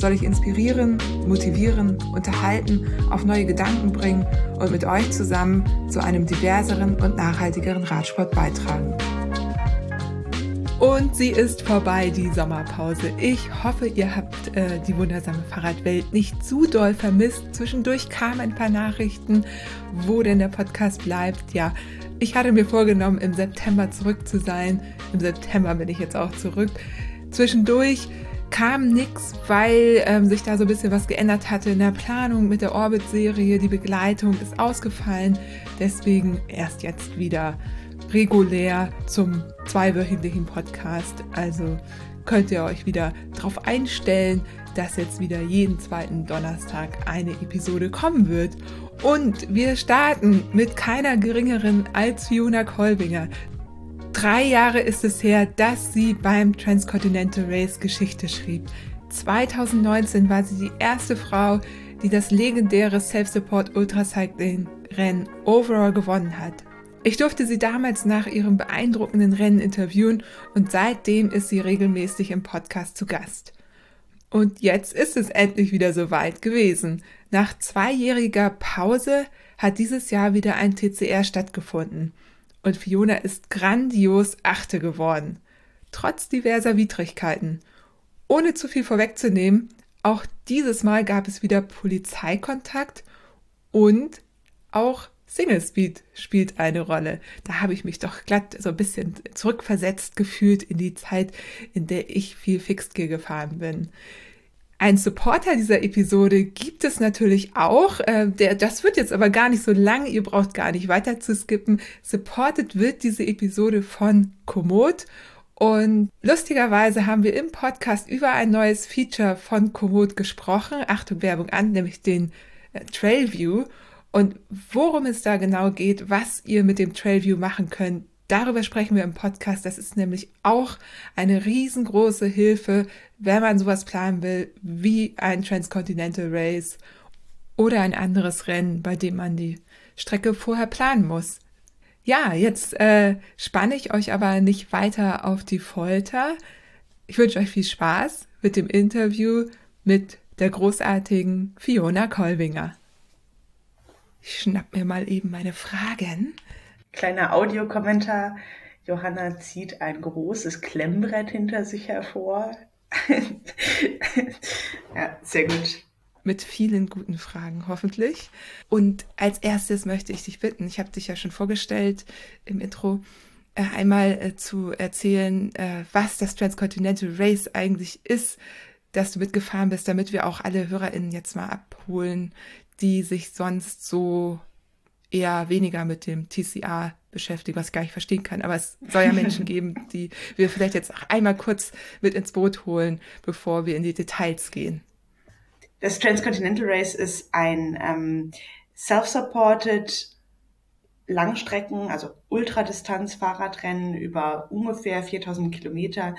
soll ich inspirieren, motivieren, unterhalten, auf neue Gedanken bringen und mit euch zusammen zu einem diverseren und nachhaltigeren Radsport beitragen. Und sie ist vorbei, die Sommerpause. Ich hoffe, ihr habt äh, die wundersame Fahrradwelt nicht zu doll vermisst. Zwischendurch kamen ein paar Nachrichten, wo denn der Podcast bleibt. Ja, ich hatte mir vorgenommen, im September zurück zu sein. Im September bin ich jetzt auch zurück. Zwischendurch kam nichts, weil ähm, sich da so ein bisschen was geändert hatte in der Planung mit der Orbit-Serie. Die Begleitung ist ausgefallen. Deswegen erst jetzt wieder regulär zum zweiwöchentlichen Podcast. Also könnt ihr euch wieder darauf einstellen, dass jetzt wieder jeden zweiten Donnerstag eine Episode kommen wird. Und wir starten mit keiner geringeren als Fiona Kolbinger. Drei Jahre ist es her, dass sie beim Transcontinental Race Geschichte schrieb. 2019 war sie die erste Frau, die das legendäre Self-Support Ultracycling Rennen Overall gewonnen hat. Ich durfte sie damals nach ihrem beeindruckenden Rennen interviewen und seitdem ist sie regelmäßig im Podcast zu Gast. Und jetzt ist es endlich wieder soweit gewesen. Nach zweijähriger Pause hat dieses Jahr wieder ein TCR stattgefunden und Fiona ist grandios Achte geworden, trotz diverser Widrigkeiten. Ohne zu viel vorwegzunehmen, auch dieses Mal gab es wieder Polizeikontakt und auch Single Speed spielt eine Rolle. Da habe ich mich doch glatt so ein bisschen zurückversetzt gefühlt in die Zeit, in der ich viel Fixgear gefahren bin. Ein Supporter dieser Episode gibt es natürlich auch. Äh, der, das wird jetzt aber gar nicht so lang. Ihr braucht gar nicht weiter zu skippen. Supported wird diese Episode von Komoot. Und lustigerweise haben wir im Podcast über ein neues Feature von Komoot gesprochen. Achtung, Werbung an, nämlich den äh, Trailview. Und worum es da genau geht, was ihr mit dem Trailview machen könnt, Darüber sprechen wir im Podcast. Das ist nämlich auch eine riesengroße Hilfe, wenn man sowas planen will, wie ein Transcontinental Race oder ein anderes Rennen, bei dem man die Strecke vorher planen muss. Ja, jetzt äh, spanne ich euch aber nicht weiter auf die Folter. Ich wünsche euch viel Spaß mit dem Interview mit der großartigen Fiona Kolwinger. Ich schnapp mir mal eben meine Fragen. Kleiner Audiokommentar. Johanna zieht ein großes Klemmbrett hinter sich hervor. ja, sehr gut. Mit vielen guten Fragen, hoffentlich. Und als erstes möchte ich dich bitten, ich habe dich ja schon vorgestellt im Intro, äh, einmal äh, zu erzählen, äh, was das Transcontinental Race eigentlich ist, dass du mitgefahren bist, damit wir auch alle HörerInnen jetzt mal abholen, die sich sonst so eher weniger mit dem TCA beschäftigen, was ich gar nicht verstehen kann. Aber es soll ja Menschen geben, die wir vielleicht jetzt auch einmal kurz mit ins Boot holen, bevor wir in die Details gehen. Das Transcontinental Race ist ein ähm, self-supported Langstrecken, also Ultradistanz-Fahrradrennen über ungefähr 4000 Kilometer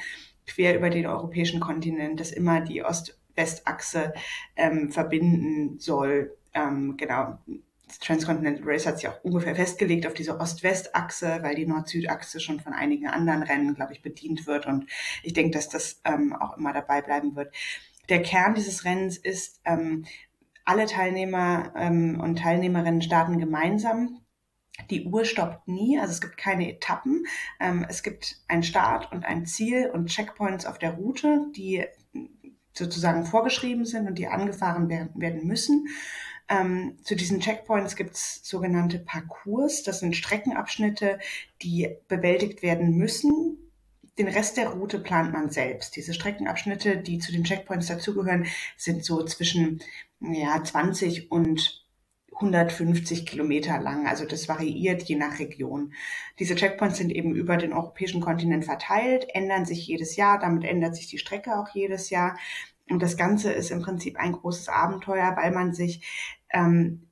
quer über den europäischen Kontinent, das immer die Ost-West-Achse ähm, verbinden soll. Ähm, genau, das Transcontinental Race hat sich auch ungefähr festgelegt auf diese Ost-West-Achse, weil die Nord-Süd-Achse schon von einigen anderen Rennen, glaube ich, bedient wird. Und ich denke, dass das ähm, auch immer dabei bleiben wird. Der Kern dieses Rennens ist, ähm, alle Teilnehmer ähm, und Teilnehmerinnen starten gemeinsam. Die Uhr stoppt nie, also es gibt keine Etappen. Ähm, es gibt einen Start und ein Ziel und Checkpoints auf der Route, die sozusagen vorgeschrieben sind und die angefahren werden, werden müssen. Ähm, zu diesen Checkpoints gibt es sogenannte Parcours. Das sind Streckenabschnitte, die bewältigt werden müssen. Den Rest der Route plant man selbst. Diese Streckenabschnitte, die zu den Checkpoints dazugehören, sind so zwischen ja, 20 und 150 Kilometer lang. Also das variiert je nach Region. Diese Checkpoints sind eben über den europäischen Kontinent verteilt, ändern sich jedes Jahr. Damit ändert sich die Strecke auch jedes Jahr. und das Ganze ist im Prinzip ein großes Abenteuer, weil man sich ähm,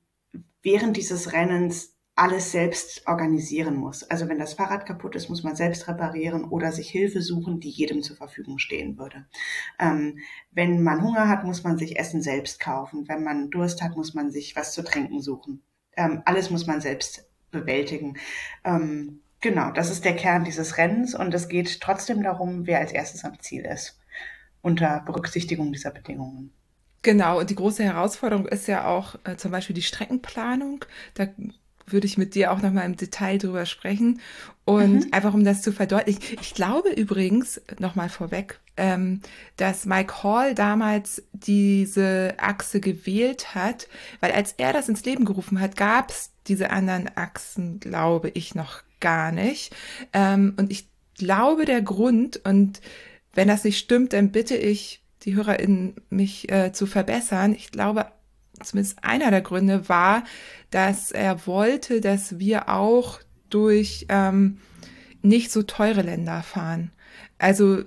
während dieses Rennens alles selbst organisieren muss. Also wenn das Fahrrad kaputt ist, muss man selbst reparieren oder sich Hilfe suchen, die jedem zur Verfügung stehen würde. Ähm, wenn man Hunger hat, muss man sich Essen selbst kaufen. Wenn man Durst hat, muss man sich was zu trinken suchen. Ähm, alles muss man selbst bewältigen. Ähm, genau, das ist der Kern dieses Rennens und es geht trotzdem darum, wer als erstes am Ziel ist, unter Berücksichtigung dieser Bedingungen. Genau, und die große Herausforderung ist ja auch äh, zum Beispiel die Streckenplanung. Da würde ich mit dir auch nochmal im Detail drüber sprechen. Und mhm. einfach um das zu verdeutlichen. Ich glaube übrigens, nochmal vorweg, ähm, dass Mike Hall damals diese Achse gewählt hat, weil als er das ins Leben gerufen hat, gab es diese anderen Achsen, glaube ich, noch gar nicht. Ähm, und ich glaube, der Grund, und wenn das nicht stimmt, dann bitte ich die HörerInnen, mich äh, zu verbessern. Ich glaube, zumindest einer der Gründe war, dass er wollte, dass wir auch durch ähm, nicht so teure Länder fahren. Also,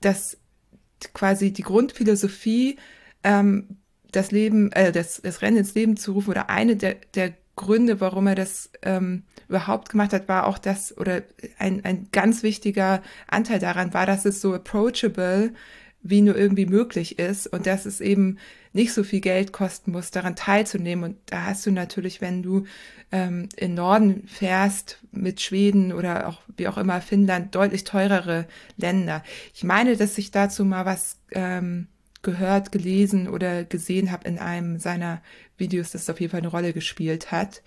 dass quasi die Grundphilosophie, ähm, das Leben, äh, das, das Rennen ins Leben zu rufen oder eine der, der Gründe, warum er das ähm, überhaupt gemacht hat, war auch das, oder ein, ein ganz wichtiger Anteil daran war, dass es so approachable wie nur irgendwie möglich ist und dass es eben nicht so viel Geld kosten muss, daran teilzunehmen. Und da hast du natürlich, wenn du ähm, in Norden fährst mit Schweden oder auch wie auch immer Finnland, deutlich teurere Länder. Ich meine, dass ich dazu mal was ähm, gehört, gelesen oder gesehen habe in einem seiner Videos, das auf jeden Fall eine Rolle gespielt hat.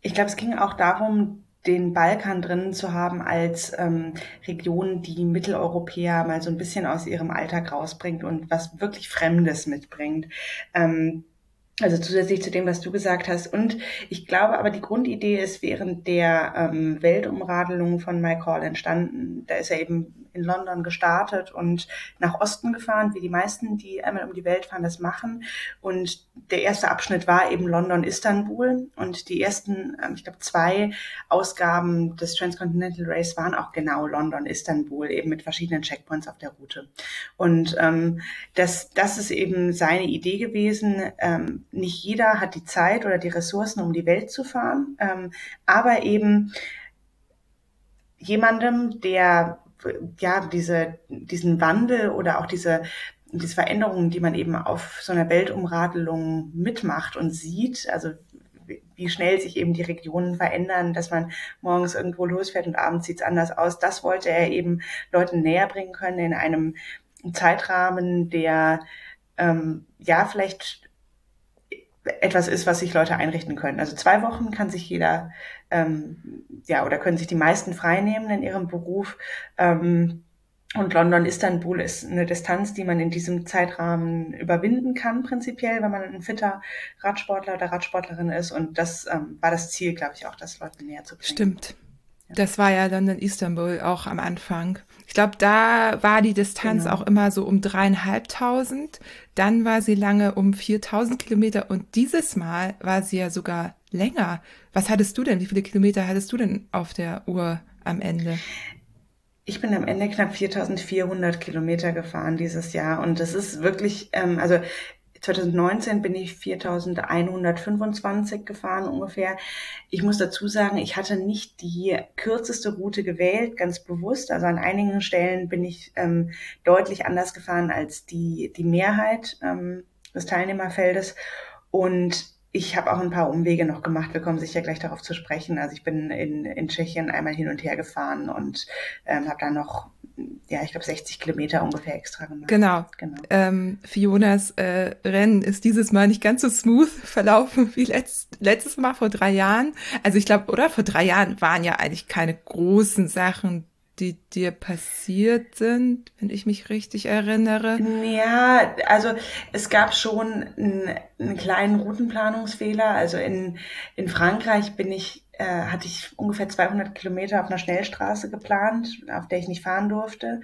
Ich glaube, es ging auch darum, den Balkan drin zu haben als ähm, Region, die Mitteleuropäer mal so ein bisschen aus ihrem Alltag rausbringt und was wirklich Fremdes mitbringt. Ähm, also zusätzlich zu dem, was du gesagt hast. Und ich glaube aber, die Grundidee ist während der ähm, Weltumradelung von Mike Hall entstanden. Da ist er eben in London gestartet und nach Osten gefahren, wie die meisten, die einmal um die Welt fahren, das machen. Und der erste Abschnitt war eben London-Istanbul. Und die ersten, ähm, ich glaube, zwei Ausgaben des Transcontinental Race waren auch genau London-Istanbul, eben mit verschiedenen Checkpoints auf der Route. Und ähm, das, das ist eben seine Idee gewesen. Ähm, nicht jeder hat die Zeit oder die Ressourcen, um die Welt zu fahren, ähm, aber eben jemandem, der ja, diese, diesen Wandel oder auch diese, diese Veränderungen, die man eben auf so einer Weltumradelung mitmacht und sieht, also wie schnell sich eben die Regionen verändern, dass man morgens irgendwo losfährt und abends sieht's anders aus. Das wollte er eben Leuten näher bringen können in einem Zeitrahmen, der ähm, ja vielleicht etwas ist, was sich Leute einrichten können. Also zwei Wochen kann sich jeder, ähm, ja, oder können sich die meisten freinehmen in ihrem Beruf. Ähm, und London, Istanbul ist eine Distanz, die man in diesem Zeitrahmen überwinden kann, prinzipiell, wenn man ein fitter Radsportler oder Radsportlerin ist. Und das ähm, war das Ziel, glaube ich, auch, das Leuten näher zu bringen. Stimmt. Das war ja dann in Istanbul auch am Anfang. Ich glaube, da war die Distanz genau. auch immer so um dreieinhalbtausend. Dann war sie lange um 4000 Kilometer und dieses Mal war sie ja sogar länger. Was hattest du denn? Wie viele Kilometer hattest du denn auf der Uhr am Ende? Ich bin am Ende knapp 4400 Kilometer gefahren dieses Jahr und das ist wirklich, ähm, also 2019 bin ich 4125 gefahren ungefähr. Ich muss dazu sagen, ich hatte nicht die kürzeste Route gewählt, ganz bewusst. Also an einigen Stellen bin ich ähm, deutlich anders gefahren als die, die Mehrheit ähm, des Teilnehmerfeldes. Und ich habe auch ein paar Umwege noch gemacht. Wir kommen sicher gleich darauf zu sprechen. Also ich bin in, in Tschechien einmal hin und her gefahren und ähm, habe da noch ja, ich glaube 60 Kilometer ungefähr extra gemacht. Genau. genau. Ähm, Fionas äh, Rennen ist dieses Mal nicht ganz so smooth verlaufen wie letzt, letztes Mal vor drei Jahren. Also ich glaube, oder vor drei Jahren waren ja eigentlich keine großen Sachen, die dir passiert sind, wenn ich mich richtig erinnere? Ja, also es gab schon einen, einen kleinen Routenplanungsfehler. Also in, in Frankreich bin ich äh, hatte ich ungefähr 200 Kilometer auf einer Schnellstraße geplant, auf der ich nicht fahren durfte.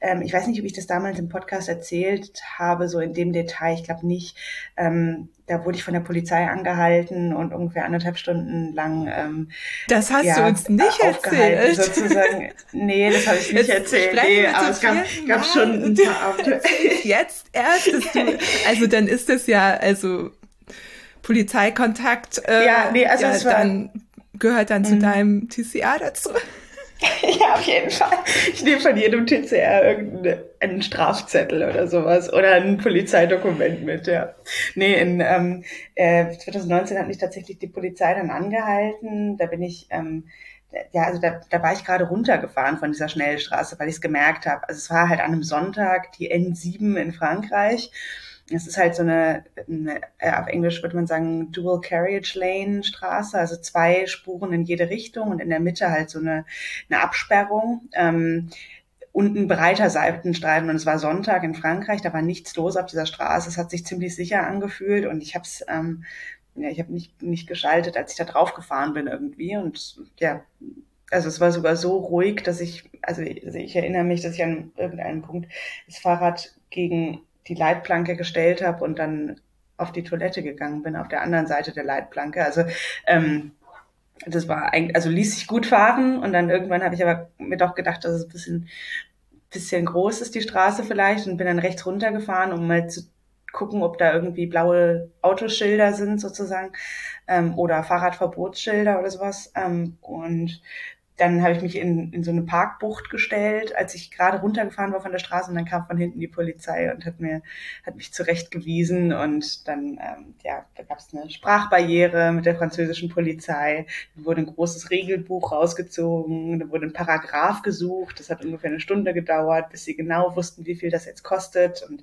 Ähm, ich weiß nicht, ob ich das damals im Podcast erzählt habe, so in dem Detail. Ich glaube nicht. Ähm, da wurde ich von der Polizei angehalten und ungefähr anderthalb Stunden lang. Ähm, das hast ja, du uns nicht erzählt. Sozusagen. Nee, das habe ich nicht Jetzt erzählt. Nee, aber es gab, gab schon ein paar Jetzt erst, du, also dann ist das ja, also Polizeikontakt. Äh, ja, nee, also ja, es war, dann gehört dann zu mhm. deinem TCR dazu. ja, auf jeden Fall. Ich nehme von jedem TCR irgendeinen Strafzettel oder sowas oder ein Polizeidokument mit, ja. Nee, in ähm, äh, 2019 hat mich tatsächlich die Polizei dann angehalten. Da bin ich, ähm, ja, also da, da war ich gerade runtergefahren von dieser Schnellstraße, weil ich es gemerkt habe. Also es war halt an einem Sonntag die N7 in Frankreich es ist halt so eine, eine, äh, auf Englisch würde man sagen, Dual Carriage Lane Straße, also zwei Spuren in jede Richtung und in der Mitte halt so eine, eine Absperrung. Ähm, und ein breiter Seitenstreifen und es war Sonntag in Frankreich, da war nichts los auf dieser Straße. Es hat sich ziemlich sicher angefühlt und ich habe es, ähm, ja, ich habe nicht nicht geschaltet, als ich da drauf gefahren bin irgendwie und ja, also es war sogar so ruhig, dass ich, also ich, also ich erinnere mich, dass ich an irgendeinem Punkt das Fahrrad gegen die Leitplanke gestellt habe und dann auf die Toilette gegangen bin, auf der anderen Seite der Leitplanke. Also ähm, das war eigentlich, also ließ sich gut fahren und dann irgendwann habe ich aber mir doch gedacht, dass es ein bisschen, bisschen groß ist, die Straße vielleicht, und bin dann rechts runtergefahren, um mal zu gucken, ob da irgendwie blaue Autoschilder sind sozusagen ähm, oder Fahrradverbotsschilder oder sowas. Ähm, und dann habe ich mich in, in so eine Parkbucht gestellt, als ich gerade runtergefahren war von der Straße und dann kam von hinten die Polizei und hat mir hat mich zurechtgewiesen und dann ähm, ja da gab es eine Sprachbarriere mit der französischen Polizei, da wurde ein großes Regelbuch rausgezogen, da wurde ein Paragraph gesucht, das hat ungefähr eine Stunde gedauert, bis sie genau wussten, wie viel das jetzt kostet und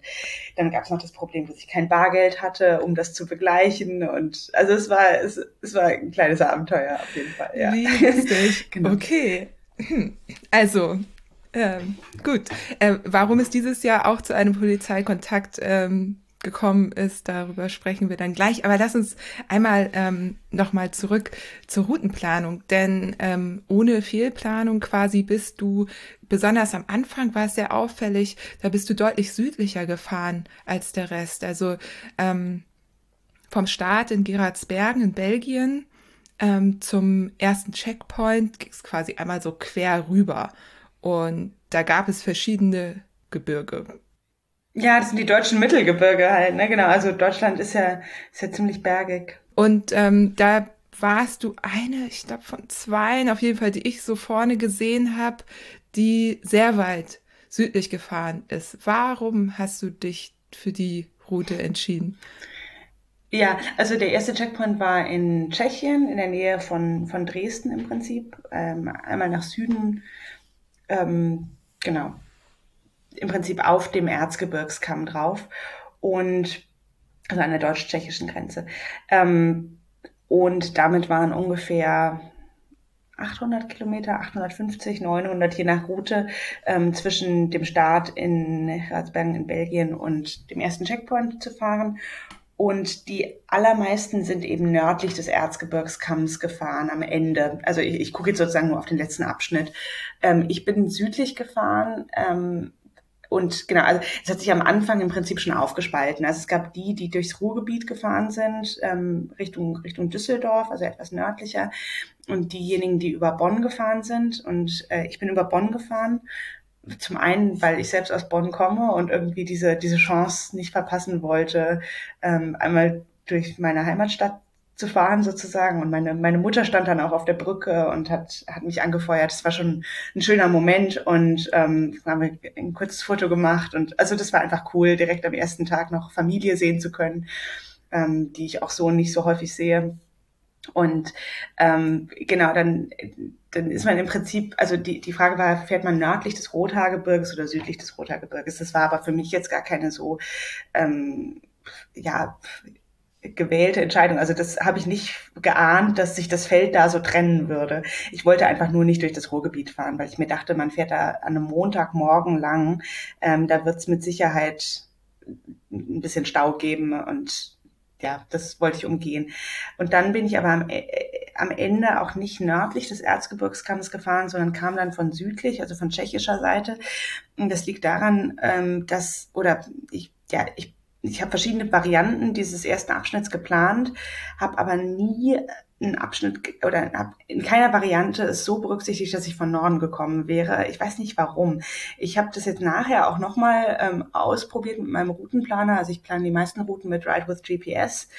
dann gab es noch das Problem, dass ich kein Bargeld hatte, um das zu begleichen und also es war es, es war ein kleines Abenteuer auf jeden Fall. Ja. Wie lustig. genau. Okay. Hm. Also, ähm, gut. Äh, warum es dieses Jahr auch zu einem Polizeikontakt ähm, gekommen ist, darüber sprechen wir dann gleich. Aber lass uns einmal ähm, nochmal zurück zur Routenplanung. Denn ähm, ohne Fehlplanung quasi bist du, besonders am Anfang war es sehr auffällig, da bist du deutlich südlicher gefahren als der Rest. Also ähm, vom Start in Geraardsbergen in Belgien ähm, zum ersten Checkpoint ging es quasi einmal so quer rüber. Und da gab es verschiedene Gebirge. Ja, das sind die deutschen Mittelgebirge halt, ne? Genau, also Deutschland ist ja, ist ja ziemlich bergig. Und ähm, da warst du eine, ich glaube von zwei, auf jeden Fall, die ich so vorne gesehen habe, die sehr weit südlich gefahren ist. Warum hast du dich für die Route entschieden? Ja, also der erste Checkpoint war in Tschechien, in der Nähe von, von Dresden im Prinzip. Ähm, einmal nach Süden, ähm, genau, im Prinzip auf dem Erzgebirgskamm drauf und also an der deutsch-tschechischen Grenze. Ähm, und damit waren ungefähr 800 Kilometer, 850, 900, je nach Route, ähm, zwischen dem Start in Ratsbergen in Belgien und dem ersten Checkpoint zu fahren. Und die allermeisten sind eben nördlich des Erzgebirgskamms gefahren am Ende. Also ich, ich gucke jetzt sozusagen nur auf den letzten Abschnitt. Ähm, ich bin südlich gefahren. Ähm, und genau, also es hat sich am Anfang im Prinzip schon aufgespalten. Also es gab die, die durchs Ruhrgebiet gefahren sind, ähm, Richtung, Richtung Düsseldorf, also etwas nördlicher, und diejenigen, die über Bonn gefahren sind. Und äh, ich bin über Bonn gefahren zum einen, weil ich selbst aus Bonn komme und irgendwie diese, diese Chance nicht verpassen wollte, ähm, einmal durch meine Heimatstadt zu fahren sozusagen. Und meine, meine Mutter stand dann auch auf der Brücke und hat, hat mich angefeuert. Das war schon ein schöner Moment und ähm, haben wir ein kurzes Foto gemacht. Und also das war einfach cool, direkt am ersten Tag noch Familie sehen zu können, ähm, die ich auch so nicht so häufig sehe. Und ähm, genau, dann, dann ist man im Prinzip, also die, die Frage war, fährt man nördlich des Rothaargebirges oder südlich des Rothaargebirges? Das war aber für mich jetzt gar keine so, ähm, ja, gewählte Entscheidung. Also das habe ich nicht geahnt, dass sich das Feld da so trennen würde. Ich wollte einfach nur nicht durch das Ruhrgebiet fahren, weil ich mir dachte, man fährt da an einem Montagmorgen lang. Ähm, da wird es mit Sicherheit ein bisschen Stau geben und ja, das wollte ich umgehen. Und dann bin ich aber am, äh, am Ende auch nicht nördlich des Erzgebirgskamms gefahren, sondern kam dann von südlich, also von tschechischer Seite. Und das liegt daran, ähm, dass, oder ich, ja, ich ich habe verschiedene Varianten dieses ersten Abschnitts geplant, habe aber nie einen Abschnitt oder in keiner Variante ist so berücksichtigt, dass ich von Norden gekommen wäre. Ich weiß nicht warum. Ich habe das jetzt nachher auch nochmal ähm, ausprobiert mit meinem Routenplaner. Also ich plane die meisten Routen mit Ride with GPS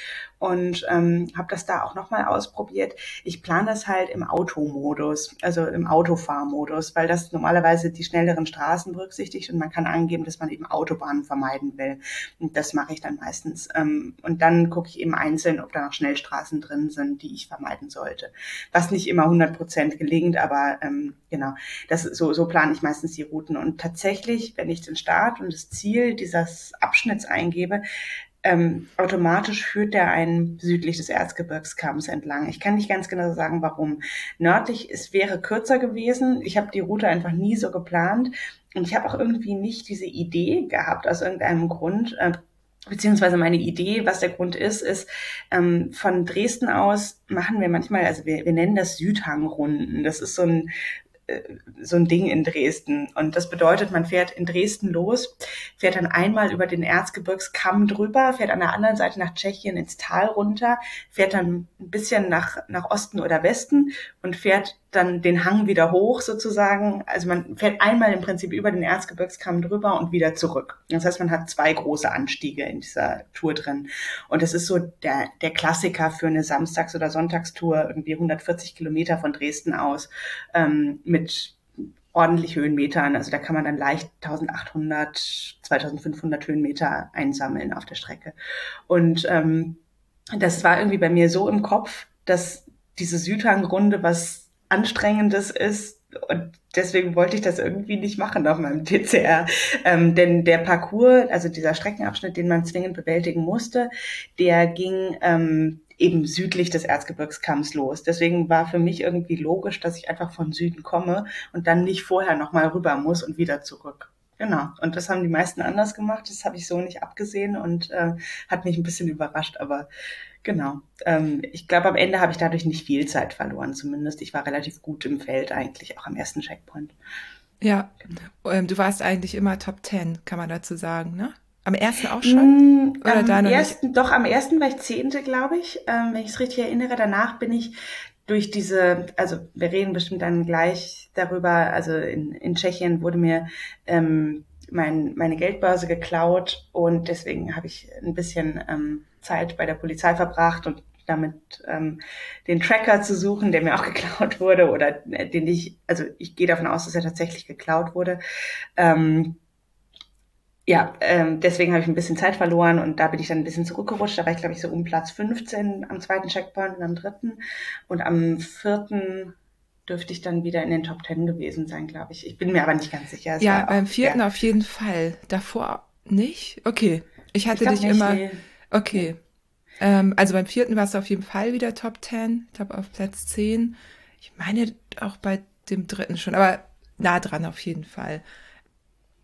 und ähm, habe das da auch nochmal ausprobiert. Ich plane das halt im Automodus, also im Autofahrmodus, weil das normalerweise die schnelleren Straßen berücksichtigt und man kann angeben, dass man eben Autobahnen vermeiden will. Und das mache ich dann meistens. Ähm, und dann gucke ich eben einzeln, ob da noch Schnellstraßen drin sind, die ich vermeiden sollte. Was nicht immer 100 Prozent gelingt, aber ähm, genau, das so, so plane ich meistens die Routen. Und tatsächlich, wenn ich den Start und das Ziel dieses Abschnitts eingebe, ähm, automatisch führt der einen südlich des Erzgebirgskamms entlang. Ich kann nicht ganz genau sagen, warum. Nördlich es wäre kürzer gewesen. Ich habe die Route einfach nie so geplant und ich habe auch irgendwie nicht diese Idee gehabt aus irgendeinem Grund. Äh, beziehungsweise meine Idee, was der Grund ist, ist, ähm, von Dresden aus machen wir manchmal, also wir, wir nennen das Südhangrunden. Das ist so ein, so ein Ding in Dresden. Und das bedeutet, man fährt in Dresden los, fährt dann einmal über den Erzgebirgskamm drüber, fährt an der anderen Seite nach Tschechien ins Tal runter, fährt dann ein bisschen nach, nach Osten oder Westen und fährt dann den Hang wieder hoch sozusagen. Also man fährt einmal im Prinzip über den Erzgebirgskamm drüber und wieder zurück. Das heißt, man hat zwei große Anstiege in dieser Tour drin. Und das ist so der, der Klassiker für eine Samstags- oder Sonntagstour, irgendwie 140 Kilometer von Dresden aus, ähm, mit ordentlich Höhenmetern. Also da kann man dann leicht 1800, 2500 Höhenmeter einsammeln auf der Strecke. Und ähm, das war irgendwie bei mir so im Kopf, dass diese Südhangrunde was Anstrengendes ist. Und deswegen wollte ich das irgendwie nicht machen auf meinem TCR. Ähm, denn der Parcours, also dieser Streckenabschnitt, den man zwingend bewältigen musste, der ging ähm, eben südlich des Erzgebirgskamms los. Deswegen war für mich irgendwie logisch, dass ich einfach von Süden komme und dann nicht vorher nochmal rüber muss und wieder zurück. Genau. Und das haben die meisten anders gemacht. Das habe ich so nicht abgesehen und äh, hat mich ein bisschen überrascht. Aber Genau. Ähm, ich glaube, am Ende habe ich dadurch nicht viel Zeit verloren, zumindest. Ich war relativ gut im Feld eigentlich, auch am ersten Checkpoint. Ja, genau. ähm, du warst eigentlich immer Top Ten, kann man dazu sagen, ne? Am ersten auch schon? Mm, Oder am ersten, nicht? Doch, am ersten war ich Zehnte, glaube ich. Ähm, wenn ich es richtig erinnere, danach bin ich durch diese, also wir reden bestimmt dann gleich darüber, also in, in Tschechien wurde mir ähm, mein, meine Geldbörse geklaut und deswegen habe ich ein bisschen ähm, Zeit bei der Polizei verbracht und damit ähm, den Tracker zu suchen, der mir auch geklaut wurde oder äh, den ich, also ich gehe davon aus, dass er tatsächlich geklaut wurde. Ähm, ja, ähm, deswegen habe ich ein bisschen Zeit verloren und da bin ich dann ein bisschen zurückgerutscht. Da war ich, glaube ich, so um Platz 15 am zweiten Checkpoint und am dritten. Und am vierten dürfte ich dann wieder in den Top 10 gewesen sein, glaube ich. Ich bin mir aber nicht ganz sicher. Es ja, beim vierten ja. auf jeden Fall. Davor nicht? Okay. Ich hatte ich dich nicht, immer. Nee. Okay. Ähm, also beim vierten warst du auf jeden Fall wieder Top 10. Ich glaube auf Platz 10. Ich meine auch bei dem dritten schon, aber nah dran auf jeden Fall.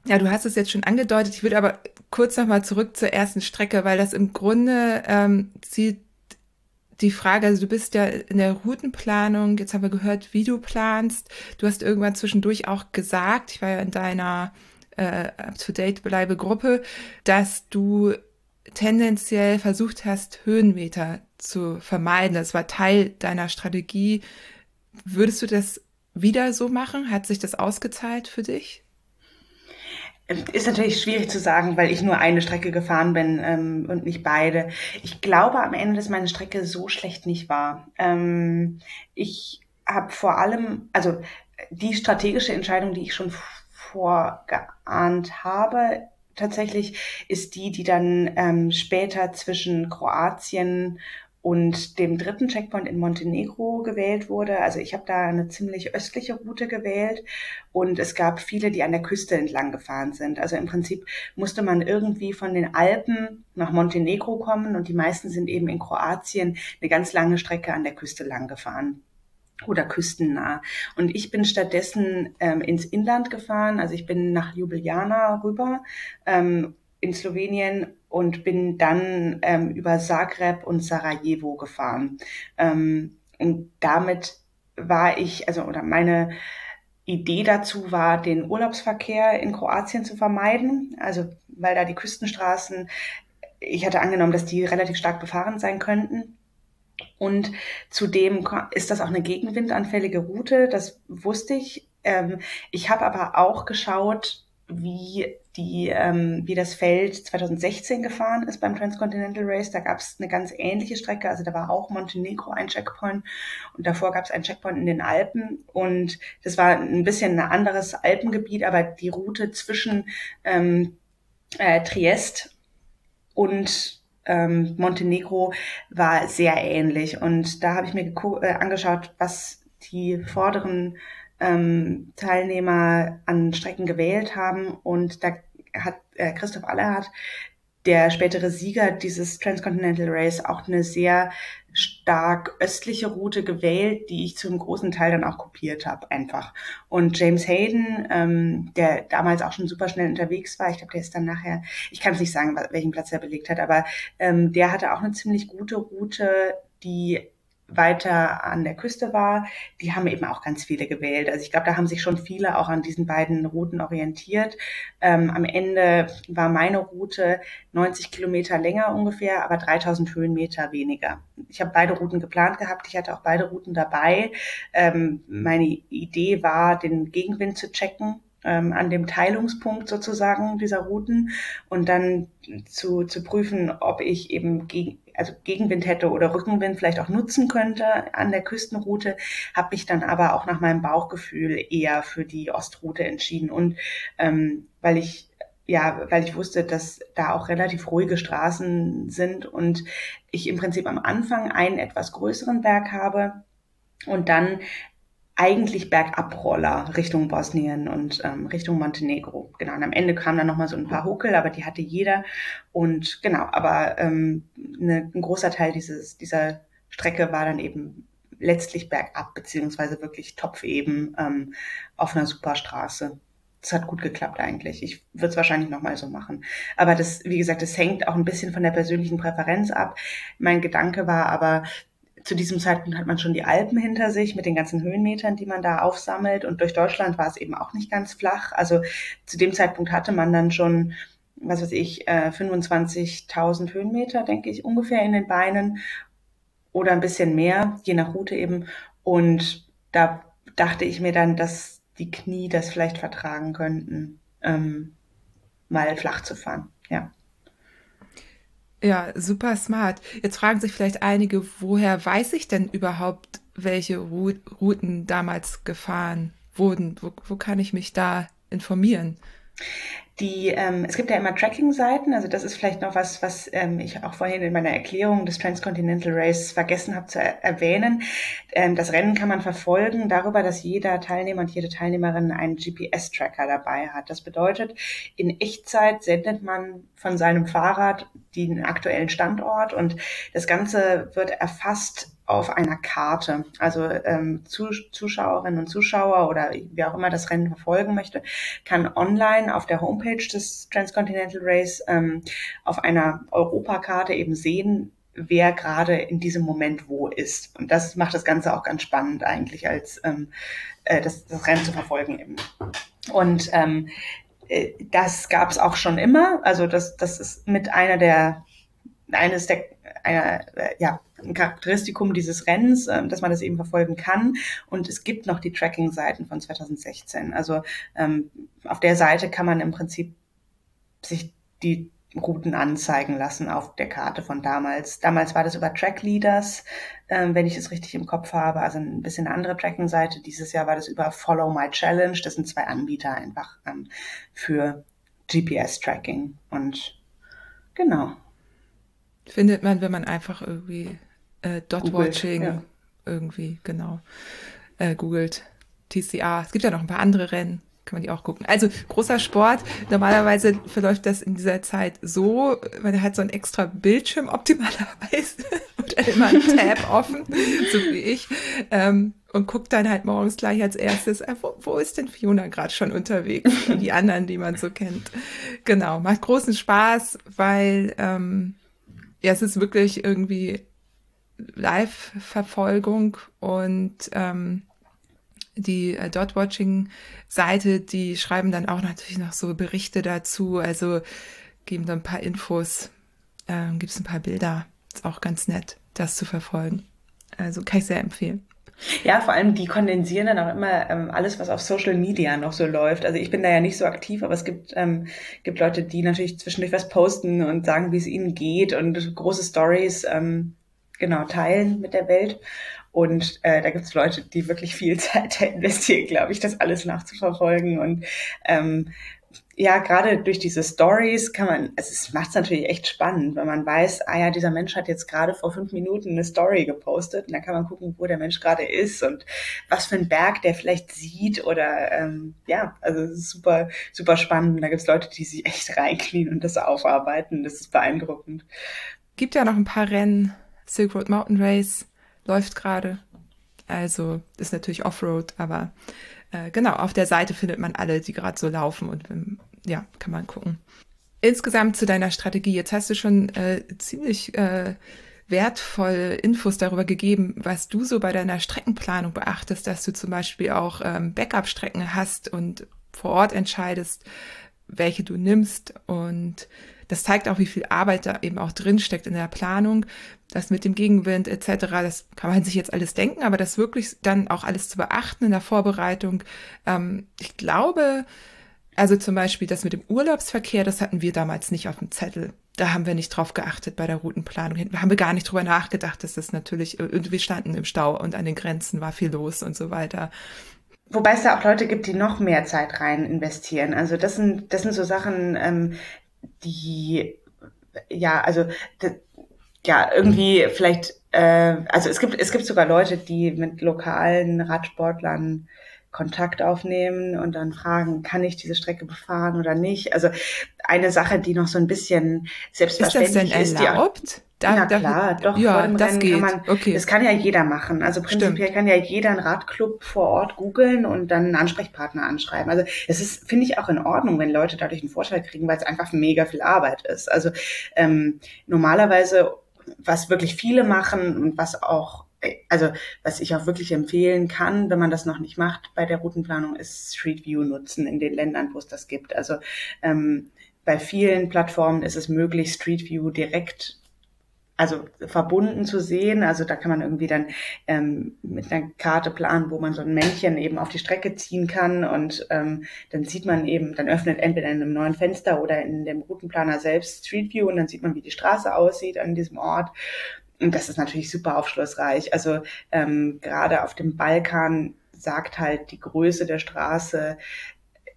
Ja, du hast es jetzt schon angedeutet. Ich würde aber kurz nochmal zurück zur ersten Strecke, weil das im Grunde ähm, zieht die Frage, also du bist ja in der Routenplanung, jetzt haben wir gehört, wie du planst. Du hast irgendwann zwischendurch auch gesagt, ich war ja in deiner äh, Up-to-Date-Bleibe-Gruppe, dass du tendenziell versucht hast, Höhenmeter zu vermeiden. Das war Teil deiner Strategie. Würdest du das wieder so machen? Hat sich das ausgezahlt für dich? Ist natürlich schwierig zu sagen, weil ich nur eine Strecke gefahren bin ähm, und nicht beide. Ich glaube am Ende, dass meine Strecke so schlecht nicht war. Ähm, ich habe vor allem, also die strategische Entscheidung, die ich schon vorgeahnt habe, tatsächlich ist die, die dann ähm, später zwischen Kroatien und dem dritten Checkpoint in Montenegro gewählt wurde. Also ich habe da eine ziemlich östliche Route gewählt und es gab viele, die an der Küste entlang gefahren sind. Also im Prinzip musste man irgendwie von den Alpen nach Montenegro kommen und die meisten sind eben in Kroatien eine ganz lange Strecke an der Küste lang gefahren oder küstennah. Und ich bin stattdessen ähm, ins Inland gefahren. Also ich bin nach Ljubljana rüber ähm, in Slowenien und bin dann ähm, über Zagreb und Sarajevo gefahren. Ähm, und damit war ich, also oder meine Idee dazu war, den Urlaubsverkehr in Kroatien zu vermeiden. Also weil da die Küstenstraßen, ich hatte angenommen, dass die relativ stark befahren sein könnten. Und zudem ist das auch eine gegenwindanfällige Route, das wusste ich. Ähm, ich habe aber auch geschaut, wie die, ähm, wie das Feld 2016 gefahren ist beim Transcontinental Race. Da gab es eine ganz ähnliche Strecke. Also da war auch Montenegro ein Checkpoint und davor gab es einen Checkpoint in den Alpen. Und das war ein bisschen ein anderes Alpengebiet, aber die Route zwischen ähm, äh, Triest und ähm, Montenegro war sehr ähnlich. Und da habe ich mir äh, angeschaut, was die vorderen ähm, Teilnehmer an Strecken gewählt haben. Und da hat äh, Christoph Allerhardt, der spätere Sieger dieses Transcontinental Race, auch eine sehr stark östliche Route gewählt, die ich zum großen Teil dann auch kopiert habe, einfach. Und James Hayden, ähm, der damals auch schon super schnell unterwegs war, ich glaube, der ist dann nachher, ich kann es nicht sagen, welchen Platz er belegt hat, aber ähm, der hatte auch eine ziemlich gute Route, die weiter an der Küste war, die haben eben auch ganz viele gewählt. Also ich glaube, da haben sich schon viele auch an diesen beiden Routen orientiert. Ähm, am Ende war meine Route 90 Kilometer länger ungefähr, aber 3000 Höhenmeter weniger. Ich habe beide Routen geplant gehabt. Ich hatte auch beide Routen dabei. Ähm, meine Idee war, den Gegenwind zu checken ähm, an dem Teilungspunkt sozusagen dieser Routen und dann zu, zu prüfen, ob ich eben gegen, also Gegenwind hätte oder Rückenwind vielleicht auch nutzen könnte an der Küstenroute, habe mich dann aber auch nach meinem Bauchgefühl eher für die Ostroute entschieden. Und ähm, weil ich ja, weil ich wusste, dass da auch relativ ruhige Straßen sind und ich im Prinzip am Anfang einen etwas größeren Berg habe und dann eigentlich Bergabroller Richtung Bosnien und ähm, Richtung Montenegro. Genau, und am Ende kamen dann nochmal so ein paar Huckel, aber die hatte jeder. Und genau, aber ähm, ne, ein großer Teil dieses, dieser Strecke war dann eben letztlich bergab, beziehungsweise wirklich topfeben ähm, auf einer Superstraße. Das hat gut geklappt eigentlich. Ich würde es wahrscheinlich nochmal so machen. Aber das, wie gesagt, das hängt auch ein bisschen von der persönlichen Präferenz ab. Mein Gedanke war aber, zu diesem Zeitpunkt hat man schon die Alpen hinter sich mit den ganzen Höhenmetern, die man da aufsammelt. Und durch Deutschland war es eben auch nicht ganz flach. Also zu dem Zeitpunkt hatte man dann schon, was weiß ich, 25.000 äh, Höhenmeter, denke ich, ungefähr in den Beinen oder ein bisschen mehr, je nach Route eben. Und da dachte ich mir dann, dass die Knie das vielleicht vertragen könnten, ähm, mal flach zu fahren. Ja. Ja, super smart. Jetzt fragen sich vielleicht einige, woher weiß ich denn überhaupt, welche Routen damals gefahren wurden? Wo, wo kann ich mich da informieren? Die, ähm, es gibt ja immer Tracking-Seiten, also das ist vielleicht noch was, was ähm, ich auch vorhin in meiner Erklärung des Transcontinental Race vergessen habe zu er erwähnen. Ähm, das Rennen kann man verfolgen darüber, dass jeder Teilnehmer und jede Teilnehmerin einen GPS-Tracker dabei hat. Das bedeutet, in Echtzeit sendet man von seinem Fahrrad den aktuellen Standort und das Ganze wird erfasst auf einer Karte. Also ähm, Zuschauerinnen und Zuschauer oder wer auch immer das Rennen verfolgen möchte, kann online auf der Homepage des Transcontinental Race ähm, auf einer Europakarte eben sehen, wer gerade in diesem Moment wo ist. Und das macht das Ganze auch ganz spannend eigentlich, als ähm, äh, das, das Rennen zu verfolgen eben. Und ähm, äh, das gab es auch schon immer. Also das, das ist mit einer der eines der einer, äh, ja, ein Charakteristikum dieses Rennens, äh, dass man das eben verfolgen kann. Und es gibt noch die Tracking-Seiten von 2016. Also ähm, auf der Seite kann man im Prinzip sich die Routen anzeigen lassen auf der Karte von damals. Damals war das über Track Leaders, ähm, wenn ich es richtig im Kopf habe, also ein bisschen eine andere Tracking-Seite. Dieses Jahr war das über Follow My Challenge. Das sind zwei Anbieter einfach ähm, für GPS-Tracking. Und genau findet man, wenn man einfach irgendwie äh, Dot-Watching ja. irgendwie, genau, äh, googelt. TCA. Es gibt ja noch ein paar andere Rennen, kann man die auch gucken. Also großer Sport. Normalerweise verläuft das in dieser Zeit so, man hat so einen extra Bildschirm optimalerweise und immer ein Tab offen, so wie ich. Ähm, und guckt dann halt morgens gleich als erstes, äh, wo, wo ist denn Fiona gerade schon unterwegs? Und die anderen, die man so kennt. Genau, macht großen Spaß, weil ähm, ja, es ist wirklich irgendwie Live-Verfolgung und ähm, die äh, Dot-Watching-Seite, die schreiben dann auch natürlich noch so Berichte dazu, also geben dann ein paar Infos, ähm, gibt es ein paar Bilder. Ist auch ganz nett, das zu verfolgen. Also kann ich sehr empfehlen. Ja, vor allem die kondensieren dann auch immer ähm, alles, was auf Social Media noch so läuft. Also ich bin da ja nicht so aktiv, aber es gibt, ähm, gibt Leute, die natürlich zwischendurch was posten und sagen, wie es ihnen geht und große Stories ähm, genau teilen mit der Welt. Und äh, da gibt es Leute, die wirklich viel Zeit investieren, glaube ich, das alles nachzuverfolgen. Und ähm, ja, gerade durch diese Stories kann man, also es macht es natürlich echt spannend, wenn man weiß, ah ja, dieser Mensch hat jetzt gerade vor fünf Minuten eine Story gepostet und dann kann man gucken, wo der Mensch gerade ist und was für ein Berg der vielleicht sieht oder ähm, ja, also es ist super, super spannend. Da gibt es Leute, die sich echt reinknien und das aufarbeiten. Das ist beeindruckend. Gibt ja noch ein paar Rennen. Silk Road Mountain Race läuft gerade. Also ist natürlich Offroad, aber äh, genau, auf der Seite findet man alle, die gerade so laufen und ähm, ja, kann man gucken. Insgesamt zu deiner Strategie. Jetzt hast du schon äh, ziemlich äh, wertvolle Infos darüber gegeben, was du so bei deiner Streckenplanung beachtest, dass du zum Beispiel auch ähm, Backup-Strecken hast und vor Ort entscheidest, welche du nimmst. Und das zeigt auch, wie viel Arbeit da eben auch drinsteckt in der Planung. Das mit dem Gegenwind etc., das kann man sich jetzt alles denken, aber das wirklich dann auch alles zu beachten in der Vorbereitung. Ähm, ich glaube, also zum Beispiel das mit dem Urlaubsverkehr, das hatten wir damals nicht auf dem Zettel. Da haben wir nicht drauf geachtet bei der Routenplanung. Da haben wir gar nicht drüber nachgedacht, dass das natürlich, irgendwie standen im Stau und an den Grenzen war viel los und so weiter. Wobei es da auch Leute gibt, die noch mehr Zeit rein investieren. Also das sind, das sind so Sachen, ähm, die, ja, also, ja, irgendwie vielleicht, äh, also es gibt, es gibt sogar Leute, die mit lokalen Radsportlern Kontakt aufnehmen und dann fragen, kann ich diese Strecke befahren oder nicht? Also eine Sache, die noch so ein bisschen selbstverständlich ist. Das denn erlaubt? Ist, da, Na klar, doch, ja, das Rennen geht. kann man, okay. das kann ja jeder machen. Also prinzipiell Stimmt. kann ja jeder einen Radclub vor Ort googeln und dann einen Ansprechpartner anschreiben. Also es ist, finde ich, auch in Ordnung, wenn Leute dadurch einen Vorteil kriegen, weil es einfach mega viel Arbeit ist. Also ähm, normalerweise, was wirklich viele machen und was auch also was ich auch wirklich empfehlen kann, wenn man das noch nicht macht bei der Routenplanung, ist Street View nutzen in den Ländern, wo es das gibt. Also ähm, bei vielen Plattformen ist es möglich, Street View direkt also verbunden zu sehen. Also da kann man irgendwie dann ähm, mit einer Karte planen, wo man so ein Männchen eben auf die Strecke ziehen kann und ähm, dann sieht man eben, dann öffnet entweder in einem neuen Fenster oder in dem Routenplaner selbst Street View und dann sieht man, wie die Straße aussieht an diesem Ort. Und das ist natürlich super aufschlussreich. Also ähm, gerade auf dem Balkan sagt halt die Größe der Straße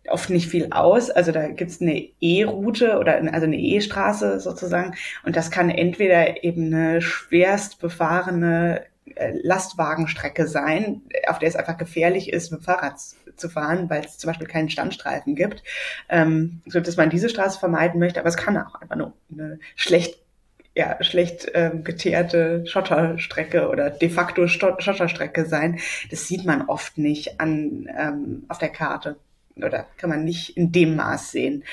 oft nicht viel aus. Also da gibt's eine E-Route oder also eine E-Straße sozusagen. Und das kann entweder eben eine schwerst befahrene äh, Lastwagenstrecke sein, auf der es einfach gefährlich ist, mit dem Fahrrad zu fahren, weil es zum Beispiel keinen Standstreifen gibt, ähm, so dass man diese Straße vermeiden möchte. Aber es kann auch einfach nur eine schlecht ja, schlecht ähm, geteerte Schotterstrecke oder de facto Schotterstrecke sein. Das sieht man oft nicht an, ähm, auf der Karte oder kann man nicht in dem Maß sehen.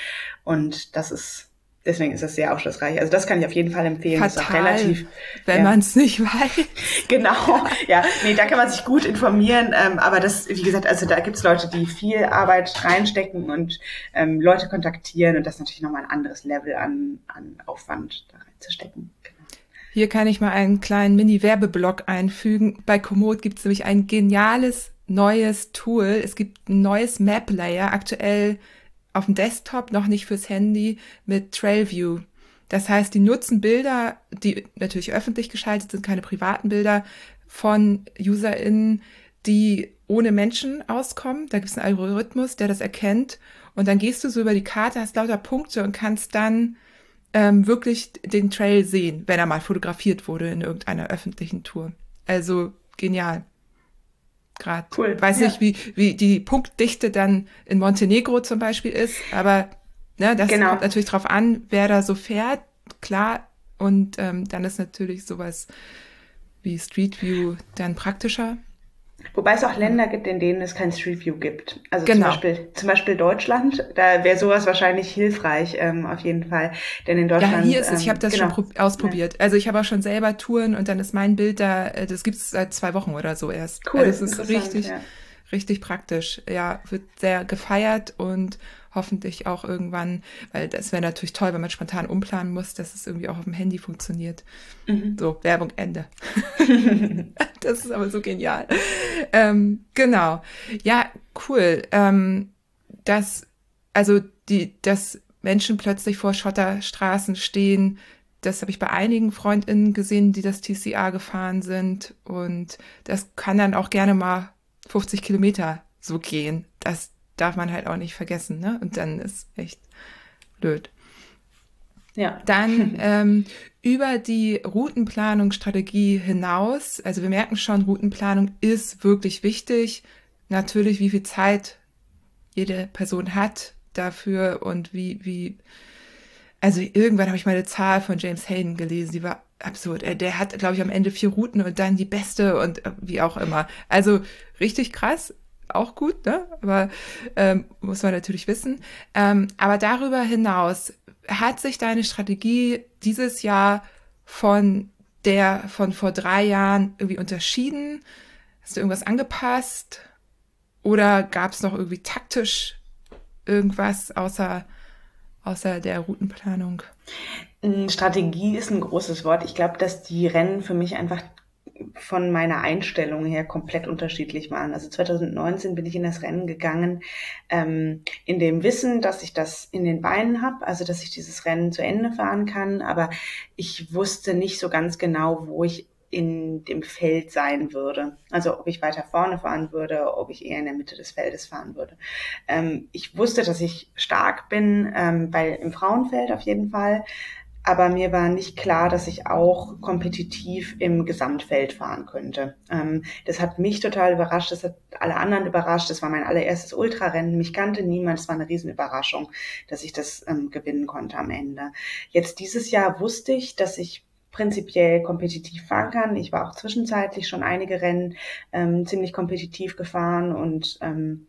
Und das ist deswegen ist das sehr aufschlussreich. Also das kann ich auf jeden Fall empfehlen. Fatal, ist auch relativ, wenn ja. man es nicht weiß. Genau, ja. Nee, da kann man sich gut informieren. Ähm, aber das, wie gesagt, also da gibt es Leute, die viel Arbeit reinstecken und ähm, Leute kontaktieren und das ist natürlich nochmal ein anderes Level an, an Aufwand da reinzustecken. Hier kann ich mal einen kleinen Mini-Werbeblock einfügen. Bei Komoot gibt es nämlich ein geniales neues Tool. Es gibt ein neues Map Layer, aktuell auf dem Desktop, noch nicht fürs Handy, mit Trailview. Das heißt, die nutzen Bilder, die natürlich öffentlich geschaltet sind, keine privaten Bilder von UserInnen, die ohne Menschen auskommen. Da gibt es einen Algorithmus, der das erkennt. Und dann gehst du so über die Karte, hast lauter Punkte und kannst dann ähm, wirklich den Trail sehen, wenn er mal fotografiert wurde in irgendeiner öffentlichen Tour. Also genial gerade. Cool. Weiß ja. nicht, wie, wie die Punktdichte dann in Montenegro zum Beispiel ist, aber ne, das genau. kommt natürlich drauf an, wer da so fährt, klar. Und ähm, dann ist natürlich sowas wie Street View dann praktischer. Wobei es auch Länder gibt, in denen es kein Street View gibt. Also genau. zum, Beispiel, zum Beispiel Deutschland, da wäre sowas wahrscheinlich hilfreich, ähm, auf jeden Fall. Denn in Deutschland. Ja, hier ist es, ich habe das genau. schon ausprobiert. Ja. Also ich habe auch schon selber Touren und dann ist mein Bild da, äh, das gibt's seit zwei Wochen oder so erst. Cool. Also es ist richtig, ja. Richtig praktisch. Ja, wird sehr gefeiert und hoffentlich auch irgendwann, weil das wäre natürlich toll, wenn man spontan umplanen muss, dass es irgendwie auch auf dem Handy funktioniert. Mhm. So, Werbung Ende. das ist aber so genial. Ähm, genau. Ja, cool. Ähm, dass, also die, dass Menschen plötzlich vor Schotterstraßen stehen, das habe ich bei einigen FreundInnen gesehen, die das TCA gefahren sind. Und das kann dann auch gerne mal 50 Kilometer so gehen. Das darf man halt auch nicht vergessen, ne? Und dann ist echt blöd. Ja. Dann ähm, über die Routenplanungsstrategie hinaus, also wir merken schon, Routenplanung ist wirklich wichtig. Natürlich, wie viel Zeit jede Person hat dafür und wie, wie, also irgendwann habe ich mal eine Zahl von James Hayden gelesen, die war absurd. Der hat, glaube ich, am Ende vier Routen und dann die beste und äh, wie auch immer. Also richtig krass auch gut, ne? Aber ähm, muss man natürlich wissen. Ähm, aber darüber hinaus hat sich deine Strategie dieses Jahr von der von vor drei Jahren irgendwie unterschieden? Hast du irgendwas angepasst? Oder gab es noch irgendwie taktisch irgendwas außer, außer der Routenplanung? Strategie ist ein großes Wort. Ich glaube, dass die Rennen für mich einfach von meiner Einstellung her komplett unterschiedlich waren. Also 2019 bin ich in das Rennen gegangen, ähm, in dem Wissen, dass ich das in den Beinen habe, also dass ich dieses Rennen zu Ende fahren kann, aber ich wusste nicht so ganz genau, wo ich in dem Feld sein würde. Also ob ich weiter vorne fahren würde, ob ich eher in der Mitte des Feldes fahren würde. Ähm, ich wusste, dass ich stark bin, ähm, bei, im Frauenfeld auf jeden Fall aber mir war nicht klar, dass ich auch kompetitiv im Gesamtfeld fahren könnte. Ähm, das hat mich total überrascht, das hat alle anderen überrascht. Das war mein allererstes Ultrarennen. Mich kannte niemand. Es war eine Riesenüberraschung, dass ich das ähm, gewinnen konnte am Ende. Jetzt dieses Jahr wusste ich, dass ich prinzipiell kompetitiv fahren kann. Ich war auch zwischenzeitlich schon einige Rennen ähm, ziemlich kompetitiv gefahren und ähm,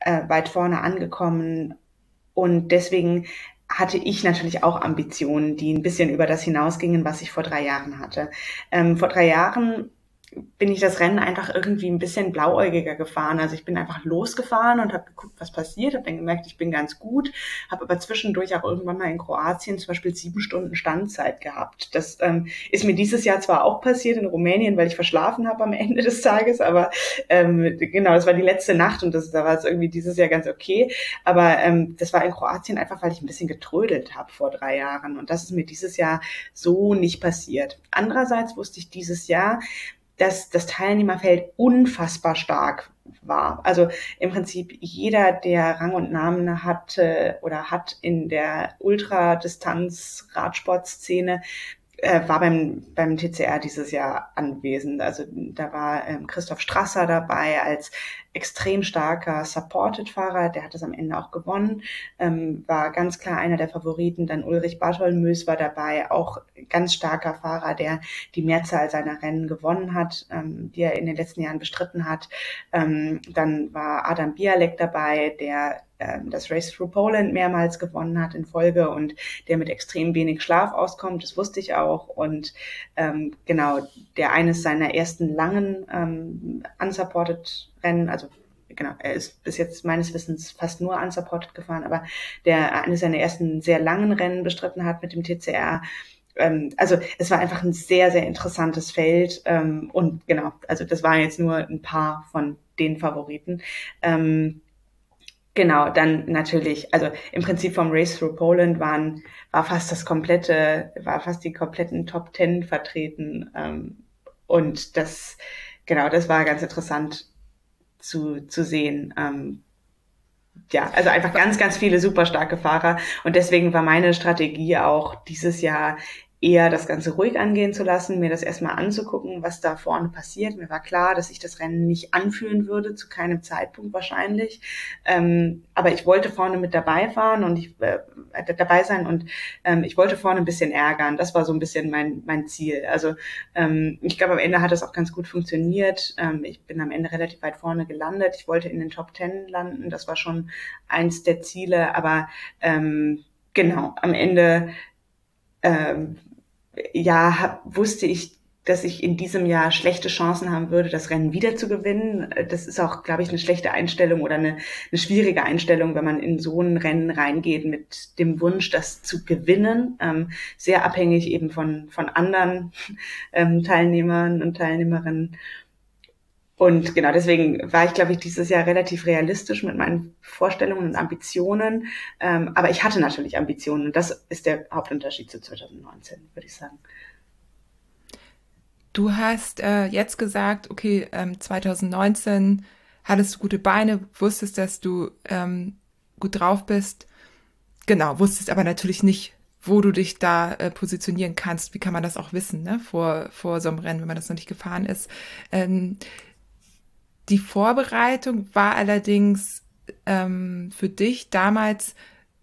äh, weit vorne angekommen. Und deswegen hatte ich natürlich auch Ambitionen, die ein bisschen über das hinausgingen, was ich vor drei Jahren hatte. Ähm, vor drei Jahren bin ich das Rennen einfach irgendwie ein bisschen blauäugiger gefahren. Also ich bin einfach losgefahren und habe geguckt, was passiert, habe dann gemerkt, ich bin ganz gut, habe aber zwischendurch auch irgendwann mal in Kroatien zum Beispiel sieben Stunden Standzeit gehabt. Das ähm, ist mir dieses Jahr zwar auch passiert in Rumänien, weil ich verschlafen habe am Ende des Tages, aber ähm, genau, das war die letzte Nacht und das, da war es irgendwie dieses Jahr ganz okay. Aber ähm, das war in Kroatien einfach, weil ich ein bisschen getrödelt habe vor drei Jahren und das ist mir dieses Jahr so nicht passiert. Andererseits wusste ich dieses Jahr, dass das Teilnehmerfeld unfassbar stark war. Also im Prinzip jeder, der Rang und Namen hatte oder hat in der Ultradistanz-Radsportszene, äh, war beim, beim TCR dieses Jahr anwesend. Also da war ähm, Christoph Strasser dabei als extrem starker Supported-Fahrer, der hat es am Ende auch gewonnen, ähm, war ganz klar einer der Favoriten. Dann Ulrich Bartholmös war dabei, auch ganz starker Fahrer, der die Mehrzahl seiner Rennen gewonnen hat, ähm, die er in den letzten Jahren bestritten hat. Ähm, dann war Adam Bialek dabei, der ähm, das Race Through Poland mehrmals gewonnen hat in Folge und der mit extrem wenig Schlaf auskommt, das wusste ich auch. Und ähm, genau, der eines seiner ersten langen ähm, unsupported Rennen, also genau, er ist bis jetzt meines Wissens fast nur unsupported gefahren, aber der eines seiner ersten sehr langen Rennen bestritten hat mit dem TCR. Ähm, also es war einfach ein sehr, sehr interessantes Feld. Ähm, und genau, also das waren jetzt nur ein paar von den Favoriten. Ähm, Genau, dann natürlich, also im Prinzip vom Race Through Poland waren, war fast das komplette, war fast die kompletten Top Ten vertreten. Ähm, und das, genau, das war ganz interessant zu, zu sehen. Ähm, ja, also einfach ganz, ganz viele super starke Fahrer. Und deswegen war meine Strategie auch dieses Jahr eher das Ganze ruhig angehen zu lassen, mir das erstmal anzugucken, was da vorne passiert. Mir war klar, dass ich das Rennen nicht anführen würde, zu keinem Zeitpunkt wahrscheinlich. Ähm, aber ich wollte vorne mit dabei fahren und ich äh, dabei sein und ähm, ich wollte vorne ein bisschen ärgern. Das war so ein bisschen mein, mein Ziel. Also ähm, ich glaube, am Ende hat es auch ganz gut funktioniert. Ähm, ich bin am Ende relativ weit vorne gelandet. Ich wollte in den Top Ten landen. Das war schon eins der Ziele. Aber ähm, genau, am Ende ähm, ja, hab, wusste ich, dass ich in diesem Jahr schlechte Chancen haben würde, das Rennen wieder zu gewinnen. Das ist auch, glaube ich, eine schlechte Einstellung oder eine, eine schwierige Einstellung, wenn man in so ein Rennen reingeht mit dem Wunsch, das zu gewinnen. Ähm, sehr abhängig eben von, von anderen ähm, Teilnehmern und Teilnehmerinnen. Und genau deswegen war ich, glaube ich, dieses Jahr relativ realistisch mit meinen Vorstellungen und Ambitionen. Ähm, aber ich hatte natürlich Ambitionen und das ist der Hauptunterschied zu 2019, würde ich sagen. Du hast äh, jetzt gesagt, okay, ähm, 2019 hattest du gute Beine, wusstest, dass du ähm, gut drauf bist. Genau, wusstest aber natürlich nicht, wo du dich da äh, positionieren kannst. Wie kann man das auch wissen, ne? vor, vor so einem Rennen, wenn man das noch nicht gefahren ist. Ähm, die Vorbereitung war allerdings ähm, für dich damals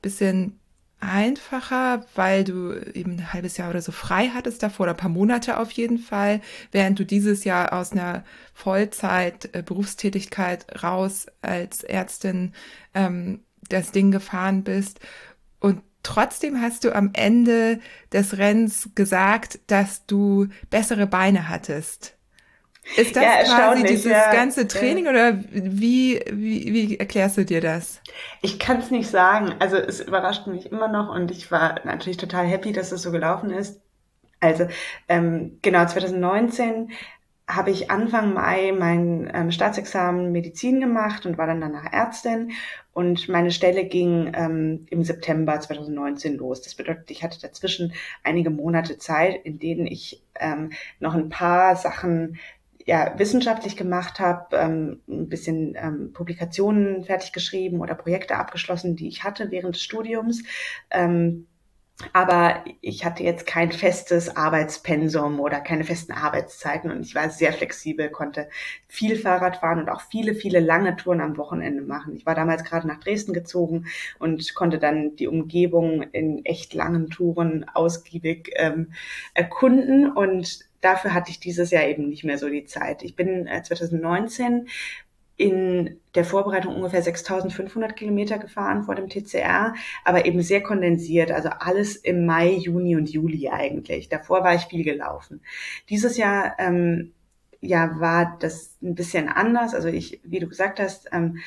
bisschen einfacher, weil du eben ein halbes Jahr oder so frei hattest davor, oder ein paar Monate auf jeden Fall, während du dieses Jahr aus einer Vollzeit äh, Berufstätigkeit raus als Ärztin ähm, das Ding gefahren bist. Und trotzdem hast du am Ende des Rennens gesagt, dass du bessere Beine hattest. Ist das ja, quasi dieses ja, ganze Training oder wie, wie, wie erklärst du dir das? Ich kann es nicht sagen. Also es überrascht mich immer noch und ich war natürlich total happy, dass es so gelaufen ist. Also ähm, genau 2019 habe ich Anfang Mai mein ähm, Staatsexamen Medizin gemacht und war dann danach Ärztin. Und meine Stelle ging ähm, im September 2019 los. Das bedeutet, ich hatte dazwischen einige Monate Zeit, in denen ich ähm, noch ein paar Sachen ja, wissenschaftlich gemacht habe, ähm, ein bisschen ähm, Publikationen fertig geschrieben oder Projekte abgeschlossen, die ich hatte während des Studiums. Ähm, aber ich hatte jetzt kein festes Arbeitspensum oder keine festen Arbeitszeiten und ich war sehr flexibel, konnte viel Fahrrad fahren und auch viele, viele lange Touren am Wochenende machen. Ich war damals gerade nach Dresden gezogen und konnte dann die Umgebung in echt langen Touren ausgiebig ähm, erkunden und dafür hatte ich dieses Jahr eben nicht mehr so die Zeit. Ich bin 2019 äh, in der Vorbereitung ungefähr 6500 Kilometer gefahren vor dem TCR, aber eben sehr kondensiert, also alles im Mai, Juni und Juli eigentlich. Davor war ich viel gelaufen. Dieses Jahr ähm, ja war das ein bisschen anders. Also ich, wie du gesagt hast, ähm,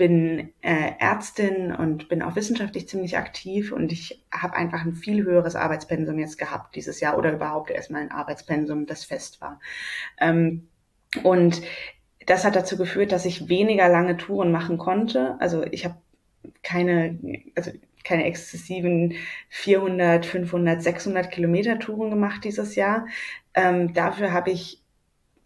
bin äh, Ärztin und bin auch wissenschaftlich ziemlich aktiv und ich habe einfach ein viel höheres Arbeitspensum jetzt gehabt dieses Jahr oder überhaupt erstmal ein Arbeitspensum, das fest war. Ähm, und das hat dazu geführt, dass ich weniger lange Touren machen konnte. Also ich habe keine, also keine exzessiven 400, 500, 600 Kilometer Touren gemacht dieses Jahr. Ähm, dafür habe ich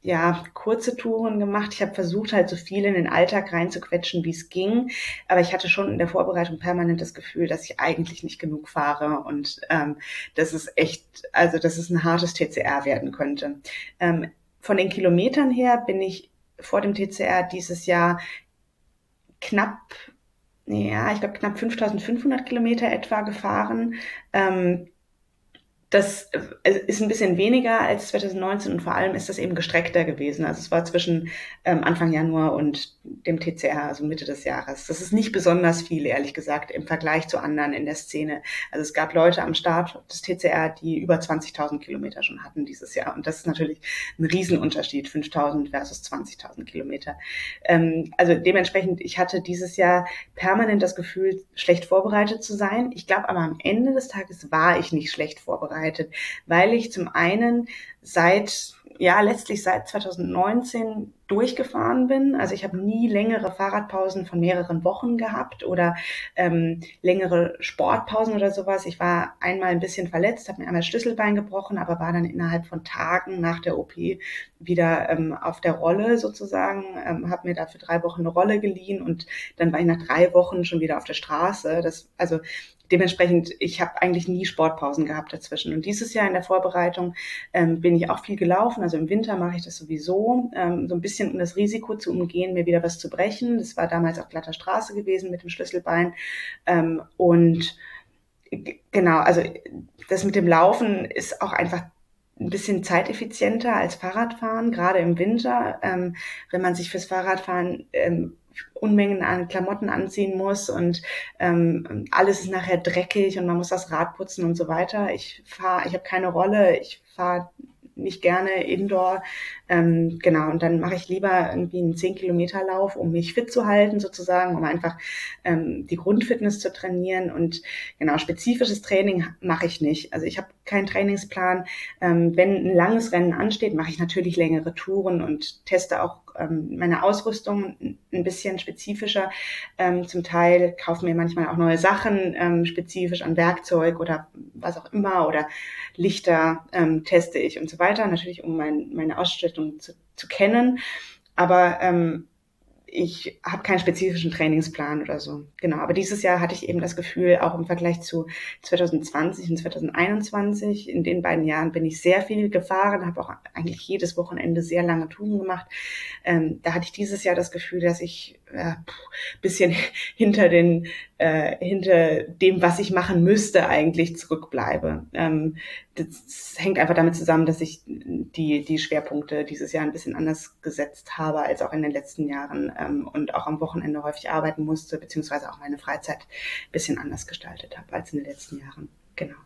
ja, kurze Touren gemacht. Ich habe versucht, halt so viel in den Alltag reinzuquetschen, wie es ging. Aber ich hatte schon in der Vorbereitung permanent das Gefühl, dass ich eigentlich nicht genug fahre und ähm, dass es echt, also dass es ein hartes TCR werden könnte. Ähm, von den Kilometern her bin ich vor dem TCR dieses Jahr knapp ja, ich glaube knapp 5500 Kilometer etwa gefahren. Ähm, das äh, ist ein bisschen weniger als 2019 und vor allem ist das eben gestreckter gewesen. Also es war zwischen ähm, Anfang Januar und dem TCR, also Mitte des Jahres. Das ist nicht besonders viel, ehrlich gesagt, im Vergleich zu anderen in der Szene. Also es gab Leute am Start des TCR, die über 20.000 Kilometer schon hatten dieses Jahr. Und das ist natürlich ein Riesenunterschied, 5.000 versus 20.000 Kilometer. Ähm, also dementsprechend, ich hatte dieses Jahr permanent das Gefühl, schlecht vorbereitet zu sein. Ich glaube aber am Ende des Tages war ich nicht schlecht vorbereitet vorbereitet, weil ich zum einen seit, ja, letztlich seit 2019 durchgefahren bin. Also ich habe nie längere Fahrradpausen von mehreren Wochen gehabt oder ähm, längere Sportpausen oder sowas. Ich war einmal ein bisschen verletzt, habe mir einmal Schlüsselbein gebrochen, aber war dann innerhalb von Tagen nach der OP wieder ähm, auf der Rolle sozusagen, ähm, habe mir da für drei Wochen eine Rolle geliehen und dann war ich nach drei Wochen schon wieder auf der Straße. Das, also dementsprechend, ich habe eigentlich nie Sportpausen gehabt dazwischen. Und dieses Jahr in der Vorbereitung ähm, bin ich auch viel gelaufen. Also im Winter mache ich das sowieso, ähm, so ein bisschen um das Risiko zu umgehen, mir wieder was zu brechen. Das war damals auf glatter Straße gewesen mit dem Schlüsselbein. Ähm, und genau, also das mit dem Laufen ist auch einfach ein bisschen zeiteffizienter als Fahrradfahren, gerade im Winter, ähm, wenn man sich fürs Fahrradfahren ähm, Unmengen an Klamotten anziehen muss und ähm, alles ist nachher dreckig und man muss das Rad putzen und so weiter. Ich fahre, ich habe keine Rolle, ich fahre nicht gerne Indoor. Ähm, genau, und dann mache ich lieber irgendwie einen 10-Kilometer-Lauf, um mich fit zu halten sozusagen, um einfach ähm, die Grundfitness zu trainieren. Und genau, spezifisches Training mache ich nicht. Also ich habe keinen Trainingsplan. Ähm, wenn ein langes Rennen ansteht, mache ich natürlich längere Touren und teste auch ähm, meine Ausrüstung ein bisschen spezifischer. Ähm, zum Teil kaufen mir manchmal auch neue Sachen ähm, spezifisch an Werkzeug oder was auch immer oder Lichter ähm, teste ich und so weiter. Natürlich, um mein, meine Ausstattung zu, zu kennen. Aber ähm, ich habe keinen spezifischen Trainingsplan oder so. Genau, aber dieses Jahr hatte ich eben das Gefühl, auch im Vergleich zu 2020 und 2021, in den beiden Jahren bin ich sehr viel gefahren, habe auch eigentlich jedes Wochenende sehr lange Touren gemacht. Ähm, da hatte ich dieses Jahr das Gefühl, dass ich äh, bisschen hinter den äh, hinter dem, was ich machen müsste, eigentlich zurückbleibe. Ähm, das hängt einfach damit zusammen, dass ich die die Schwerpunkte dieses Jahr ein bisschen anders gesetzt habe als auch in den letzten Jahren ähm, und auch am Wochenende häufig arbeiten musste, beziehungsweise auch meine Freizeit ein bisschen anders gestaltet habe als in den letzten Jahren. Genau.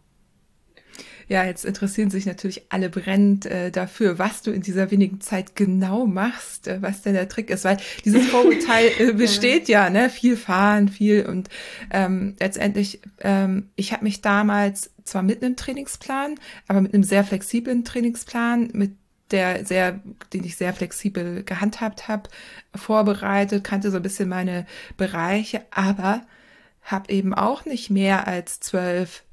Ja, jetzt interessieren sich natürlich alle brennend äh, dafür, was du in dieser wenigen Zeit genau machst, äh, was denn der Trick ist, weil dieses Vorurteil äh, besteht ja. ja, ne, viel fahren, viel und ähm, letztendlich, ähm, ich habe mich damals zwar mit einem Trainingsplan, aber mit einem sehr flexiblen Trainingsplan, mit der sehr, den ich sehr flexibel gehandhabt habe, vorbereitet, kannte so ein bisschen meine Bereiche, aber habe eben auch nicht mehr als zwölf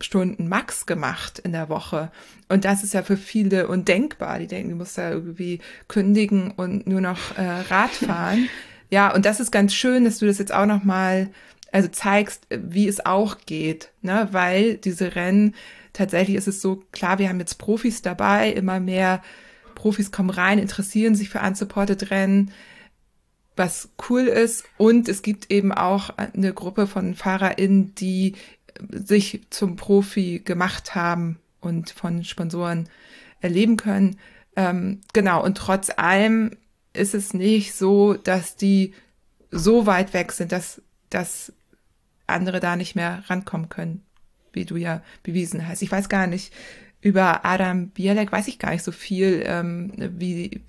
Stunden max gemacht in der Woche. Und das ist ja für viele undenkbar. Die denken, du musst da irgendwie kündigen und nur noch äh, Rad fahren. ja, und das ist ganz schön, dass du das jetzt auch noch mal also zeigst, wie es auch geht, ne? Weil diese Rennen tatsächlich ist es so klar, wir haben jetzt Profis dabei, immer mehr Profis kommen rein, interessieren sich für unsupported Rennen was cool ist. Und es gibt eben auch eine Gruppe von FahrerInnen, die sich zum Profi gemacht haben und von Sponsoren erleben können. Ähm, genau, und trotz allem ist es nicht so, dass die so weit weg sind, dass, dass andere da nicht mehr rankommen können, wie du ja bewiesen hast. Ich weiß gar nicht, über Adam Bielek weiß ich gar nicht so viel, ähm, wie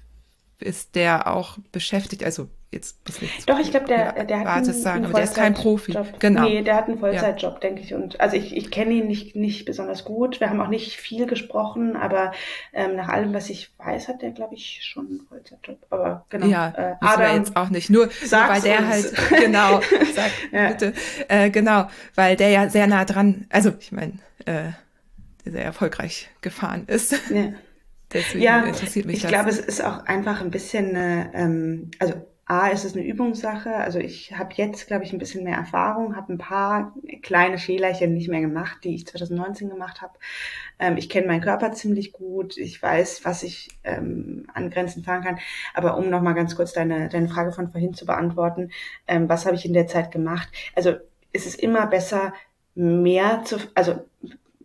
ist der auch beschäftigt, also jetzt bis jetzt. Doch, ich glaube, der, der hat einen, sagen, aber der ist kein Profi. Genau. Nee, der hat einen Vollzeitjob, ja. denke ich. Und also ich, ich kenne ihn nicht, nicht besonders gut. Wir haben auch nicht viel gesprochen, aber ähm, nach allem, was ich weiß, hat der, glaube ich, schon einen Vollzeitjob. Aber genau. Ja, äh, Adam, jetzt auch nicht. Nur, nur weil der uns. halt, genau, sag ja. bitte, äh, genau, weil der ja sehr nah dran, also ich meine, äh, sehr erfolgreich gefahren ist. Ja. Deswegen ja, interessiert mich ich das. Ich glaube, es ist auch einfach ein bisschen, äh, ähm, also A, ist es eine Übungssache. Also ich habe jetzt, glaube ich, ein bisschen mehr Erfahrung, habe ein paar kleine Fehlerchen nicht mehr gemacht, die ich 2019 gemacht habe. Ähm, ich kenne meinen Körper ziemlich gut. Ich weiß, was ich ähm, an Grenzen fahren kann. Aber um nochmal ganz kurz deine, deine Frage von vorhin zu beantworten, ähm, was habe ich in der Zeit gemacht? Also ist es immer besser, mehr zu, also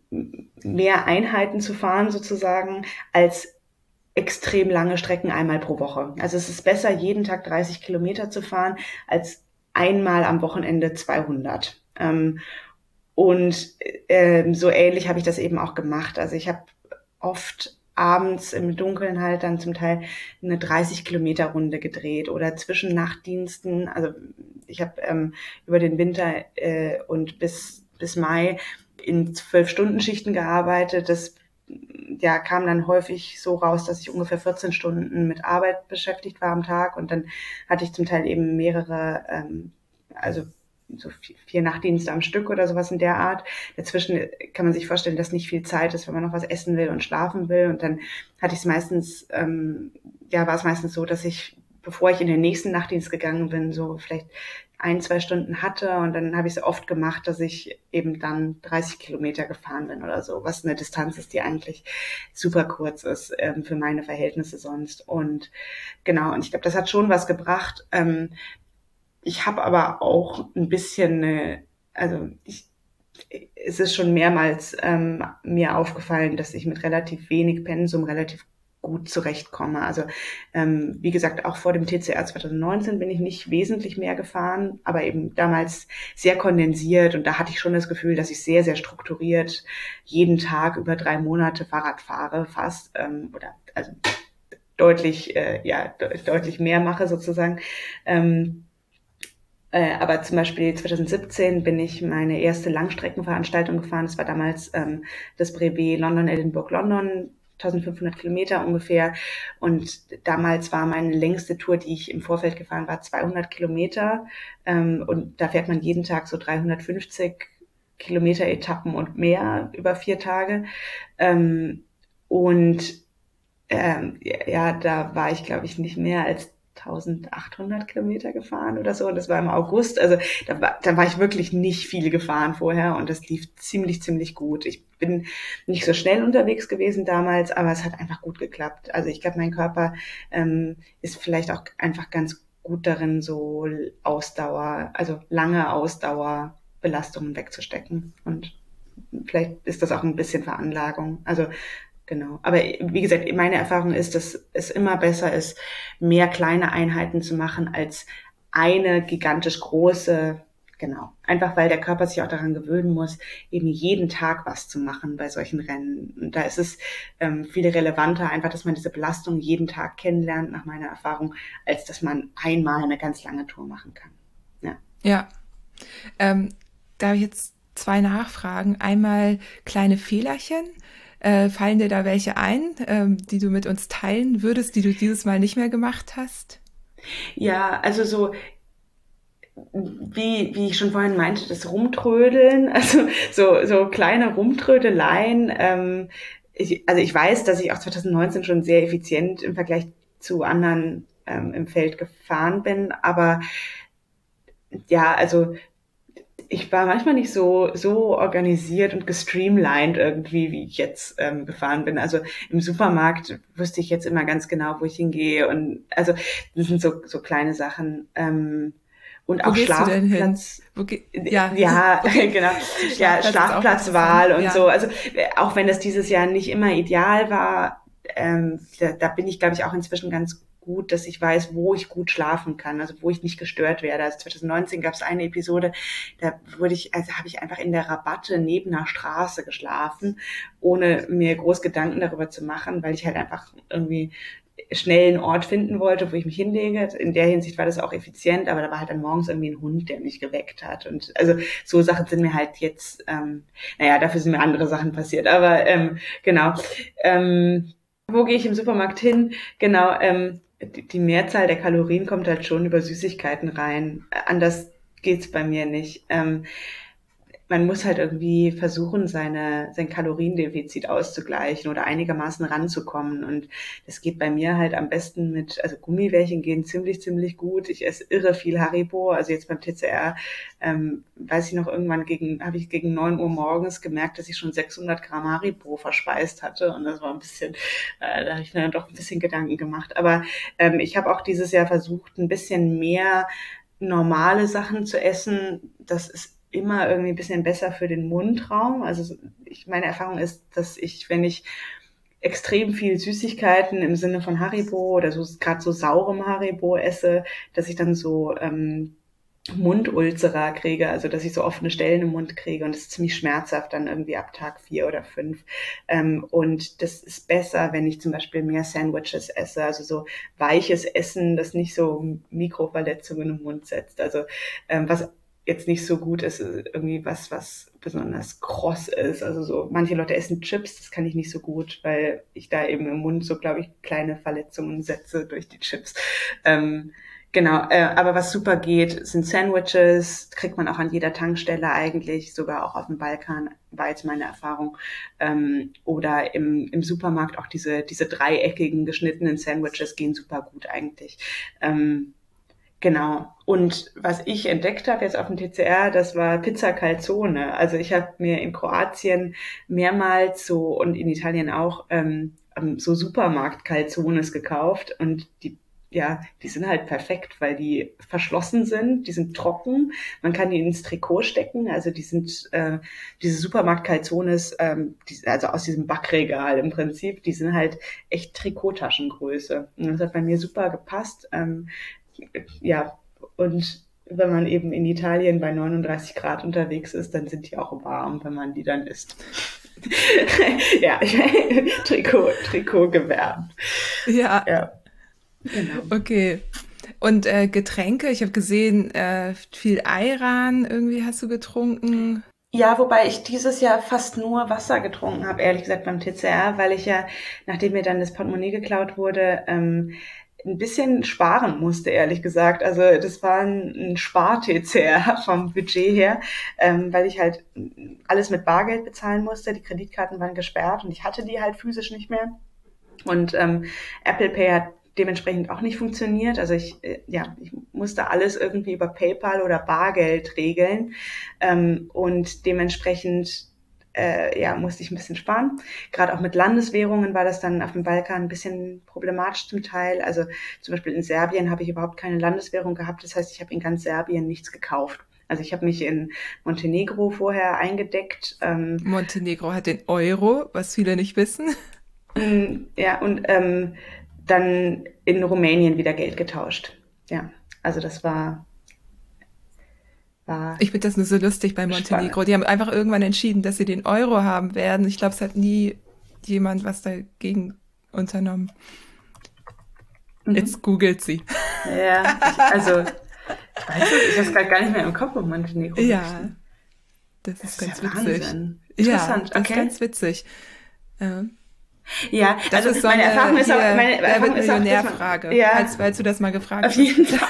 mehr Einheiten zu fahren sozusagen, als extrem lange Strecken einmal pro Woche. Also es ist besser, jeden Tag 30 Kilometer zu fahren, als einmal am Wochenende 200. Ähm, und äh, so ähnlich habe ich das eben auch gemacht. Also ich habe oft abends im Dunkeln halt dann zum Teil eine 30 Kilometer Runde gedreht oder zwischen Nachtdiensten. Also ich habe ähm, über den Winter äh, und bis bis Mai in zwölf Stunden Schichten gearbeitet. Das ja, kam dann häufig so raus, dass ich ungefähr 14 Stunden mit Arbeit beschäftigt war am Tag und dann hatte ich zum Teil eben mehrere, ähm, also so vier Nachtdienste am Stück oder sowas in der Art. Dazwischen kann man sich vorstellen, dass nicht viel Zeit ist, wenn man noch was essen will und schlafen will. Und dann hatte ich es meistens, ähm, ja, war es meistens so, dass ich, bevor ich in den nächsten Nachtdienst gegangen bin, so vielleicht ein, zwei Stunden hatte und dann habe ich es oft gemacht, dass ich eben dann 30 Kilometer gefahren bin oder so, was eine Distanz ist, die eigentlich super kurz ist ähm, für meine Verhältnisse sonst. Und genau, und ich glaube, das hat schon was gebracht. Ähm, ich habe aber auch ein bisschen, äh, also ich, es ist schon mehrmals ähm, mir aufgefallen, dass ich mit relativ wenig Pensum relativ gut zurechtkomme. Also ähm, wie gesagt, auch vor dem TCR 2019 bin ich nicht wesentlich mehr gefahren, aber eben damals sehr kondensiert und da hatte ich schon das Gefühl, dass ich sehr, sehr strukturiert jeden Tag über drei Monate Fahrrad fahre, fast ähm, oder also deutlich, äh, ja, de deutlich mehr mache sozusagen. Ähm, äh, aber zum Beispiel 2017 bin ich meine erste Langstreckenveranstaltung gefahren. Das war damals ähm, das Brevet London, Edinburgh, London 1500 Kilometer ungefähr. Und damals war meine längste Tour, die ich im Vorfeld gefahren war, 200 Kilometer. Ähm, und da fährt man jeden Tag so 350 Kilometer Etappen und mehr über vier Tage. Ähm, und ähm, ja, da war ich, glaube ich, nicht mehr als 1800 Kilometer gefahren oder so. Und das war im August. Also da war, da war ich wirklich nicht viel gefahren vorher und das lief ziemlich, ziemlich gut. Ich bin nicht so schnell unterwegs gewesen damals, aber es hat einfach gut geklappt. Also ich glaube, mein Körper ähm, ist vielleicht auch einfach ganz gut darin, so Ausdauer, also lange Ausdauerbelastungen wegzustecken. Und vielleicht ist das auch ein bisschen Veranlagung. Also Genau. Aber wie gesagt, meine Erfahrung ist, dass es immer besser ist, mehr kleine Einheiten zu machen als eine gigantisch große. Genau. Einfach weil der Körper sich auch daran gewöhnen muss, eben jeden Tag was zu machen bei solchen Rennen. Und da ist es ähm, viel relevanter, einfach, dass man diese Belastung jeden Tag kennenlernt, nach meiner Erfahrung, als dass man einmal eine ganz lange Tour machen kann. Ja. Ja. Ähm, da habe ich jetzt zwei Nachfragen. Einmal kleine Fehlerchen. Äh, fallen dir da welche ein, ähm, die du mit uns teilen würdest, die du dieses Mal nicht mehr gemacht hast? Ja, also so wie, wie ich schon vorhin meinte, das Rumtrödeln, also so, so kleine Rumtrödeleien. Ähm, ich, also ich weiß, dass ich auch 2019 schon sehr effizient im Vergleich zu anderen ähm, im Feld gefahren bin, aber ja, also ich war manchmal nicht so, so organisiert und gestreamlined irgendwie, wie ich jetzt ähm, gefahren bin. Also im Supermarkt wusste ich jetzt immer ganz genau, wo ich hingehe. Und also das sind so, so kleine Sachen. Ähm, und auch Schlafplatz. ja, ja genau. Ja, Schlafplatzwahl und ja. so. Also auch wenn das dieses Jahr nicht immer ideal war, ähm, da, da bin ich, glaube ich, auch inzwischen ganz gut, dass ich weiß, wo ich gut schlafen kann, also wo ich nicht gestört werde. Also 2019 gab es eine Episode, da wurde ich, also habe ich einfach in der Rabatte neben einer Straße geschlafen, ohne mir groß Gedanken darüber zu machen, weil ich halt einfach irgendwie schnell einen Ort finden wollte, wo ich mich hinlege. In der Hinsicht war das auch effizient, aber da war halt dann morgens irgendwie ein Hund, der mich geweckt hat. Und also so Sachen sind mir halt jetzt, ähm, naja, dafür sind mir andere Sachen passiert. Aber ähm, genau. Ähm, wo gehe ich im Supermarkt hin? Genau, ähm, die Mehrzahl der Kalorien kommt halt schon über Süßigkeiten rein. Anders geht's bei mir nicht. Ähm, man muss halt irgendwie versuchen, seine, sein Kaloriendefizit auszugleichen oder einigermaßen ranzukommen. Und das geht bei mir halt am besten mit, also Gummibärchen gehen ziemlich, ziemlich gut. Ich esse irre viel Haribo. Also jetzt beim TCR, ähm, weiß ich noch, irgendwann gegen, habe ich gegen neun Uhr morgens gemerkt, dass ich schon 600 Gramm Haribo verspeist hatte. Und das war ein bisschen, äh, da habe ich mir dann doch ein bisschen Gedanken gemacht. Aber ähm, ich habe auch dieses Jahr versucht, ein bisschen mehr normale Sachen zu essen. Das ist immer irgendwie ein bisschen besser für den Mundraum. Also ich, meine Erfahrung ist, dass ich, wenn ich extrem viel Süßigkeiten im Sinne von Haribo oder so gerade so saurem Haribo esse, dass ich dann so ähm, Mundulzera kriege, also dass ich so offene Stellen im Mund kriege und das ist ziemlich schmerzhaft dann irgendwie ab Tag vier oder fünf. Ähm, und das ist besser, wenn ich zum Beispiel mehr Sandwiches esse, also so weiches Essen, das nicht so Mikroverletzungen im Mund setzt. Also ähm, was jetzt nicht so gut ist, irgendwie was, was besonders kross ist. Also so, manche Leute essen Chips, das kann ich nicht so gut, weil ich da eben im Mund so, glaube ich, kleine Verletzungen setze durch die Chips. Ähm, genau, äh, aber was super geht, sind Sandwiches, kriegt man auch an jeder Tankstelle eigentlich, sogar auch auf dem Balkan, war jetzt meine Erfahrung. Ähm, oder im, im Supermarkt auch diese, diese dreieckigen geschnittenen Sandwiches gehen super gut eigentlich. Ähm, Genau. Und was ich entdeckt habe jetzt auf dem TCR, das war Pizza Calzone. Also ich habe mir in Kroatien mehrmals so und in Italien auch ähm, ähm, so Supermarkt Calzones gekauft und die ja, die sind halt perfekt, weil die verschlossen sind, die sind trocken, man kann die ins Trikot stecken, also die sind, äh, diese Supermarkt Calzones, ähm, die, also aus diesem Backregal im Prinzip, die sind halt echt Trikottaschengröße. Und das hat bei mir super gepasst. Ähm, ja, und wenn man eben in Italien bei 39 Grad unterwegs ist, dann sind die auch warm, wenn man die dann isst. ja, Trikot, Trikot gewärmt. Ja. ja. Genau. Okay. Und äh, Getränke, ich habe gesehen, äh, viel Ayran irgendwie hast du getrunken. Ja, wobei ich dieses Jahr fast nur Wasser getrunken habe, ehrlich gesagt beim TCR, weil ich ja, nachdem mir dann das Portemonnaie geklaut wurde, ähm, ein bisschen sparen musste, ehrlich gesagt. Also das war ein, ein Spar-TCR vom Budget her, ähm, weil ich halt alles mit Bargeld bezahlen musste. Die Kreditkarten waren gesperrt und ich hatte die halt physisch nicht mehr. Und ähm, Apple Pay hat dementsprechend auch nicht funktioniert. Also ich, äh, ja, ich musste alles irgendwie über PayPal oder Bargeld regeln. Ähm, und dementsprechend äh, ja, musste ich ein bisschen sparen. Gerade auch mit Landeswährungen war das dann auf dem Balkan ein bisschen problematisch zum Teil. Also zum Beispiel in Serbien habe ich überhaupt keine Landeswährung gehabt. Das heißt, ich habe in ganz Serbien nichts gekauft. Also ich habe mich in Montenegro vorher eingedeckt. Ähm, Montenegro hat den Euro, was viele nicht wissen. Mm, ja, und ähm, dann in Rumänien wieder Geld getauscht. Ja, also das war war. Ich finde das nur so lustig bei Montenegro. Spannend. Die haben einfach irgendwann entschieden, dass sie den Euro haben werden. Ich glaube, es hat nie jemand was dagegen unternommen. Mhm. Jetzt googelt sie. Ja, ich, also, ich weiß nicht, ich habe gerade gar nicht mehr im Kopf, um Montenegro Ja, das, das ist, ganz ja witzig. Wahnsinn. Interessant, ja, das okay. ist ganz witzig. Ja. Ja, das also ist so meine eine, Erfahrung ist auch, meine Erfahrung ist auch, ja, als, weil du das mal gefragt hast. Auf jeden Fall.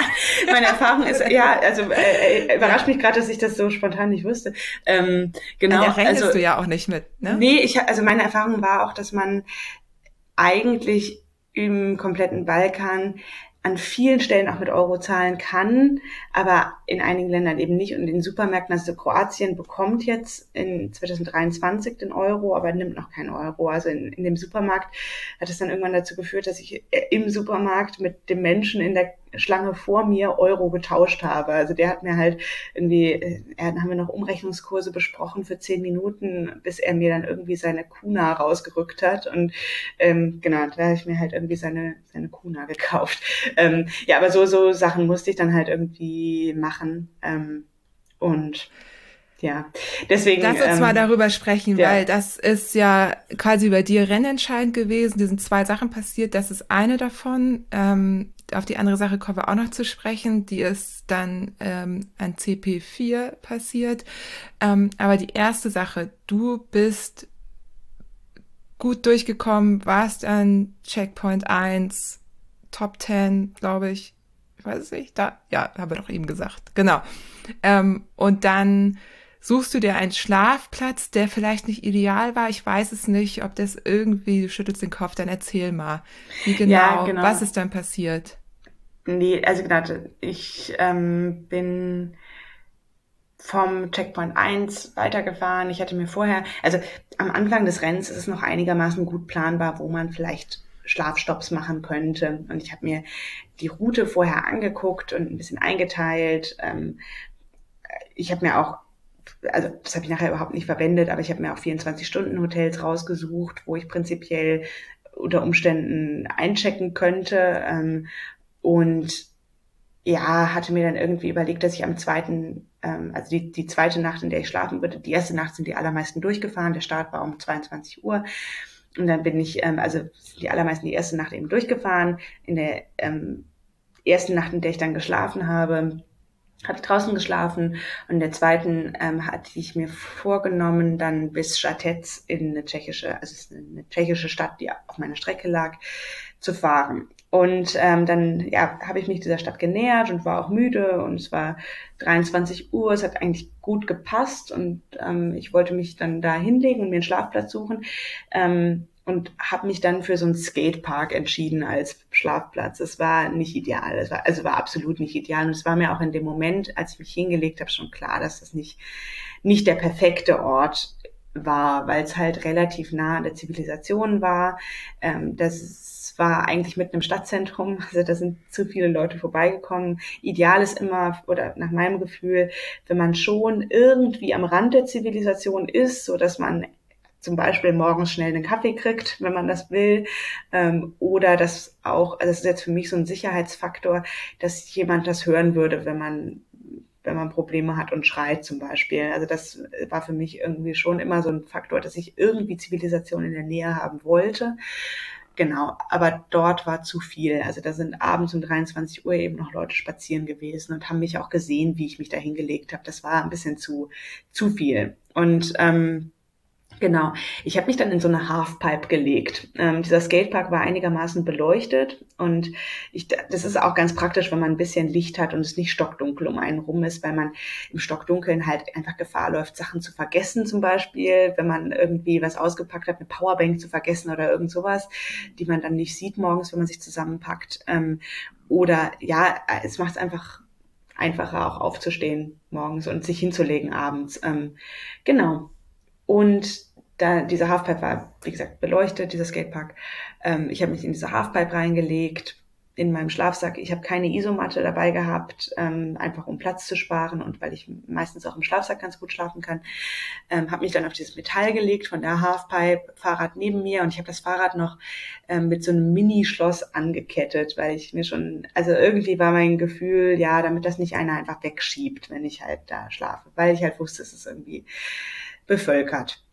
Meine Erfahrung ist, ja, also äh, äh überrascht mich gerade, dass ich das so spontan nicht wusste. Ähm, genau. Da rechnest also, du ja auch nicht mit, ne? Nee, ich, also meine Erfahrung war auch, dass man eigentlich im kompletten Balkan an vielen Stellen auch mit Euro zahlen kann, aber in einigen Ländern eben nicht. Und in Supermärkten, also Kroatien bekommt jetzt in 2023 den Euro, aber nimmt noch keinen Euro. Also in, in dem Supermarkt hat es dann irgendwann dazu geführt, dass ich im Supermarkt mit dem Menschen in der Schlange vor mir Euro getauscht habe. Also der hat mir halt irgendwie, äh, er haben wir noch Umrechnungskurse besprochen für zehn Minuten, bis er mir dann irgendwie seine Kuna rausgerückt hat. Und ähm, genau, da habe ich mir halt irgendwie seine, seine Kuna gekauft. Ähm, ja, aber so, so Sachen musste ich dann halt irgendwie machen. Ähm, und ja, deswegen. Lass uns ähm, mal darüber sprechen, ja. weil das ist ja quasi bei dir rennentscheidend gewesen. Dir sind zwei Sachen passiert. Das ist eine davon. Ähm, auf die andere Sache kommen wir auch noch zu sprechen. Die ist dann ähm, an CP4 passiert. Ähm, aber die erste Sache, du bist gut durchgekommen, warst an Checkpoint 1, Top 10, glaube ich. Ich weiß es nicht. Da, ja, habe ich doch eben gesagt. Genau. Ähm, und dann suchst du dir einen Schlafplatz, der vielleicht nicht ideal war. Ich weiß es nicht, ob das irgendwie, du schüttelst den Kopf, dann erzähl mal. Wie genau, ja, genau. was ist dann passiert? Nee, also genau, ich ähm, bin vom Checkpoint 1 weitergefahren. Ich hatte mir vorher, also am Anfang des Rennens ist es noch einigermaßen gut planbar, wo man vielleicht Schlafstopps machen könnte. Und ich habe mir die Route vorher angeguckt und ein bisschen eingeteilt. Ähm, ich habe mir auch also das habe ich nachher überhaupt nicht verwendet, aber ich habe mir auch 24-Stunden-Hotels rausgesucht, wo ich prinzipiell unter Umständen einchecken könnte. Und ja, hatte mir dann irgendwie überlegt, dass ich am zweiten, ähm, also die, die zweite Nacht, in der ich schlafen würde, die erste Nacht sind die allermeisten durchgefahren, der Start war um 22 Uhr. Und dann bin ich, ähm, also die allermeisten die erste Nacht eben durchgefahren. In der ähm, ersten Nacht, in der ich dann geschlafen habe, habe ich draußen geschlafen und in der zweiten ähm, hatte ich mir vorgenommen, dann bis Schatez in eine tschechische, also eine tschechische Stadt, die auf meiner Strecke lag, zu fahren. Und ähm, dann ja, habe ich mich dieser Stadt genähert und war auch müde und es war 23 Uhr, es hat eigentlich gut gepasst und ähm, ich wollte mich dann da hinlegen und mir einen Schlafplatz suchen. Ähm, und habe mich dann für so einen Skatepark entschieden als Schlafplatz. Es war nicht ideal, es war, also war absolut nicht ideal. Und es war mir auch in dem Moment, als ich mich hingelegt habe, schon klar, dass das nicht, nicht der perfekte Ort war, weil es halt relativ nah an der Zivilisation war. Ähm, das war eigentlich mitten im Stadtzentrum, also da sind zu viele Leute vorbeigekommen. Ideal ist immer, oder nach meinem Gefühl, wenn man schon irgendwie am Rand der Zivilisation ist, so dass man zum Beispiel morgens schnell einen Kaffee kriegt, wenn man das will, ähm, oder dass auch, also das ist jetzt für mich so ein Sicherheitsfaktor, dass jemand das hören würde, wenn man wenn man Probleme hat und schreit zum Beispiel. Also das war für mich irgendwie schon immer so ein Faktor, dass ich irgendwie Zivilisation in der Nähe haben wollte. Genau, aber dort war zu viel. Also da sind abends um 23 Uhr eben noch Leute spazieren gewesen und haben mich auch gesehen, wie ich mich da hingelegt habe. Das war ein bisschen zu, zu viel. Und ähm, Genau. Ich habe mich dann in so eine Halfpipe gelegt. Ähm, dieser Skatepark war einigermaßen beleuchtet und ich, das ist auch ganz praktisch, wenn man ein bisschen Licht hat und es nicht stockdunkel um einen rum ist, weil man im Stockdunkeln halt einfach Gefahr läuft, Sachen zu vergessen zum Beispiel, wenn man irgendwie was ausgepackt hat, eine Powerbank zu vergessen oder irgend sowas, die man dann nicht sieht morgens, wenn man sich zusammenpackt. Ähm, oder ja, es macht es einfach einfacher auch aufzustehen morgens und sich hinzulegen abends. Ähm, genau. Und da dieser Halfpipe war, wie gesagt, beleuchtet, dieser Skatepark. Ähm, ich habe mich in diese Halfpipe reingelegt, in meinem Schlafsack. Ich habe keine Isomatte dabei gehabt, ähm, einfach um Platz zu sparen und weil ich meistens auch im Schlafsack ganz gut schlafen kann. Ähm, habe mich dann auf dieses Metall gelegt von der Halfpipe, Fahrrad neben mir und ich habe das Fahrrad noch ähm, mit so einem Mini-Schloss angekettet, weil ich mir schon, also irgendwie war mein Gefühl, ja, damit das nicht einer einfach wegschiebt, wenn ich halt da schlafe, weil ich halt wusste, es ist irgendwie bevölkert.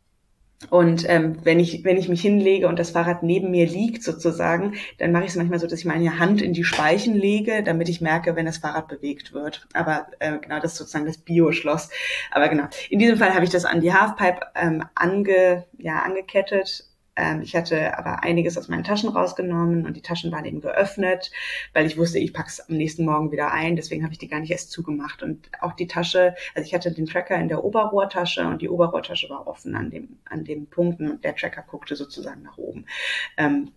Und ähm, wenn ich wenn ich mich hinlege und das Fahrrad neben mir liegt sozusagen, dann mache ich es manchmal so, dass ich meine Hand in die Speichen lege, damit ich merke, wenn das Fahrrad bewegt wird. Aber äh, genau, das ist sozusagen das Bio-Schloss. Aber genau, in diesem Fall habe ich das an die Halfpipe ähm, ange, ja, angekettet ähm, ich hatte aber einiges aus meinen Taschen rausgenommen und die Taschen waren eben geöffnet, weil ich wusste, ich packe es am nächsten Morgen wieder ein. Deswegen habe ich die gar nicht erst zugemacht. Und auch die Tasche, also ich hatte den Tracker in der Oberrohrtasche und die Oberrohrtasche war offen an dem, an dem Punkten und der Tracker guckte sozusagen nach oben. Ähm,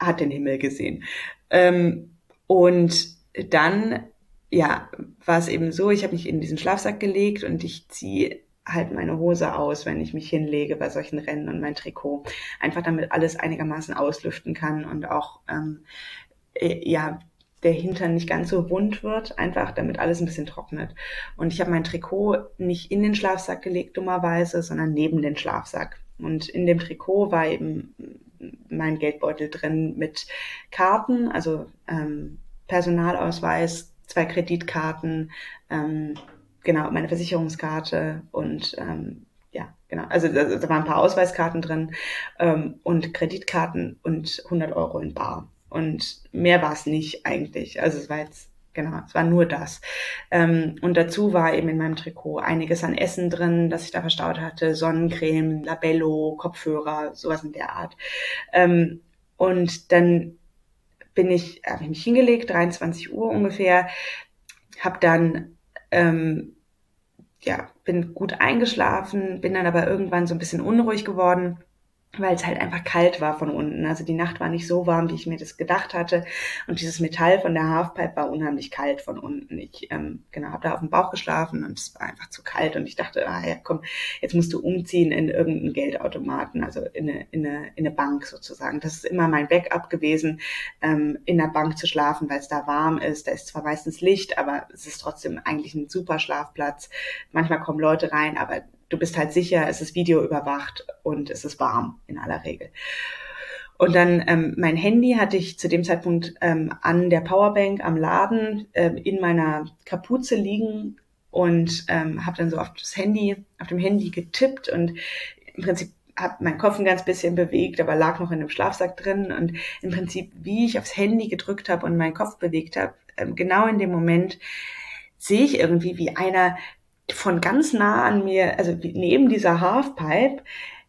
hat den Himmel gesehen. Ähm, und dann ja, war es eben so, ich habe mich in diesen Schlafsack gelegt und ich ziehe halt meine Hose aus, wenn ich mich hinlege bei solchen Rennen und mein Trikot. Einfach damit alles einigermaßen auslüften kann und auch ähm, äh, ja der Hintern nicht ganz so wund wird, einfach damit alles ein bisschen trocknet. Und ich habe mein Trikot nicht in den Schlafsack gelegt, dummerweise, sondern neben den Schlafsack. Und in dem Trikot war eben mein Geldbeutel drin mit Karten, also ähm, Personalausweis, zwei Kreditkarten, ähm, genau, meine Versicherungskarte und ähm, ja, genau. Also da, da waren ein paar Ausweiskarten drin ähm, und Kreditkarten und 100 Euro in Bar. Und mehr war es nicht eigentlich. Also es war jetzt, genau, es war nur das. Ähm, und dazu war eben in meinem Trikot einiges an Essen drin, das ich da verstaut hatte. Sonnencreme, Labello, Kopfhörer, sowas in der Art. Ähm, und dann bin ich, habe ich mich hingelegt, 23 Uhr ungefähr, habe dann ähm, ja, bin gut eingeschlafen, bin dann aber irgendwann so ein bisschen unruhig geworden weil es halt einfach kalt war von unten. Also die Nacht war nicht so warm, wie ich mir das gedacht hatte. Und dieses Metall von der Halfpipe war unheimlich kalt von unten. Ich ähm, genau habe da auf dem Bauch geschlafen und es war einfach zu kalt. Und ich dachte, ah ja, komm, jetzt musst du umziehen in irgendeinen Geldautomaten, also in eine, in eine, in eine Bank sozusagen. Das ist immer mein Backup gewesen, ähm, in der Bank zu schlafen, weil es da warm ist. Da ist zwar meistens Licht, aber es ist trotzdem eigentlich ein super Schlafplatz. Manchmal kommen Leute rein, aber du bist halt sicher, es ist Video überwacht und es ist warm in aller Regel. Und dann ähm, mein Handy hatte ich zu dem Zeitpunkt ähm, an der Powerbank am Laden ähm, in meiner Kapuze liegen und ähm, habe dann so auf das Handy, auf dem Handy getippt und im Prinzip habe meinen Kopf ein ganz bisschen bewegt, aber lag noch in dem Schlafsack drin und im Prinzip, wie ich aufs Handy gedrückt habe und meinen Kopf bewegt habe, ähm, genau in dem Moment sehe ich irgendwie, wie einer von ganz nah an mir, also neben dieser Halfpipe,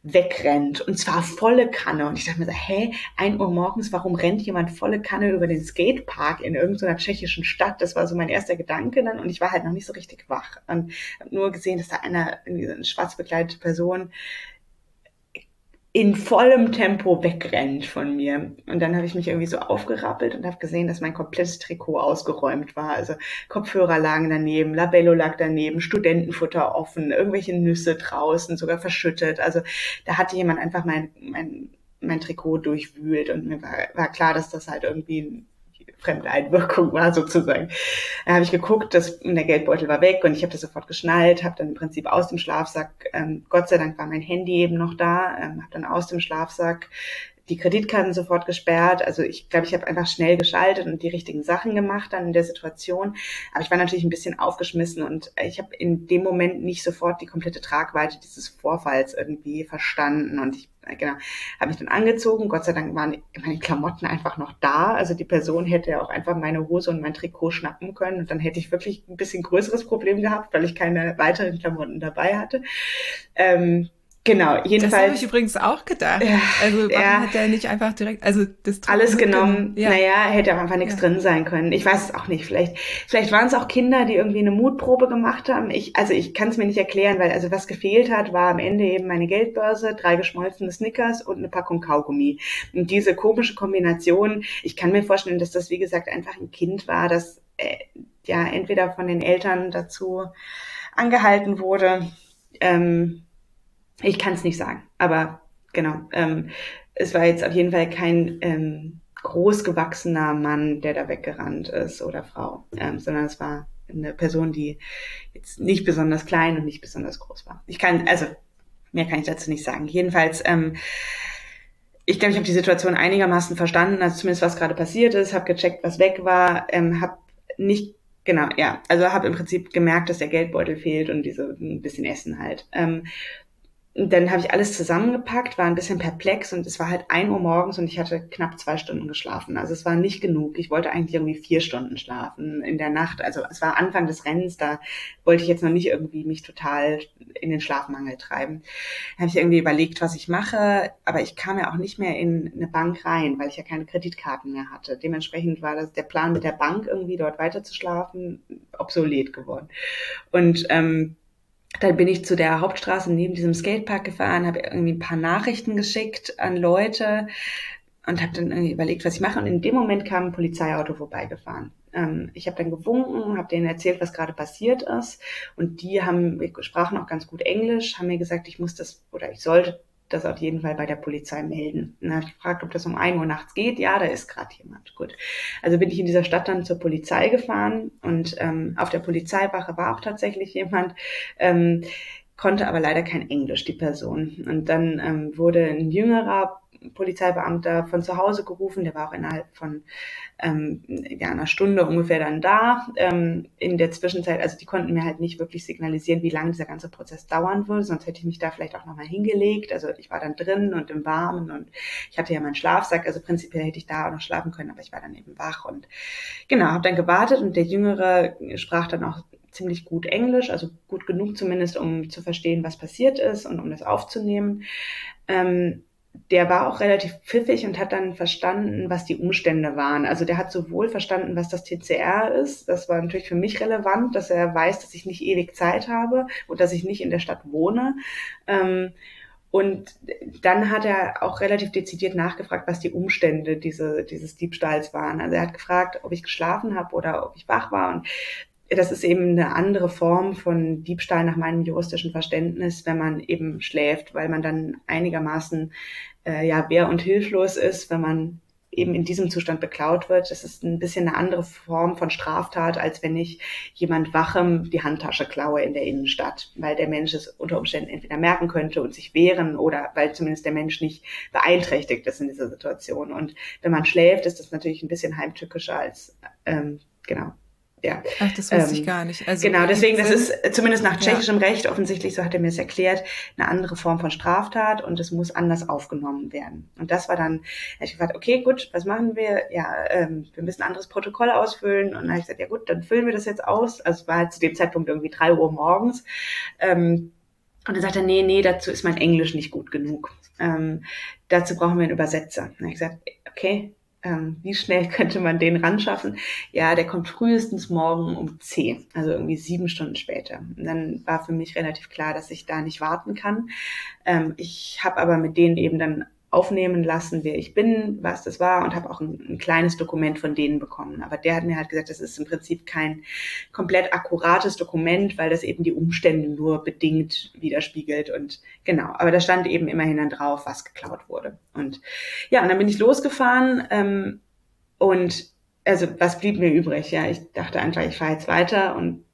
wegrennt. Und zwar volle Kanne. Und ich dachte mir so, hä, ein Uhr morgens, warum rennt jemand volle Kanne über den Skatepark in irgendeiner tschechischen Stadt? Das war so mein erster Gedanke dann. Und ich war halt noch nicht so richtig wach. Und habe nur gesehen, dass da einer, eine schwarz bekleidete Person in vollem Tempo wegrennt von mir. Und dann habe ich mich irgendwie so aufgerappelt und habe gesehen, dass mein komplettes Trikot ausgeräumt war. Also Kopfhörer lagen daneben, Labello lag daneben, Studentenfutter offen, irgendwelche Nüsse draußen, sogar verschüttet. Also da hatte jemand einfach mein, mein, mein Trikot durchwühlt und mir war, war klar, dass das halt irgendwie fremde Einwirkung war sozusagen. Da habe ich geguckt, dass der Geldbeutel war weg und ich habe das sofort geschnallt, habe dann im Prinzip aus dem Schlafsack, ähm, Gott sei Dank war mein Handy eben noch da, ähm, habe dann aus dem Schlafsack die Kreditkarten sofort gesperrt. Also ich glaube, ich habe einfach schnell geschaltet und die richtigen Sachen gemacht dann in der Situation. Aber ich war natürlich ein bisschen aufgeschmissen und ich habe in dem Moment nicht sofort die komplette Tragweite dieses Vorfalls irgendwie verstanden. Und ich genau, habe mich dann angezogen. Gott sei Dank waren meine Klamotten einfach noch da. Also die Person hätte auch einfach meine Hose und mein Trikot schnappen können und dann hätte ich wirklich ein bisschen größeres Problem gehabt, weil ich keine weiteren Klamotten dabei hatte. Ähm, Genau, jedenfalls. Das habe ich übrigens auch gedacht. Ja, also warum ja, hat er nicht einfach direkt, also das alles genommen. Ja. Naja, hätte auch einfach nichts ja. drin sein können. Ich weiß es auch nicht. Vielleicht, vielleicht waren es auch Kinder, die irgendwie eine Mutprobe gemacht haben. Ich, also ich kann es mir nicht erklären, weil also was gefehlt hat, war am Ende eben meine Geldbörse, drei geschmolzene Snickers und eine Packung Kaugummi. Und diese komische Kombination, ich kann mir vorstellen, dass das wie gesagt einfach ein Kind war, das äh, ja entweder von den Eltern dazu angehalten wurde. Ähm, ich kann es nicht sagen, aber genau. Ähm, es war jetzt auf jeden Fall kein ähm, großgewachsener Mann, der da weggerannt ist oder Frau, ähm, sondern es war eine Person, die jetzt nicht besonders klein und nicht besonders groß war. Ich kann, also mehr kann ich dazu nicht sagen. Jedenfalls, ähm, ich glaube, ich habe die Situation einigermaßen verstanden, also zumindest was gerade passiert ist, habe gecheckt, was weg war, ähm, habe nicht Genau, ja. Also habe im Prinzip gemerkt, dass der Geldbeutel fehlt und diese ein bisschen Essen halt. Ähm, und dann habe ich alles zusammengepackt, war ein bisschen perplex und es war halt ein Uhr morgens und ich hatte knapp zwei Stunden geschlafen. Also es war nicht genug. Ich wollte eigentlich irgendwie vier Stunden schlafen in der Nacht. Also es war Anfang des Rennens, da wollte ich jetzt noch nicht irgendwie mich total in den Schlafmangel treiben. Da habe ich irgendwie überlegt, was ich mache, aber ich kam ja auch nicht mehr in eine Bank rein, weil ich ja keine Kreditkarten mehr hatte. Dementsprechend war das der Plan mit der Bank irgendwie dort weiter zu schlafen obsolet geworden. Und ähm, dann bin ich zu der Hauptstraße neben diesem Skatepark gefahren, habe irgendwie ein paar Nachrichten geschickt an Leute und habe dann irgendwie überlegt, was ich mache. Und in dem Moment kam ein Polizeiauto vorbeigefahren. Ähm, ich habe dann gewunken, habe denen erzählt, was gerade passiert ist. Und die haben, sprachen auch ganz gut Englisch, haben mir gesagt, ich muss das oder ich sollte das auf jeden Fall bei der Polizei melden. dann habe ich gefragt, ob das um ein Uhr nachts geht. Ja, da ist gerade jemand. Gut. Also bin ich in dieser Stadt dann zur Polizei gefahren und ähm, auf der Polizeiwache war auch tatsächlich jemand. Ähm, konnte aber leider kein Englisch, die Person. Und dann ähm, wurde ein jüngerer Polizeibeamter von zu Hause gerufen, der war auch innerhalb von ähm, ja, einer Stunde ungefähr dann da. Ähm, in der Zwischenzeit, also die konnten mir halt nicht wirklich signalisieren, wie lange dieser ganze Prozess dauern würde, sonst hätte ich mich da vielleicht auch nochmal hingelegt. Also ich war dann drin und im Warmen und ich hatte ja meinen Schlafsack, also prinzipiell hätte ich da auch noch schlafen können, aber ich war dann eben wach und genau, habe dann gewartet und der Jüngere sprach dann auch ziemlich gut Englisch, also gut genug zumindest, um zu verstehen, was passiert ist und um das aufzunehmen. Ähm, der war auch relativ pfiffig und hat dann verstanden, was die Umstände waren. Also der hat sowohl verstanden, was das TCR ist. Das war natürlich für mich relevant, dass er weiß, dass ich nicht ewig Zeit habe und dass ich nicht in der Stadt wohne. Ähm, und dann hat er auch relativ dezidiert nachgefragt, was die Umstände diese, dieses Diebstahls waren. Also er hat gefragt, ob ich geschlafen habe oder ob ich wach war. Und das ist eben eine andere Form von Diebstahl nach meinem juristischen Verständnis, wenn man eben schläft, weil man dann einigermaßen äh, ja wehr und hilflos ist, wenn man eben in diesem Zustand beklaut wird. Das ist ein bisschen eine andere Form von Straftat, als wenn ich jemand wachem die Handtasche klaue in der Innenstadt, weil der Mensch es unter Umständen entweder merken könnte und sich wehren oder weil zumindest der Mensch nicht beeinträchtigt ist in dieser Situation. Und wenn man schläft, ist das natürlich ein bisschen heimtückischer als ähm, genau ja. Ach, das wusste ähm, ich gar nicht. Also genau, deswegen, das ist zumindest nach tschechischem ja. Recht offensichtlich, so hat er mir es erklärt, eine andere Form von Straftat und es muss anders aufgenommen werden. Und das war dann, ich gefragt, okay, gut, was machen wir? Ja, ähm, wir müssen ein anderes Protokoll ausfüllen. Und dann habe ich gesagt, ja gut, dann füllen wir das jetzt aus. Also es war halt zu dem Zeitpunkt irgendwie drei Uhr morgens. Ähm, und dann sagt er, nee, nee, dazu ist mein Englisch nicht gut genug. Ähm, dazu brauchen wir einen Übersetzer. Und dann habe ich gesagt, okay, ähm, wie schnell könnte man den ran schaffen? Ja, der kommt frühestens morgen um zehn, also irgendwie sieben Stunden später. Und dann war für mich relativ klar, dass ich da nicht warten kann. Ähm, ich habe aber mit denen eben dann aufnehmen lassen, wer ich bin, was das war und habe auch ein, ein, kleines Dokument von denen bekommen. Aber der hat mir halt gesagt, das ist im Prinzip kein komplett akkurates Dokument, weil das eben die Umstände nur bedingt widerspiegelt und genau. Aber da stand eben immerhin dann drauf, was geklaut wurde. Und ja, und dann bin ich losgefahren ähm, und also was blieb mir übrig? Ja, ich dachte einfach, ich fahre jetzt weiter und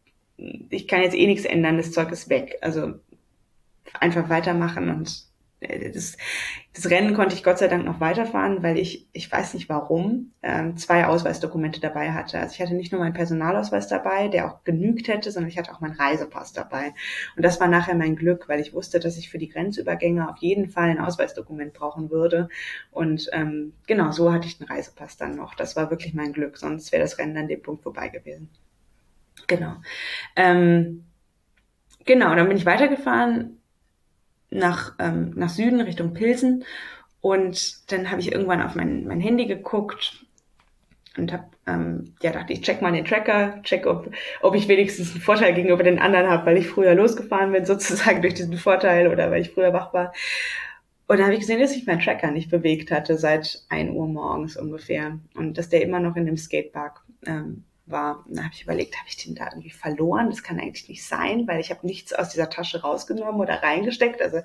ich kann jetzt eh nichts ändern, das Zeug ist weg. Also einfach weitermachen und das, das Rennen konnte ich Gott sei Dank noch weiterfahren, weil ich, ich weiß nicht warum, ähm, zwei Ausweisdokumente dabei hatte. Also ich hatte nicht nur meinen Personalausweis dabei, der auch genügt hätte, sondern ich hatte auch meinen Reisepass dabei. Und das war nachher mein Glück, weil ich wusste, dass ich für die Grenzübergänge auf jeden Fall ein Ausweisdokument brauchen würde. Und ähm, genau, so hatte ich den Reisepass dann noch. Das war wirklich mein Glück, sonst wäre das Rennen an dem Punkt vorbei gewesen. Genau. Ähm, genau, dann bin ich weitergefahren nach, ähm, nach Süden Richtung Pilsen. Und dann habe ich irgendwann auf mein, mein Handy geguckt und habe, ähm, ja, dachte ich, check mal den Tracker, check, ob, ob ich wenigstens einen Vorteil gegenüber den anderen habe, weil ich früher losgefahren bin, sozusagen durch diesen Vorteil oder weil ich früher wach war. Und dann habe ich gesehen, dass sich mein Tracker nicht bewegt hatte seit ein Uhr morgens ungefähr und dass der immer noch in dem Skatepark ähm, war. Und da habe ich überlegt, habe ich den da irgendwie verloren? Das kann eigentlich nicht sein, weil ich habe nichts aus dieser Tasche rausgenommen oder reingesteckt. Also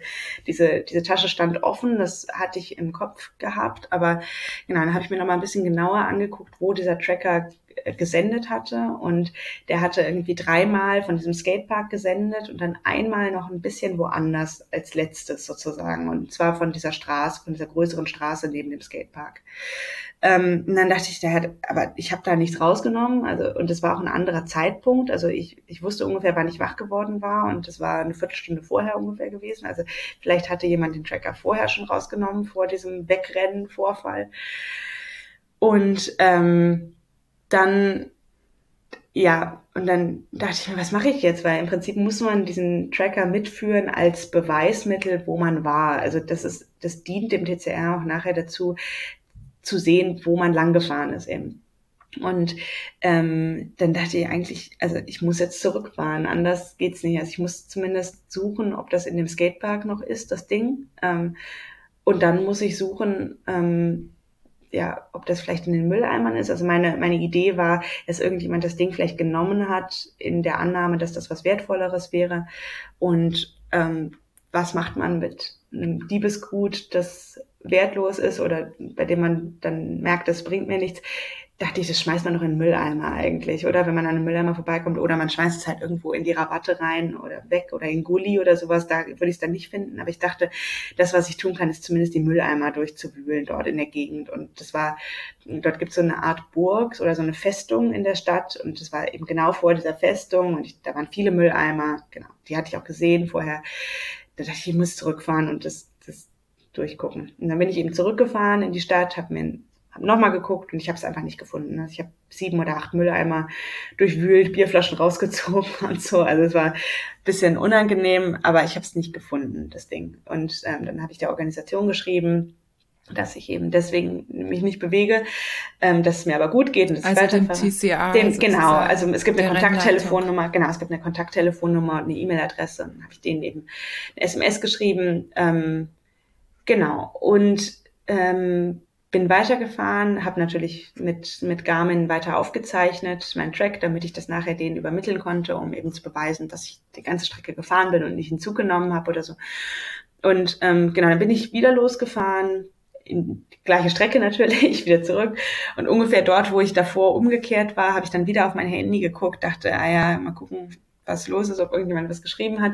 diese, diese Tasche stand offen, das hatte ich im Kopf gehabt. Aber genau, dann habe ich mir noch mal ein bisschen genauer angeguckt, wo dieser Tracker gesendet hatte. Und der hatte irgendwie dreimal von diesem Skatepark gesendet und dann einmal noch ein bisschen woanders als letztes sozusagen. Und zwar von dieser Straße, von dieser größeren Straße neben dem Skatepark. Ähm, und dann dachte ich, der hat, aber ich habe da nichts rausgenommen, also und es war auch ein anderer Zeitpunkt, also ich, ich wusste ungefähr, wann ich wach geworden war. Und das war eine Viertelstunde vorher ungefähr gewesen, also vielleicht hatte jemand den Tracker vorher schon rausgenommen vor diesem Wegrennen-Vorfall. Und ähm, dann ja, und dann dachte ich mir, was mache ich jetzt? Weil im Prinzip muss man diesen Tracker mitführen als Beweismittel, wo man war. Also das ist, das dient dem TCR auch nachher dazu, zu sehen, wo man lang gefahren ist eben. Und ähm, dann dachte ich eigentlich, also ich muss jetzt zurückfahren, anders geht's nicht. Also ich muss zumindest suchen, ob das in dem Skatepark noch ist, das Ding. Ähm, und dann muss ich suchen, ähm, ja, ob das vielleicht in den Mülleimern ist. Also meine, meine Idee war, dass irgendjemand das Ding vielleicht genommen hat, in der Annahme, dass das was Wertvolleres wäre. Und ähm, was macht man mit einem Diebesgut, das wertlos ist oder bei dem man dann merkt, das bringt mir nichts dachte ich, das schmeißt man noch in den Mülleimer eigentlich, oder wenn man an einem Mülleimer vorbeikommt, oder man schmeißt es halt irgendwo in die Rabatte rein oder weg oder in Gully oder sowas, da würde ich es dann nicht finden. Aber ich dachte, das, was ich tun kann, ist zumindest die Mülleimer durchzuwühlen dort in der Gegend. Und das war, dort gibt es so eine Art Burg oder so eine Festung in der Stadt und das war eben genau vor dieser Festung und ich, da waren viele Mülleimer, genau, die hatte ich auch gesehen vorher. Da dachte ich, ich muss zurückfahren und das, das durchgucken. Und dann bin ich eben zurückgefahren in die Stadt, habe mir habe nochmal geguckt und ich habe es einfach nicht gefunden. Also ich habe sieben oder acht Mülleimer durchwühlt, Bierflaschen rausgezogen und so. Also es war ein bisschen unangenehm, aber ich habe es nicht gefunden, das Ding. Und ähm, dann habe ich der Organisation geschrieben, dass ich eben deswegen mich nicht bewege, ähm, dass es mir aber gut geht und dass also ich dem TCA dem, genau, also es gibt eine Kontakttelefonnummer, genau, es gibt eine Kontakttelefonnummer und eine E-Mail-Adresse. Dann habe ich denen eben eine SMS geschrieben, ähm, genau und ähm, bin weitergefahren, habe natürlich mit, mit Garmin weiter aufgezeichnet, mein Track, damit ich das nachher denen übermitteln konnte, um eben zu beweisen, dass ich die ganze Strecke gefahren bin und nicht hinzugenommen habe oder so. Und ähm, genau, dann bin ich wieder losgefahren, in die gleiche Strecke natürlich, wieder zurück. Und ungefähr dort, wo ich davor umgekehrt war, habe ich dann wieder auf mein Handy geguckt, dachte, ah ja, mal gucken, was los ist, ob irgendjemand was geschrieben hat.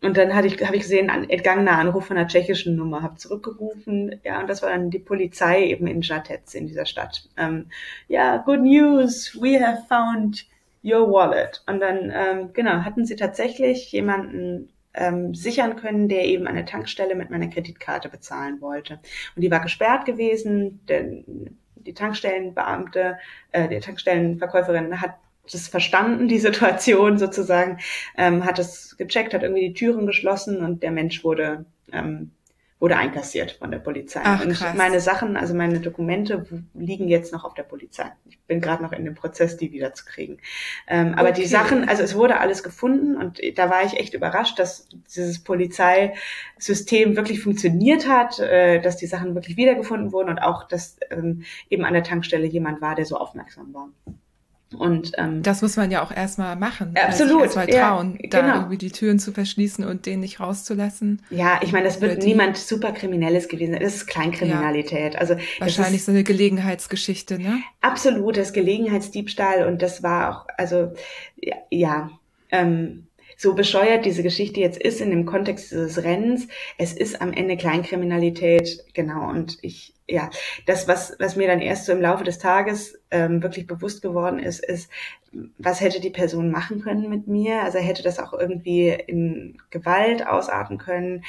Und dann hatte ich, habe ich gesehen, ein entgangener Anruf von einer tschechischen Nummer, habe zurückgerufen, ja, und das war dann die Polizei eben in Žatec, in dieser Stadt. Ähm, ja, good news, we have found your wallet. Und dann, ähm, genau, hatten sie tatsächlich jemanden ähm, sichern können, der eben der Tankstelle mit meiner Kreditkarte bezahlen wollte. Und die war gesperrt gewesen, denn die Tankstellenbeamte, äh, die Tankstellenverkäuferin hat das verstanden, die Situation sozusagen, ähm, hat es gecheckt, hat irgendwie die Türen geschlossen und der Mensch wurde ähm, wurde einkassiert von der Polizei. Ach, und meine Sachen, also meine Dokumente liegen jetzt noch auf der Polizei. Ich bin gerade noch in dem Prozess, die wiederzukriegen. Ähm, aber okay. die Sachen, also es wurde alles gefunden und da war ich echt überrascht, dass dieses Polizeisystem wirklich funktioniert hat, äh, dass die Sachen wirklich wiedergefunden wurden und auch, dass ähm, eben an der Tankstelle jemand war, der so aufmerksam war. Und ähm, das muss man ja auch erstmal machen. Absolut. Erstmal trauen, ja, da genau. irgendwie die Türen zu verschließen und den nicht rauszulassen. Ja, ich meine, das wird niemand super Kriminelles gewesen sein. Das ist Kleinkriminalität. Ja. Also wahrscheinlich ist, so eine Gelegenheitsgeschichte, ne? Absolut, das Gelegenheitsdiebstahl und das war auch, also ja, ja ähm, so bescheuert diese Geschichte jetzt ist in dem Kontext dieses Rennens, es ist am Ende Kleinkriminalität, genau. Und ich, ja, das, was, was mir dann erst so im Laufe des Tages ähm, wirklich bewusst geworden ist, ist, was hätte die Person machen können mit mir? Also hätte das auch irgendwie in Gewalt ausarten können?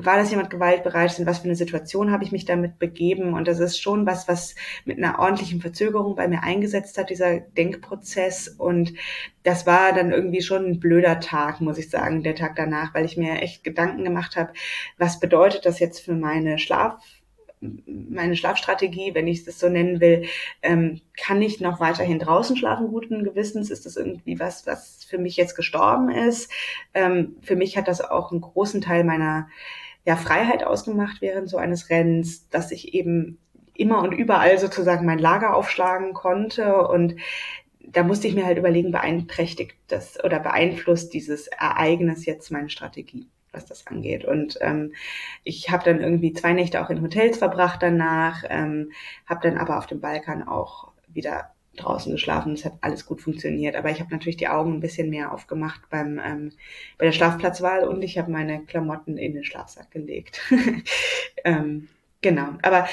War das jemand gewaltbereit, in was für eine Situation habe ich mich damit begeben? Und das ist schon was, was mit einer ordentlichen Verzögerung bei mir eingesetzt hat, dieser Denkprozess. Und das war dann irgendwie schon ein blöder Tag, muss ich sagen, der Tag danach, weil ich mir echt Gedanken gemacht habe, was bedeutet das jetzt für meine Schlaf meine Schlafstrategie, wenn ich das so nennen will, ähm, kann ich noch weiterhin draußen schlafen, guten Gewissens? Ist das irgendwie was, was für mich jetzt gestorben ist? Ähm, für mich hat das auch einen großen Teil meiner ja, Freiheit ausgemacht während so eines Rennens, dass ich eben immer und überall sozusagen mein Lager aufschlagen konnte und da musste ich mir halt überlegen, beeinträchtigt das oder beeinflusst dieses Ereignis jetzt meine Strategie, was das angeht. Und ähm, ich habe dann irgendwie zwei Nächte auch in Hotels verbracht danach, ähm, habe dann aber auf dem Balkan auch wieder draußen geschlafen. Es hat alles gut funktioniert. Aber ich habe natürlich die Augen ein bisschen mehr aufgemacht beim ähm, bei der Schlafplatzwahl und ich habe meine Klamotten in den Schlafsack gelegt. ähm, Genau, aber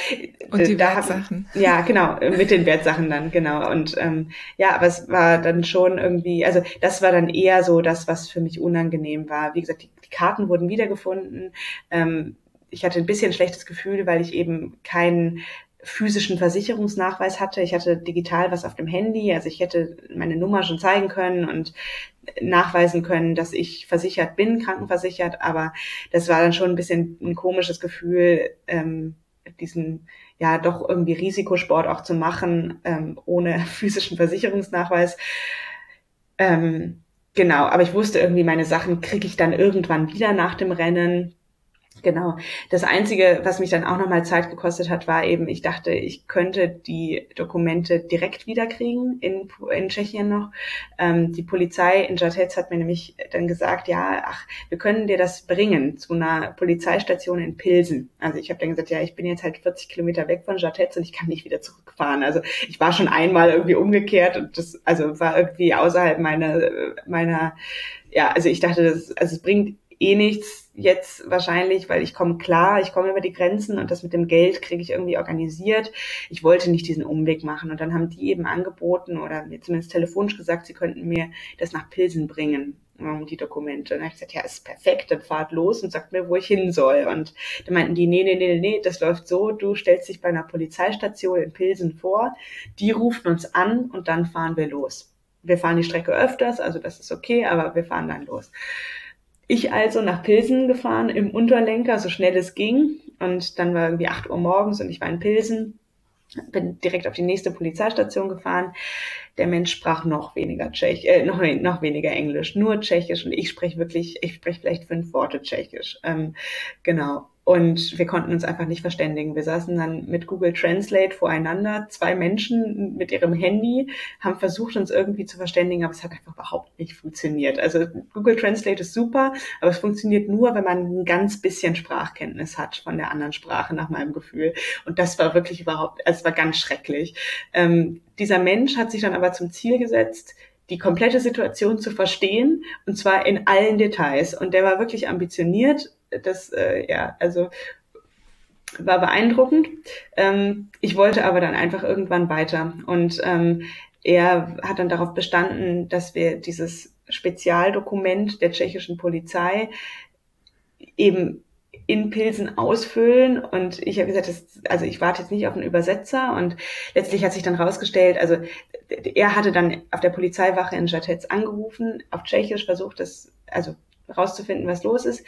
und die da Wertsachen. Hab, ja, genau, mit den Wertsachen dann, genau. Und ähm, ja, aber es war dann schon irgendwie, also das war dann eher so das, was für mich unangenehm war. Wie gesagt, die, die Karten wurden wiedergefunden. Ähm, ich hatte ein bisschen schlechtes Gefühl, weil ich eben keinen physischen Versicherungsnachweis hatte. Ich hatte digital was auf dem Handy, also ich hätte meine Nummer schon zeigen können und nachweisen können, dass ich versichert bin, krankenversichert, aber das war dann schon ein bisschen ein komisches Gefühl, ähm, diesen ja doch irgendwie Risikosport auch zu machen, ähm, ohne physischen Versicherungsnachweis. Ähm, genau, aber ich wusste irgendwie, meine Sachen kriege ich dann irgendwann wieder nach dem Rennen. Genau. Das Einzige, was mich dann auch nochmal Zeit gekostet hat, war eben, ich dachte, ich könnte die Dokumente direkt wiederkriegen in, in Tschechien noch. Ähm, die Polizei in Jatec hat mir nämlich dann gesagt, ja, ach, wir können dir das bringen zu einer Polizeistation in Pilsen. Also ich habe dann gesagt, ja, ich bin jetzt halt 40 Kilometer weg von Jatec und ich kann nicht wieder zurückfahren. Also ich war schon einmal irgendwie umgekehrt und das also war irgendwie außerhalb meiner, meiner ja, also ich dachte, das, also es bringt eh nichts jetzt wahrscheinlich, weil ich komme klar, ich komme über die Grenzen und das mit dem Geld kriege ich irgendwie organisiert. Ich wollte nicht diesen Umweg machen und dann haben die eben angeboten oder mir zumindest telefonisch gesagt, sie könnten mir das nach Pilsen bringen, die Dokumente. Und dann habe ich gesagt, ja, ist perfekt, dann fahrt los und sagt mir, wo ich hin soll. Und dann meinten die, nee, nee, nee, nee, das läuft so, du stellst dich bei einer Polizeistation in Pilsen vor, die rufen uns an und dann fahren wir los. Wir fahren die Strecke öfters, also das ist okay, aber wir fahren dann los. Ich also nach Pilsen gefahren im Unterlenker, so schnell es ging. Und dann war irgendwie acht Uhr morgens und ich war in Pilsen. Bin direkt auf die nächste Polizeistation gefahren. Der Mensch sprach noch weniger Tschechisch, äh, noch, noch weniger Englisch, nur Tschechisch. Und ich spreche wirklich, ich spreche vielleicht fünf Worte Tschechisch. Ähm, genau. Und wir konnten uns einfach nicht verständigen. Wir saßen dann mit Google Translate voreinander, zwei Menschen mit ihrem Handy, haben versucht, uns irgendwie zu verständigen, aber es hat einfach überhaupt nicht funktioniert. Also Google Translate ist super, aber es funktioniert nur, wenn man ein ganz bisschen Sprachkenntnis hat von der anderen Sprache, nach meinem Gefühl. Und das war wirklich überhaupt, also es war ganz schrecklich. Ähm, dieser Mensch hat sich dann aber zum Ziel gesetzt, die komplette Situation zu verstehen und zwar in allen Details. Und der war wirklich ambitioniert das, äh, ja, also war beeindruckend. Ähm, ich wollte aber dann einfach irgendwann weiter. Und ähm, er hat dann darauf bestanden, dass wir dieses Spezialdokument der tschechischen Polizei eben in Pilsen ausfüllen und ich habe gesagt, das, also ich warte jetzt nicht auf einen Übersetzer und letztlich hat sich dann rausgestellt, also er hatte dann auf der Polizeiwache in Jatec angerufen, auf Tschechisch versucht, das also rauszufinden, was los ist.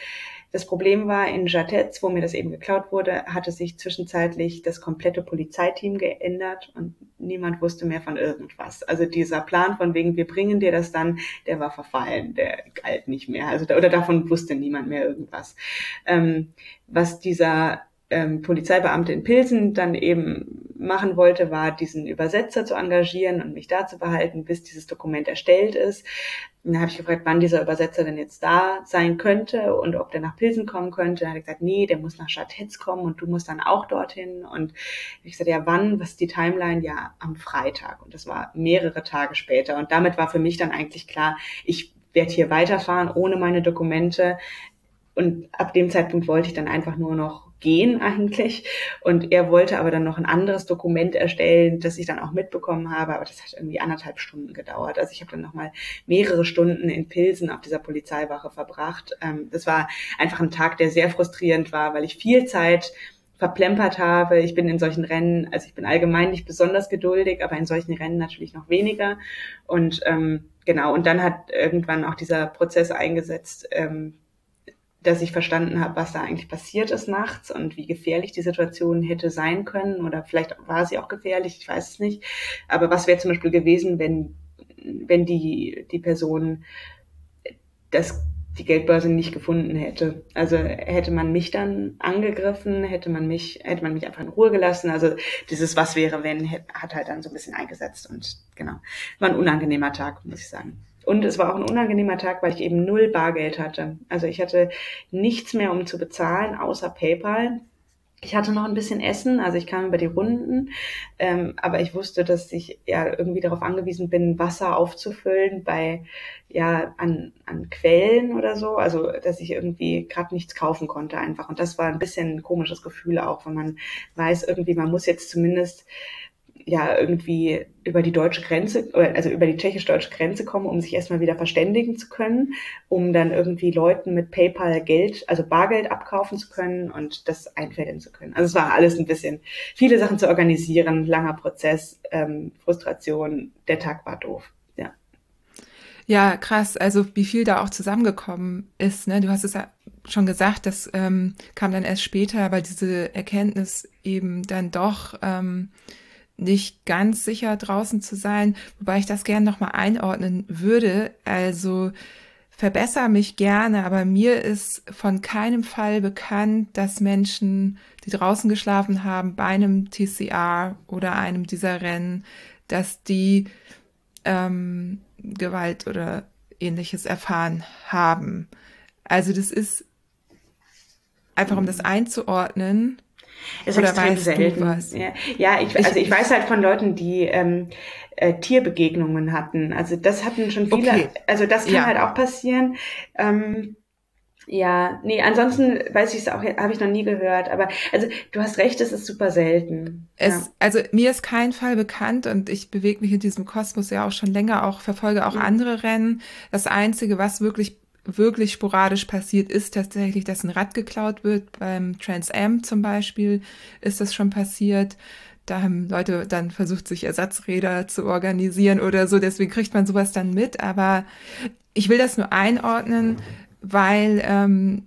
Das Problem war, in Jatez, wo mir das eben geklaut wurde, hatte sich zwischenzeitlich das komplette Polizeiteam geändert und niemand wusste mehr von irgendwas. Also dieser Plan von wegen, wir bringen dir das dann, der war verfallen, der galt nicht mehr. Also oder davon wusste niemand mehr irgendwas. Ähm, was dieser ähm, Polizeibeamte in Pilsen dann eben machen wollte, war, diesen Übersetzer zu engagieren und mich da zu behalten, bis dieses Dokument erstellt ist. Und dann habe ich gefragt, wann dieser Übersetzer denn jetzt da sein könnte und ob der nach Pilsen kommen könnte. Dann hat er gesagt, nee, der muss nach Schatitz kommen und du musst dann auch dorthin. Und ich sagte, ja, wann? Was ist die Timeline? Ja, am Freitag. Und das war mehrere Tage später. Und damit war für mich dann eigentlich klar, ich werde hier weiterfahren ohne meine Dokumente. Und ab dem Zeitpunkt wollte ich dann einfach nur noch gehen eigentlich. Und er wollte aber dann noch ein anderes Dokument erstellen, das ich dann auch mitbekommen habe. Aber das hat irgendwie anderthalb Stunden gedauert. Also ich habe dann nochmal mehrere Stunden in Pilsen auf dieser Polizeiwache verbracht. Ähm, das war einfach ein Tag, der sehr frustrierend war, weil ich viel Zeit verplempert habe. Ich bin in solchen Rennen, also ich bin allgemein nicht besonders geduldig, aber in solchen Rennen natürlich noch weniger. Und ähm, genau, und dann hat irgendwann auch dieser Prozess eingesetzt, ähm, dass ich verstanden habe, was da eigentlich passiert ist nachts und wie gefährlich die Situation hätte sein können oder vielleicht war sie auch gefährlich, ich weiß es nicht. Aber was wäre zum Beispiel gewesen, wenn, wenn die, die Person das, die Geldbörse nicht gefunden hätte? Also hätte man mich dann angegriffen, hätte man mich, hätte man mich einfach in Ruhe gelassen. Also dieses Was wäre, wenn, hat halt dann so ein bisschen eingesetzt und genau. War ein unangenehmer Tag, muss ich sagen. Und es war auch ein unangenehmer Tag, weil ich eben null Bargeld hatte. Also ich hatte nichts mehr, um zu bezahlen, außer PayPal. Ich hatte noch ein bisschen Essen, also ich kam über die Runden, ähm, aber ich wusste, dass ich ja irgendwie darauf angewiesen bin, Wasser aufzufüllen bei ja an, an Quellen oder so, also dass ich irgendwie gerade nichts kaufen konnte einfach. Und das war ein bisschen ein komisches Gefühl auch, wenn man weiß irgendwie, man muss jetzt zumindest ja irgendwie über die deutsche Grenze, also über die tschechisch-deutsche Grenze kommen, um sich erstmal wieder verständigen zu können, um dann irgendwie Leuten mit PayPal Geld, also Bargeld abkaufen zu können und das einfällen zu können. Also es war alles ein bisschen, viele Sachen zu organisieren, langer Prozess, ähm, Frustration, der Tag war doof. Ja. Ja, krass. Also wie viel da auch zusammengekommen ist. Ne? Du hast es ja schon gesagt, das ähm, kam dann erst später, weil diese Erkenntnis eben dann doch ähm, nicht ganz sicher draußen zu sein, wobei ich das gerne nochmal einordnen würde. Also verbessere mich gerne, aber mir ist von keinem Fall bekannt, dass Menschen, die draußen geschlafen haben, bei einem TCR oder einem dieser Rennen, dass die ähm, Gewalt oder ähnliches erfahren haben. Also das ist einfach, um das einzuordnen, ist Oder extrem selten. Ja, ja ich, also ich weiß halt von Leuten, die ähm, äh, Tierbegegnungen hatten. Also das hatten schon viele. Okay. Also das kann ja. halt auch passieren. Ähm, ja, nee, ansonsten weiß ich es auch, habe ich noch nie gehört. Aber also du hast recht, es ist super selten. Es, ja. Also mir ist kein Fall bekannt und ich bewege mich in diesem Kosmos ja auch schon länger, auch verfolge auch ja. andere Rennen. Das Einzige, was wirklich wirklich sporadisch passiert, ist tatsächlich, dass ein Rad geklaut wird. Beim Trans Am zum Beispiel ist das schon passiert. Da haben Leute dann versucht, sich Ersatzräder zu organisieren oder so. Deswegen kriegt man sowas dann mit. Aber ich will das nur einordnen, weil ähm,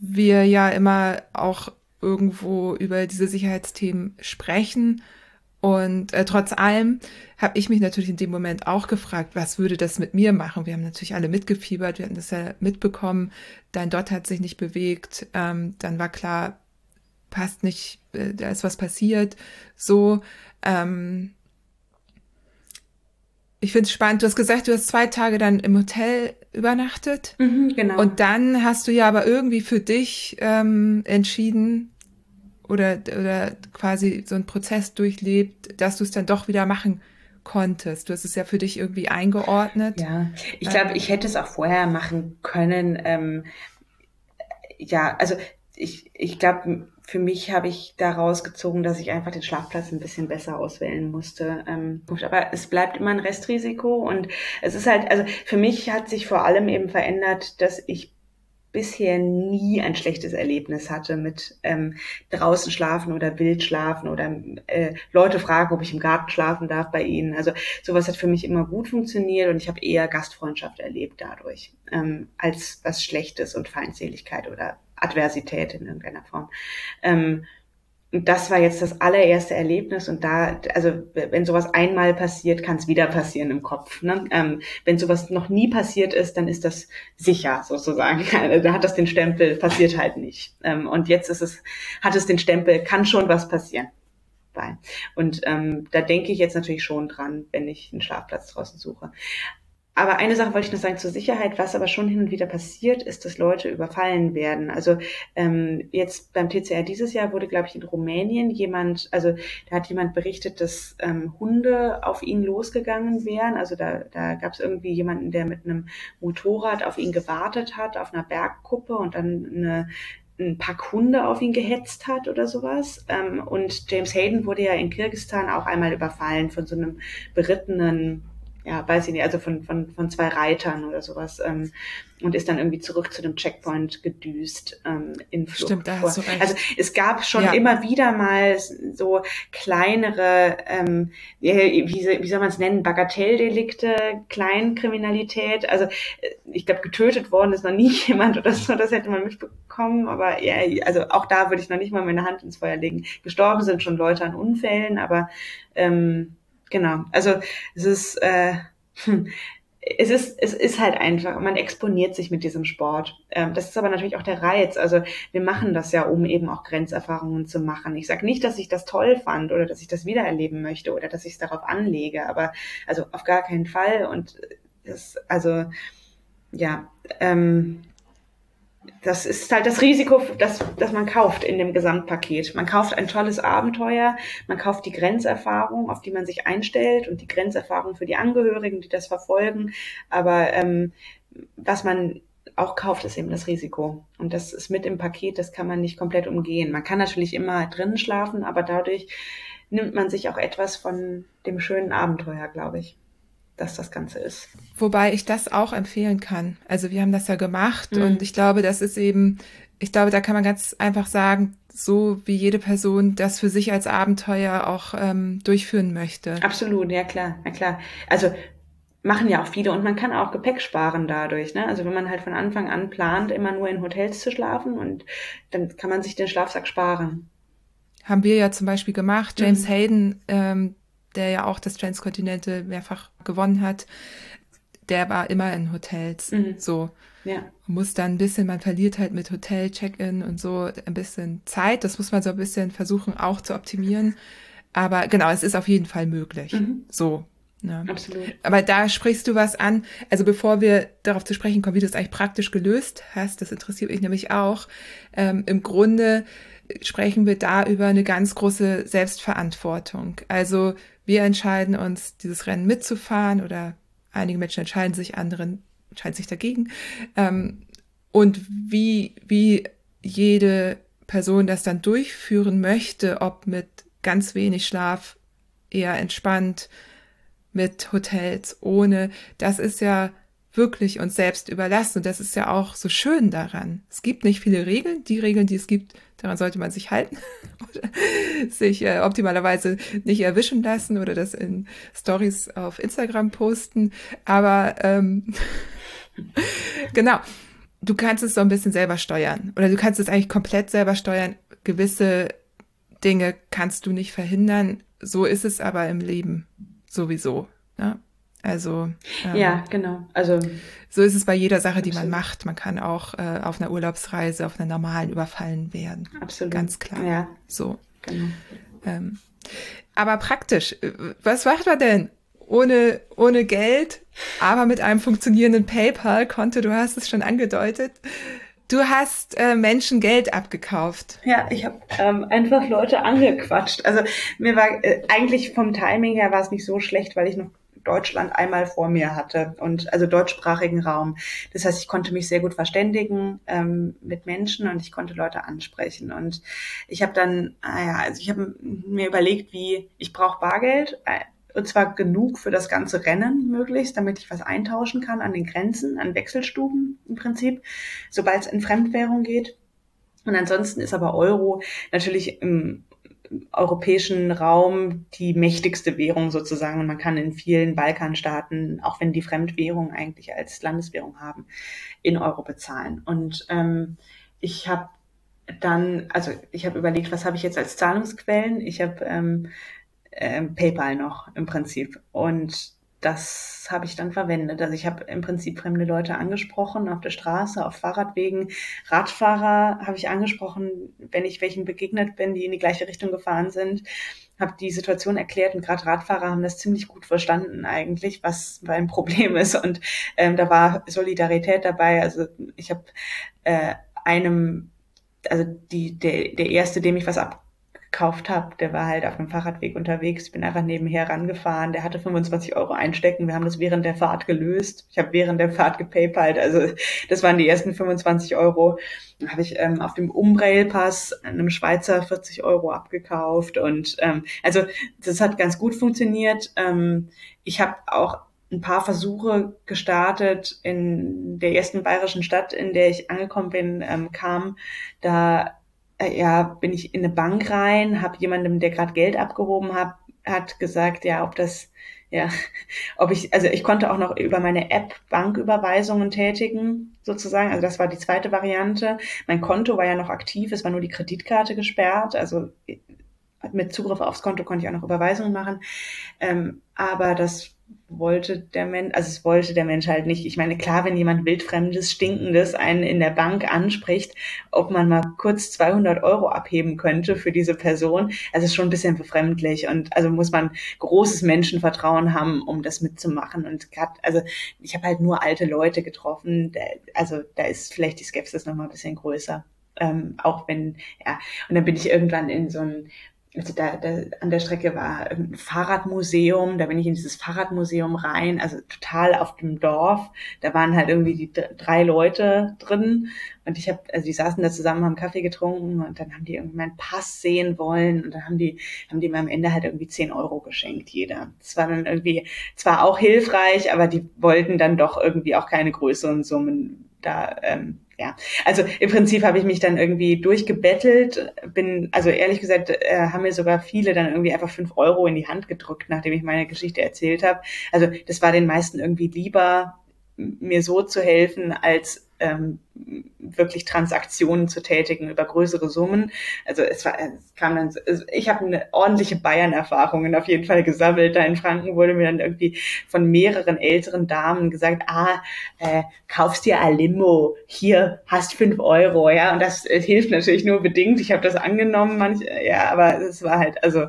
wir ja immer auch irgendwo über diese Sicherheitsthemen sprechen und äh, trotz allem habe ich mich natürlich in dem Moment auch gefragt, was würde das mit mir machen? Wir haben natürlich alle mitgefiebert, wir hatten das ja mitbekommen. Dein Dot hat sich nicht bewegt. Ähm, dann war klar, passt nicht, äh, da ist was passiert. So. Ähm, ich finde es spannend. Du hast gesagt, du hast zwei Tage dann im Hotel übernachtet. Mhm, genau. Und dann hast du ja aber irgendwie für dich ähm, entschieden, oder, oder quasi so einen Prozess durchlebt, dass du es dann doch wieder machen konntest. Du hast es ja für dich irgendwie eingeordnet. Ja, ich glaube, ich hätte es auch vorher machen können. Ähm, ja, also ich, ich glaube, für mich habe ich daraus gezogen, dass ich einfach den Schlafplatz ein bisschen besser auswählen musste. Ähm, aber es bleibt immer ein Restrisiko und es ist halt, also für mich hat sich vor allem eben verändert, dass ich bisher nie ein schlechtes Erlebnis hatte mit ähm, draußen schlafen oder wild schlafen oder äh, Leute fragen, ob ich im Garten schlafen darf bei ihnen. Also sowas hat für mich immer gut funktioniert und ich habe eher Gastfreundschaft erlebt dadurch ähm, als was Schlechtes und Feindseligkeit oder Adversität in irgendeiner Form. Ähm, und das war jetzt das allererste Erlebnis und da, also wenn sowas einmal passiert, kann es wieder passieren im Kopf. Ne? Ähm, wenn sowas noch nie passiert ist, dann ist das sicher sozusagen. da hat das den Stempel, passiert halt nicht. Ähm, und jetzt ist es, hat es den Stempel, kann schon was passieren. Und ähm, da denke ich jetzt natürlich schon dran, wenn ich einen Schlafplatz draußen suche. Aber eine Sache wollte ich noch sagen zur Sicherheit, was aber schon hin und wieder passiert, ist, dass Leute überfallen werden. Also ähm, jetzt beim TCR dieses Jahr wurde, glaube ich, in Rumänien jemand, also da hat jemand berichtet, dass ähm, Hunde auf ihn losgegangen wären. Also da, da gab es irgendwie jemanden, der mit einem Motorrad auf ihn gewartet hat, auf einer Bergkuppe und dann eine ein Pack Hunde auf ihn gehetzt hat oder sowas. Ähm, und James Hayden wurde ja in Kirgistan auch einmal überfallen von so einem berittenen ja, weiß ich nicht, also von, von, von zwei Reitern oder sowas ähm, und ist dann irgendwie zurück zu dem Checkpoint gedüst ähm, in Flucht. Stimmt, da hast du recht. Also es gab schon ja. immer wieder mal so kleinere, ähm, wie, wie soll man es nennen, Bagatelldelikte, Kleinkriminalität. Also äh, ich glaube, getötet worden ist noch nie jemand oder so, das hätte man mitbekommen, aber ja, also auch da würde ich noch nicht mal meine Hand ins Feuer legen. Gestorben sind schon Leute an Unfällen, aber ähm, genau. Also es ist, äh, hm, es ist, es ist halt einfach, man exponiert sich mit diesem Sport. Ähm, das ist aber natürlich auch der Reiz. Also wir machen das ja, um eben auch Grenzerfahrungen zu machen. Ich sage nicht, dass ich das toll fand oder dass ich das wiedererleben möchte oder dass ich es darauf anlege, aber also auf gar keinen Fall. Und das, also ja, ähm, das ist halt das Risiko, das, das man kauft in dem Gesamtpaket. Man kauft ein tolles Abenteuer, man kauft die Grenzerfahrung, auf die man sich einstellt und die Grenzerfahrung für die Angehörigen, die das verfolgen. Aber ähm, was man auch kauft, ist eben das Risiko. Und das ist mit im Paket, das kann man nicht komplett umgehen. Man kann natürlich immer drinnen schlafen, aber dadurch nimmt man sich auch etwas von dem schönen Abenteuer, glaube ich dass das Ganze ist. Wobei ich das auch empfehlen kann. Also wir haben das ja gemacht mhm. und ich glaube, das ist eben, ich glaube, da kann man ganz einfach sagen, so wie jede Person das für sich als Abenteuer auch ähm, durchführen möchte. Absolut, ja klar, ja klar. Also machen ja auch viele und man kann auch Gepäck sparen dadurch. Ne? Also wenn man halt von Anfang an plant, immer nur in Hotels zu schlafen und dann kann man sich den Schlafsack sparen. Haben wir ja zum Beispiel gemacht. James mhm. Hayden, ähm, der ja auch das Transkontinente mehrfach gewonnen hat, der war immer in Hotels. Mhm. So. Ja. Muss dann ein bisschen, man verliert halt mit Hotel, Check-in und so ein bisschen Zeit. Das muss man so ein bisschen versuchen auch zu optimieren. Aber genau, es ist auf jeden Fall möglich. Mhm. So. Ja. Absolut. Aber da sprichst du was an. Also bevor wir darauf zu sprechen kommen, wie du es eigentlich praktisch gelöst hast, das interessiert mich nämlich auch. Ähm, Im Grunde sprechen wir da über eine ganz große Selbstverantwortung. Also wir entscheiden uns, dieses Rennen mitzufahren oder einige Menschen entscheiden sich, anderen entscheiden sich dagegen. Ähm, und wie, wie jede Person das dann durchführen möchte, ob mit ganz wenig Schlaf, eher entspannt, mit Hotels, ohne, das ist ja wirklich uns selbst überlassen. Und das ist ja auch so schön daran. Es gibt nicht viele Regeln. Die Regeln, die es gibt, daran sollte man sich halten sich äh, optimalerweise nicht erwischen lassen oder das in Stories auf Instagram posten. Aber ähm, genau, du kannst es so ein bisschen selber steuern oder du kannst es eigentlich komplett selber steuern. Gewisse Dinge kannst du nicht verhindern. So ist es aber im Leben sowieso. Ne? Also ähm, ja, genau. Also so ist es bei jeder Sache, die absolut. man macht. Man kann auch äh, auf einer Urlaubsreise, auf einer normalen überfallen werden. Absolut. Ganz klar. Ja. So. Genau. Ähm, aber praktisch, äh, was macht man denn? Ohne, ohne Geld, aber mit einem funktionierenden PayPal-Konto, du hast es schon angedeutet. Du hast äh, Menschen Geld abgekauft. Ja, ich habe ähm, einfach Leute angequatscht. Also mir war äh, eigentlich vom Timing her war es nicht so schlecht, weil ich noch Deutschland einmal vor mir hatte und also deutschsprachigen Raum. Das heißt, ich konnte mich sehr gut verständigen ähm, mit Menschen und ich konnte Leute ansprechen. Und ich habe dann, ah ja, also ich habe mir überlegt, wie ich brauche Bargeld. Äh, und zwar genug für das ganze Rennen möglichst, damit ich was eintauschen kann an den Grenzen, an Wechselstuben im Prinzip, sobald es in Fremdwährung geht. Und ansonsten ist aber Euro natürlich im europäischen Raum die mächtigste Währung sozusagen. Und man kann in vielen Balkanstaaten, auch wenn die Fremdwährung eigentlich als Landeswährung haben, in Euro bezahlen. Und ähm, ich habe dann, also ich habe überlegt, was habe ich jetzt als Zahlungsquellen? Ich habe ähm, äh, PayPal noch im Prinzip. Und das habe ich dann verwendet. Also ich habe im Prinzip fremde Leute angesprochen auf der Straße, auf Fahrradwegen. Radfahrer habe ich angesprochen, wenn ich welchen begegnet bin, die in die gleiche Richtung gefahren sind, habe die Situation erklärt und gerade Radfahrer haben das ziemlich gut verstanden eigentlich, was ein Problem ist. Und ähm, da war Solidarität dabei. Also ich habe äh, einem, also die, der, der erste, dem ich was ab gekauft habe, der war halt auf dem Fahrradweg unterwegs. Ich bin einfach nebenher rangefahren. Der hatte 25 Euro einstecken. Wir haben das während der Fahrt gelöst. Ich habe während der Fahrt gepaypalt. Also das waren die ersten 25 Euro. Dann habe ich ähm, auf dem Umbrail-Pass einem Schweizer 40 Euro abgekauft. Und ähm, also das hat ganz gut funktioniert. Ähm, ich habe auch ein paar Versuche gestartet in der ersten bayerischen Stadt, in der ich angekommen bin, ähm, kam da ja, bin ich in eine Bank rein, habe jemandem, der gerade Geld abgehoben hat, hat gesagt, ja, ob das, ja, ob ich, also ich konnte auch noch über meine App Banküberweisungen tätigen, sozusagen. Also das war die zweite Variante. Mein Konto war ja noch aktiv, es war nur die Kreditkarte gesperrt. Also mit Zugriff aufs Konto konnte ich auch noch Überweisungen machen. Ähm, aber das wollte der Mensch, also es wollte der Mensch halt nicht. Ich meine, klar, wenn jemand wildfremdes, stinkendes einen in der Bank anspricht, ob man mal kurz 200 Euro abheben könnte für diese Person, also ist schon ein bisschen befremdlich und also muss man großes Menschenvertrauen haben, um das mitzumachen und grad, also ich habe halt nur alte Leute getroffen, also da ist vielleicht die Skepsis noch mal ein bisschen größer. Ähm, auch wenn, ja, und dann bin ich irgendwann in so ein also da, da an der Strecke war ein Fahrradmuseum, da bin ich in dieses Fahrradmuseum rein, also total auf dem Dorf. Da waren halt irgendwie die drei Leute drin und ich habe, also die saßen da zusammen, haben Kaffee getrunken und dann haben die irgendwie meinen Pass sehen wollen und dann haben die, haben die mir am Ende halt irgendwie zehn Euro geschenkt, jeder. Das war dann irgendwie zwar auch hilfreich, aber die wollten dann doch irgendwie auch keine größeren Summen da ähm, ja, also im Prinzip habe ich mich dann irgendwie durchgebettelt, bin, also ehrlich gesagt, äh, haben mir sogar viele dann irgendwie einfach fünf Euro in die Hand gedrückt, nachdem ich meine Geschichte erzählt habe. Also das war den meisten irgendwie lieber, mir so zu helfen, als ähm, wirklich Transaktionen zu tätigen über größere Summen. Also es war, es kam dann, also ich habe eine ordentliche Bayern-Erfahrungen auf jeden Fall gesammelt. Da in Franken wurde mir dann irgendwie von mehreren älteren Damen gesagt, ah, äh, kaufst dir ein Limo, hier hast fünf Euro, ja. Und das äh, hilft natürlich nur bedingt. Ich habe das angenommen, manch, ja, aber es war halt, also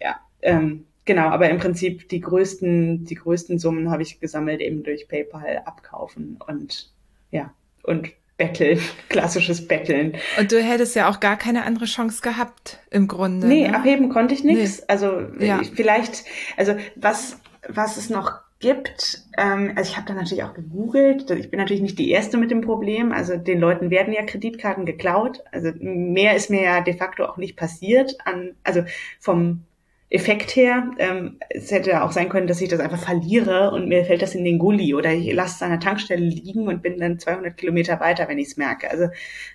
ja. Ähm, Genau, aber im Prinzip die größten, die größten Summen habe ich gesammelt eben durch PayPal abkaufen und ja, und Betteln, klassisches Betteln. Und du hättest ja auch gar keine andere Chance gehabt im Grunde. Nee, ne? abheben konnte ich nichts. Nee. Also ja. vielleicht, also was, was es noch gibt, ähm, also ich habe da natürlich auch gegoogelt, ich bin natürlich nicht die Erste mit dem Problem, also den Leuten werden ja Kreditkarten geklaut, also mehr ist mir ja de facto auch nicht passiert, an, also vom Effekt her. Ähm, es hätte auch sein können, dass ich das einfach verliere und mir fällt das in den Gully oder ich lasse es an der Tankstelle liegen und bin dann 200 Kilometer weiter, wenn ich es merke. Also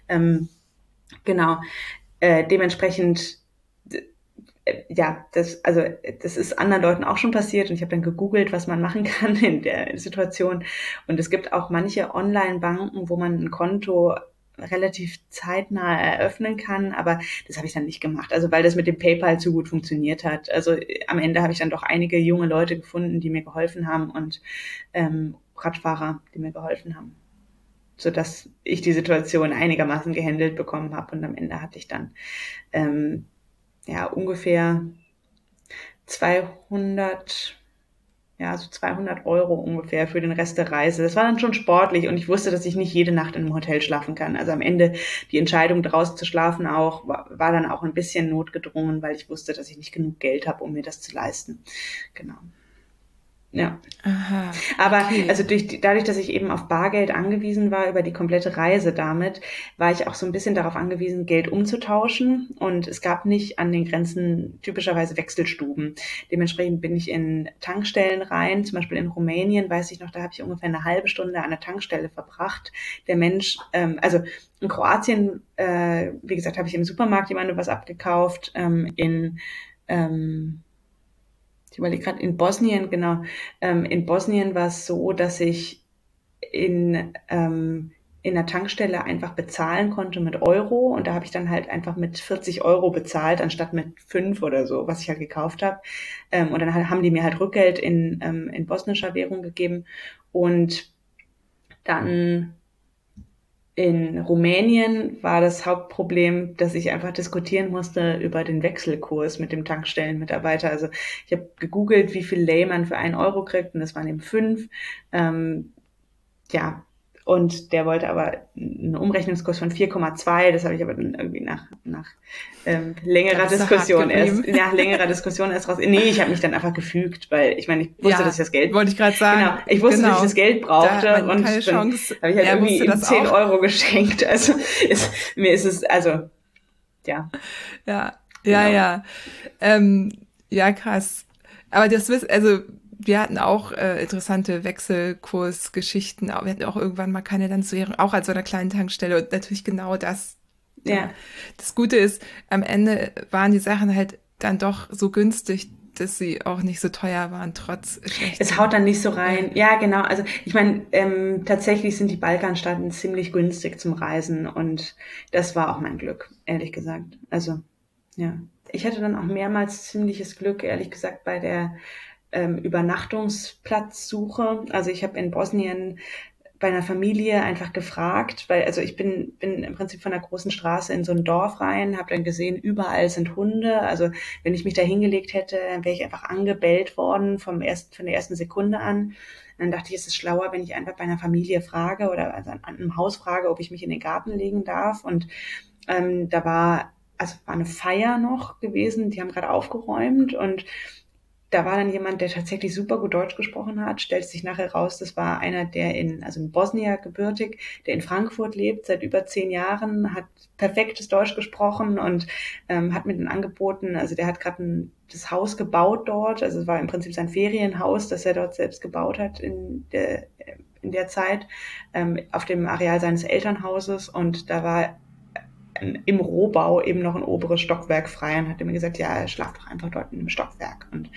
ähm, genau, äh, dementsprechend äh, ja, das, also das ist anderen Leuten auch schon passiert und ich habe dann gegoogelt, was man machen kann in der Situation. Und es gibt auch manche Online-Banken, wo man ein Konto relativ zeitnah eröffnen kann, aber das habe ich dann nicht gemacht. Also weil das mit dem PayPal zu gut funktioniert hat. Also am Ende habe ich dann doch einige junge Leute gefunden, die mir geholfen haben und ähm, Radfahrer, die mir geholfen haben, so dass ich die Situation einigermaßen gehandelt bekommen habe und am Ende hatte ich dann ähm, ja ungefähr 200 ja, so 200 Euro ungefähr für den Rest der Reise. Das war dann schon sportlich und ich wusste, dass ich nicht jede Nacht in einem Hotel schlafen kann. Also am Ende die Entscheidung draußen zu schlafen auch war, war dann auch ein bisschen notgedrungen, weil ich wusste, dass ich nicht genug Geld habe, um mir das zu leisten. Genau. Ja. Aha, Aber okay. also durch, dadurch, dass ich eben auf Bargeld angewiesen war über die komplette Reise damit, war ich auch so ein bisschen darauf angewiesen, Geld umzutauschen. Und es gab nicht an den Grenzen typischerweise Wechselstuben. Dementsprechend bin ich in Tankstellen rein. Zum Beispiel in Rumänien weiß ich noch, da habe ich ungefähr eine halbe Stunde an der Tankstelle verbracht. Der Mensch, ähm, also in Kroatien, äh, wie gesagt, habe ich im Supermarkt jemandem was abgekauft. Ähm, in ähm, ich überlege gerade, in Bosnien, genau, ähm, in Bosnien war es so, dass ich in, ähm, in der Tankstelle einfach bezahlen konnte mit Euro und da habe ich dann halt einfach mit 40 Euro bezahlt, anstatt mit 5 oder so, was ich halt gekauft habe. Ähm, und dann haben die mir halt Rückgeld in, ähm, in bosnischer Währung gegeben und dann in Rumänien war das Hauptproblem, dass ich einfach diskutieren musste über den Wechselkurs mit dem Tankstellenmitarbeiter. Also ich habe gegoogelt, wie viel Lay man für einen Euro kriegt und das waren eben fünf. Ähm, ja, und der wollte aber einen Umrechnungskurs von 4,2. Das habe ich aber dann irgendwie nach, nach ähm, längerer Diskussion erst, nach längerer Diskussion erst raus. Nee, ich habe mich dann einfach gefügt, weil ich meine, ich wusste, ja, dass ich das Geld. Wollte ich gerade sagen. Genau, ich wusste, genau. dass ich das Geld brauchte da und dann habe ich halt irgendwie ihm 10 auch. Euro geschenkt. Also ist, mir ist es, also ja. Ja, ja, genau. ja. Ähm, ja, krass. Aber das wisst, also wir hatten auch äh, interessante Wechselkursgeschichten. Wir hatten auch irgendwann mal keine Landeswährung, auch als so einer kleinen Tankstelle. Und natürlich genau das. Ja. Das Gute ist, am Ende waren die Sachen halt dann doch so günstig, dass sie auch nicht so teuer waren, trotz Es haut dann nicht so rein. Ja, ja genau. Also ich meine, ähm, tatsächlich sind die Balkanstaaten ziemlich günstig zum Reisen und das war auch mein Glück, ehrlich gesagt. Also ja. Ich hatte dann auch mehrmals ziemliches Glück, ehrlich gesagt, bei der ähm, Übernachtungsplatzsuche. Also ich habe in Bosnien bei einer Familie einfach gefragt, weil also ich bin bin im Prinzip von der großen Straße in so ein Dorf rein, habe dann gesehen, überall sind Hunde. Also wenn ich mich da hingelegt hätte, dann wäre ich einfach angebellt worden vom ersten von der ersten Sekunde an. dann dachte ich, es ist schlauer, wenn ich einfach bei einer Familie frage oder also an einem Haus frage, ob ich mich in den Garten legen darf. Und ähm, da war also war eine Feier noch gewesen. Die haben gerade aufgeräumt und da war dann jemand, der tatsächlich super gut Deutsch gesprochen hat, stellt sich nachher raus, das war einer, der in, also in Bosnien gebürtig, der in Frankfurt lebt, seit über zehn Jahren, hat perfektes Deutsch gesprochen und ähm, hat mit den angeboten, also der hat gerade das Haus gebaut dort, also es war im Prinzip sein Ferienhaus, das er dort selbst gebaut hat in der, in der Zeit, ähm, auf dem Areal seines Elternhauses und da war im Rohbau eben noch ein oberes Stockwerk frei und hat mir gesagt, ja, schlaf doch einfach dort in einem Stockwerk. Und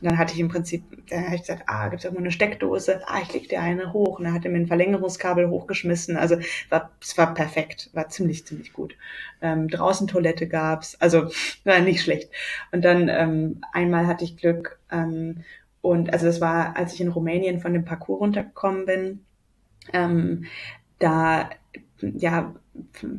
dann hatte ich im Prinzip, dann habe ich gesagt, ah, gibt es irgendwo eine Steckdose? Ah, ich leg dir eine hoch. Und dann hat er mir ein Verlängerungskabel hochgeschmissen. Also war, es war perfekt, war ziemlich, ziemlich gut. Ähm, draußen Toilette gab's, also war nicht schlecht. Und dann ähm, einmal hatte ich Glück ähm, und also das war, als ich in Rumänien von dem Parcours runtergekommen bin, ähm, da ja,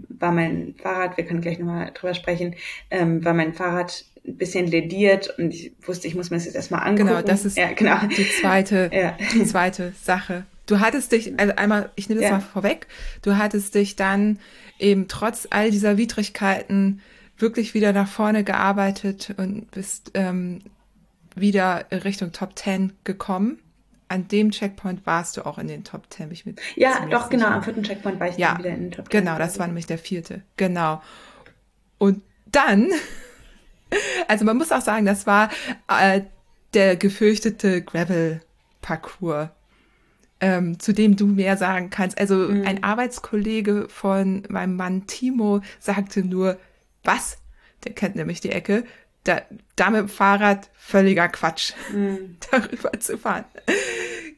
war mein Fahrrad, wir können gleich nochmal drüber sprechen, ähm, war mein Fahrrad ein bisschen lediert und ich wusste, ich muss mir das jetzt erstmal angucken. Genau, das ist ja, genau. die zweite, ja. die zweite Sache. Du hattest dich, also einmal, ich nehme das ja. mal vorweg, du hattest dich dann eben trotz all dieser Widrigkeiten wirklich wieder nach vorne gearbeitet und bist ähm, wieder Richtung Top Ten gekommen an dem Checkpoint warst du auch in den Top 10. Ich mit ja, doch, genau. Am vierten Checkpoint war ich ja, dann wieder in den Top 10. Genau, das war nämlich der vierte. Genau. Und dann, also man muss auch sagen, das war äh, der gefürchtete Gravel-Parcours. Ähm, zu dem du mehr sagen kannst. Also mhm. ein Arbeitskollege von meinem Mann Timo sagte nur, was? Der kennt nämlich die Ecke da, da mit dem Fahrrad völliger Quatsch, mhm. darüber zu fahren.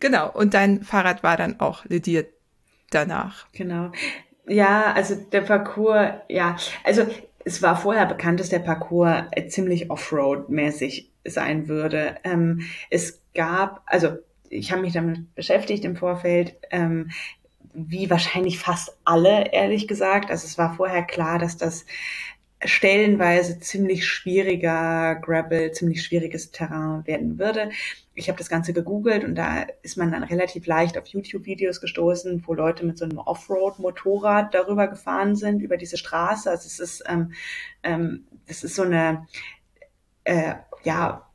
Genau. Und dein Fahrrad war dann auch lediert danach. Genau. Ja, also der Parcours, ja, also es war vorher bekannt, dass der Parcours ziemlich Offroad-mäßig sein würde. Ähm, es gab, also ich habe mich damit beschäftigt im Vorfeld, ähm, wie wahrscheinlich fast alle, ehrlich gesagt. Also es war vorher klar, dass das stellenweise ziemlich schwieriger Gravel, ziemlich schwieriges Terrain werden würde. Ich habe das Ganze gegoogelt und da ist man dann relativ leicht auf YouTube-Videos gestoßen, wo Leute mit so einem Offroad-Motorrad darüber gefahren sind, über diese Straße. Also es ist, ähm, ähm, es ist so eine, äh, ja,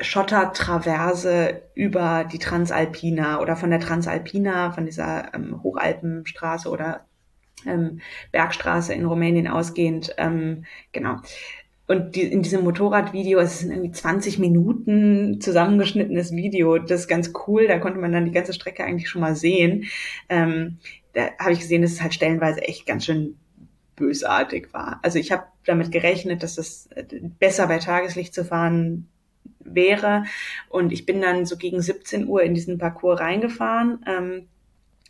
Schottertraverse über die Transalpina oder von der Transalpina, von dieser ähm, Hochalpenstraße oder ähm, Bergstraße in Rumänien ausgehend. Ähm, genau. Und die, in diesem Motorradvideo, es sind irgendwie 20 Minuten zusammengeschnittenes Video, das ist ganz cool, da konnte man dann die ganze Strecke eigentlich schon mal sehen. Ähm, da habe ich gesehen, dass es halt stellenweise echt ganz schön bösartig war. Also ich habe damit gerechnet, dass es besser bei Tageslicht zu fahren wäre. Und ich bin dann so gegen 17 Uhr in diesen Parcours reingefahren. Ähm,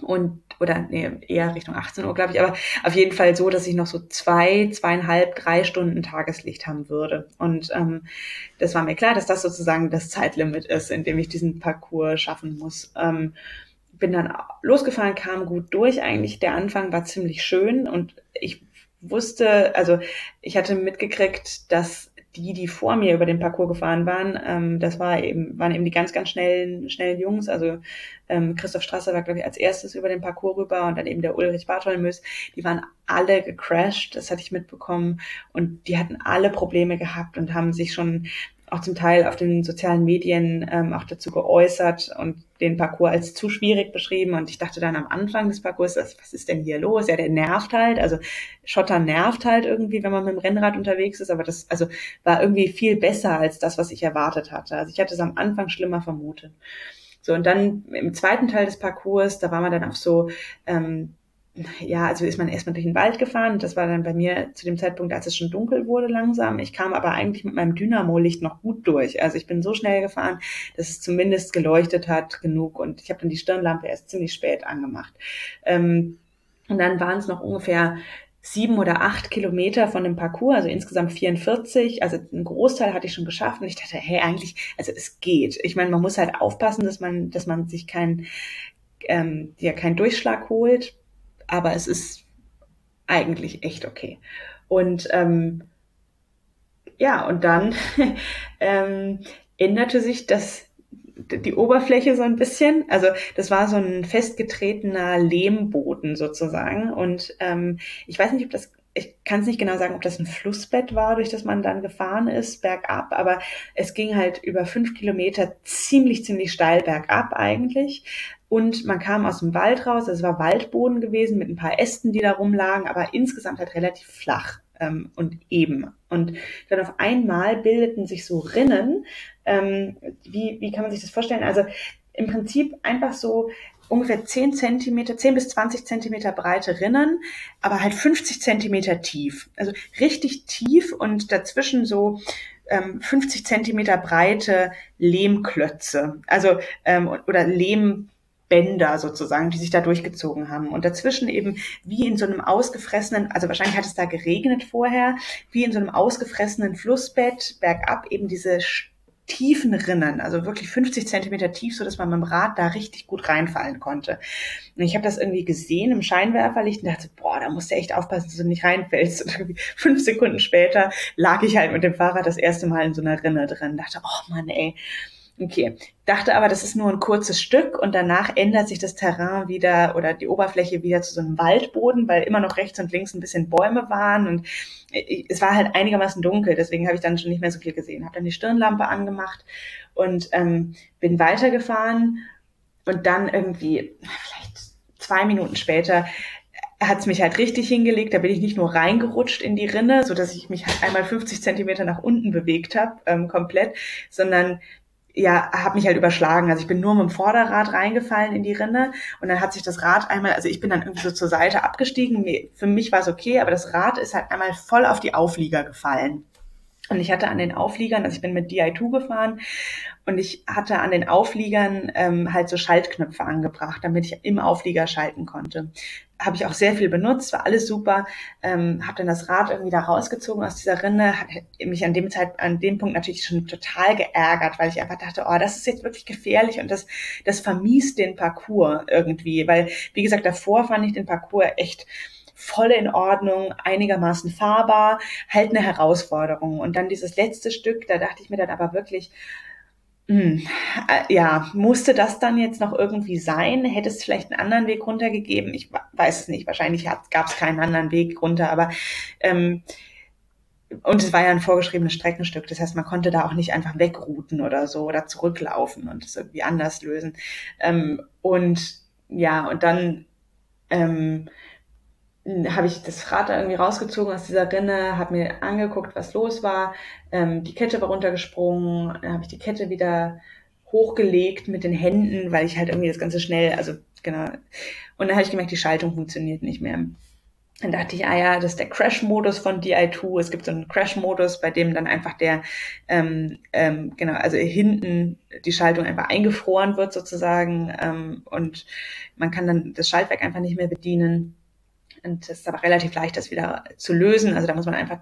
und oder nee, eher Richtung 18 Uhr, glaube ich, aber auf jeden Fall so, dass ich noch so zwei, zweieinhalb, drei Stunden Tageslicht haben würde. Und ähm, das war mir klar, dass das sozusagen das Zeitlimit ist, in dem ich diesen Parcours schaffen muss. Ähm, bin dann losgefahren, kam gut durch. Eigentlich der Anfang war ziemlich schön und ich wusste, also ich hatte mitgekriegt, dass die, die vor mir über den Parcours gefahren waren, ähm, das war eben, waren eben die ganz, ganz schnellen, schnellen Jungs. Also ähm, Christoph Strasser war, glaube ich, als erstes über den Parcours rüber und dann eben der Ulrich Bartholmüs. Die waren alle gecrashed, das hatte ich mitbekommen. Und die hatten alle Probleme gehabt und haben sich schon auch zum Teil auf den sozialen Medien ähm, auch dazu geäußert und den Parcours als zu schwierig beschrieben. Und ich dachte dann am Anfang des Parcours, was, was ist denn hier los? Ja, der nervt halt. Also Schotter nervt halt irgendwie, wenn man mit dem Rennrad unterwegs ist. Aber das also war irgendwie viel besser als das, was ich erwartet hatte. Also ich hatte es am Anfang schlimmer vermutet. So, und dann im zweiten Teil des Parcours, da war man dann auf so ähm, ja, also ist man erstmal durch den Wald gefahren. Das war dann bei mir zu dem Zeitpunkt, als es schon dunkel wurde langsam. Ich kam aber eigentlich mit meinem Dynamo-Licht noch gut durch. Also ich bin so schnell gefahren, dass es zumindest geleuchtet hat genug. Und ich habe dann die Stirnlampe erst ziemlich spät angemacht. Ähm, und dann waren es noch ungefähr sieben oder acht Kilometer von dem Parcours, also insgesamt 44. Also einen Großteil hatte ich schon geschafft und ich dachte, hey, eigentlich, also es geht. Ich meine, man muss halt aufpassen, dass man, dass man sich kein, ähm, ja, keinen Durchschlag holt aber es ist eigentlich echt okay. Und ähm, ja, und dann ähm, änderte sich das die Oberfläche so ein bisschen. Also das war so ein festgetretener Lehmboden sozusagen. Und ähm, ich weiß nicht, ob das, ich kann es nicht genau sagen, ob das ein Flussbett war, durch das man dann gefahren ist, bergab, aber es ging halt über fünf Kilometer ziemlich, ziemlich steil bergab eigentlich. Und man kam aus dem Wald raus, es war Waldboden gewesen mit ein paar Ästen, die da rumlagen, aber insgesamt halt relativ flach ähm, und eben. Und dann auf einmal bildeten sich so Rinnen. Ähm, wie, wie kann man sich das vorstellen? Also im Prinzip einfach so ungefähr 10 Zentimeter, 10 bis 20 Zentimeter breite Rinnen, aber halt 50 Zentimeter tief. Also richtig tief und dazwischen so ähm, 50 Zentimeter breite Lehmklötze. Also ähm, oder Lehm Bänder sozusagen, die sich da durchgezogen haben. Und dazwischen eben wie in so einem ausgefressenen, also wahrscheinlich hat es da geregnet vorher, wie in so einem ausgefressenen Flussbett bergab eben diese tiefen Rinnen, also wirklich 50 Zentimeter tief, so dass man mit dem Rad da richtig gut reinfallen konnte. Und ich habe das irgendwie gesehen im Scheinwerferlicht und dachte, boah, da musst du echt aufpassen, dass du nicht reinfällst. Und irgendwie fünf Sekunden später lag ich halt mit dem Fahrrad das erste Mal in so einer Rinne drin. Dachte, oh Mann, ey, Okay, dachte aber, das ist nur ein kurzes Stück und danach ändert sich das Terrain wieder oder die Oberfläche wieder zu so einem Waldboden, weil immer noch rechts und links ein bisschen Bäume waren und es war halt einigermaßen dunkel, deswegen habe ich dann schon nicht mehr so viel gesehen. Habe dann die Stirnlampe angemacht und ähm, bin weitergefahren und dann irgendwie vielleicht zwei Minuten später hat es mich halt richtig hingelegt. Da bin ich nicht nur reingerutscht in die Rinne, so dass ich mich halt einmal 50 Zentimeter nach unten bewegt habe, ähm, komplett, sondern ja, habe mich halt überschlagen. Also ich bin nur mit dem Vorderrad reingefallen in die Rinne und dann hat sich das Rad einmal, also ich bin dann irgendwie so zur Seite abgestiegen. Für mich war es okay, aber das Rad ist halt einmal voll auf die Auflieger gefallen. Und ich hatte an den Aufliegern, also ich bin mit DI2 gefahren und ich hatte an den Aufliegern ähm, halt so Schaltknöpfe angebracht, damit ich im Auflieger schalten konnte. Habe ich auch sehr viel benutzt, war alles super. Ähm, habe dann das Rad irgendwie da rausgezogen aus dieser Rinne, hat mich an dem Zeit, an dem Punkt natürlich schon total geärgert, weil ich einfach dachte, oh, das ist jetzt wirklich gefährlich und das, das vermiest den Parcours irgendwie, weil wie gesagt davor fand ich den Parcours echt voll in Ordnung, einigermaßen fahrbar, halt eine Herausforderung. Und dann dieses letzte Stück, da dachte ich mir dann aber wirklich, mh, hm, äh, ja, musste das dann jetzt noch irgendwie sein? Hätte es vielleicht einen anderen Weg runtergegeben? Ich weiß es nicht. Wahrscheinlich gab es keinen anderen Weg runter, aber ähm, und es war ja ein vorgeschriebenes Streckenstück. Das heißt, man konnte da auch nicht einfach wegrouten oder so oder zurücklaufen und es irgendwie anders lösen. Ähm, und ja, und dann ähm, habe ich das Rad da irgendwie rausgezogen aus dieser Rinne, habe mir angeguckt, was los war. Ähm, die Kette war runtergesprungen, dann habe ich die Kette wieder hochgelegt mit den Händen, weil ich halt irgendwie das Ganze schnell, also genau. Und dann habe ich gemerkt, die Schaltung funktioniert nicht mehr. Dann dachte ich, ah ja, das ist der Crash-Modus von DI2. Es gibt so einen Crash-Modus, bei dem dann einfach der, ähm, ähm, genau, also hinten die Schaltung einfach eingefroren wird sozusagen ähm, und man kann dann das Schaltwerk einfach nicht mehr bedienen. Und es ist aber relativ leicht, das wieder zu lösen. Also da muss man einfach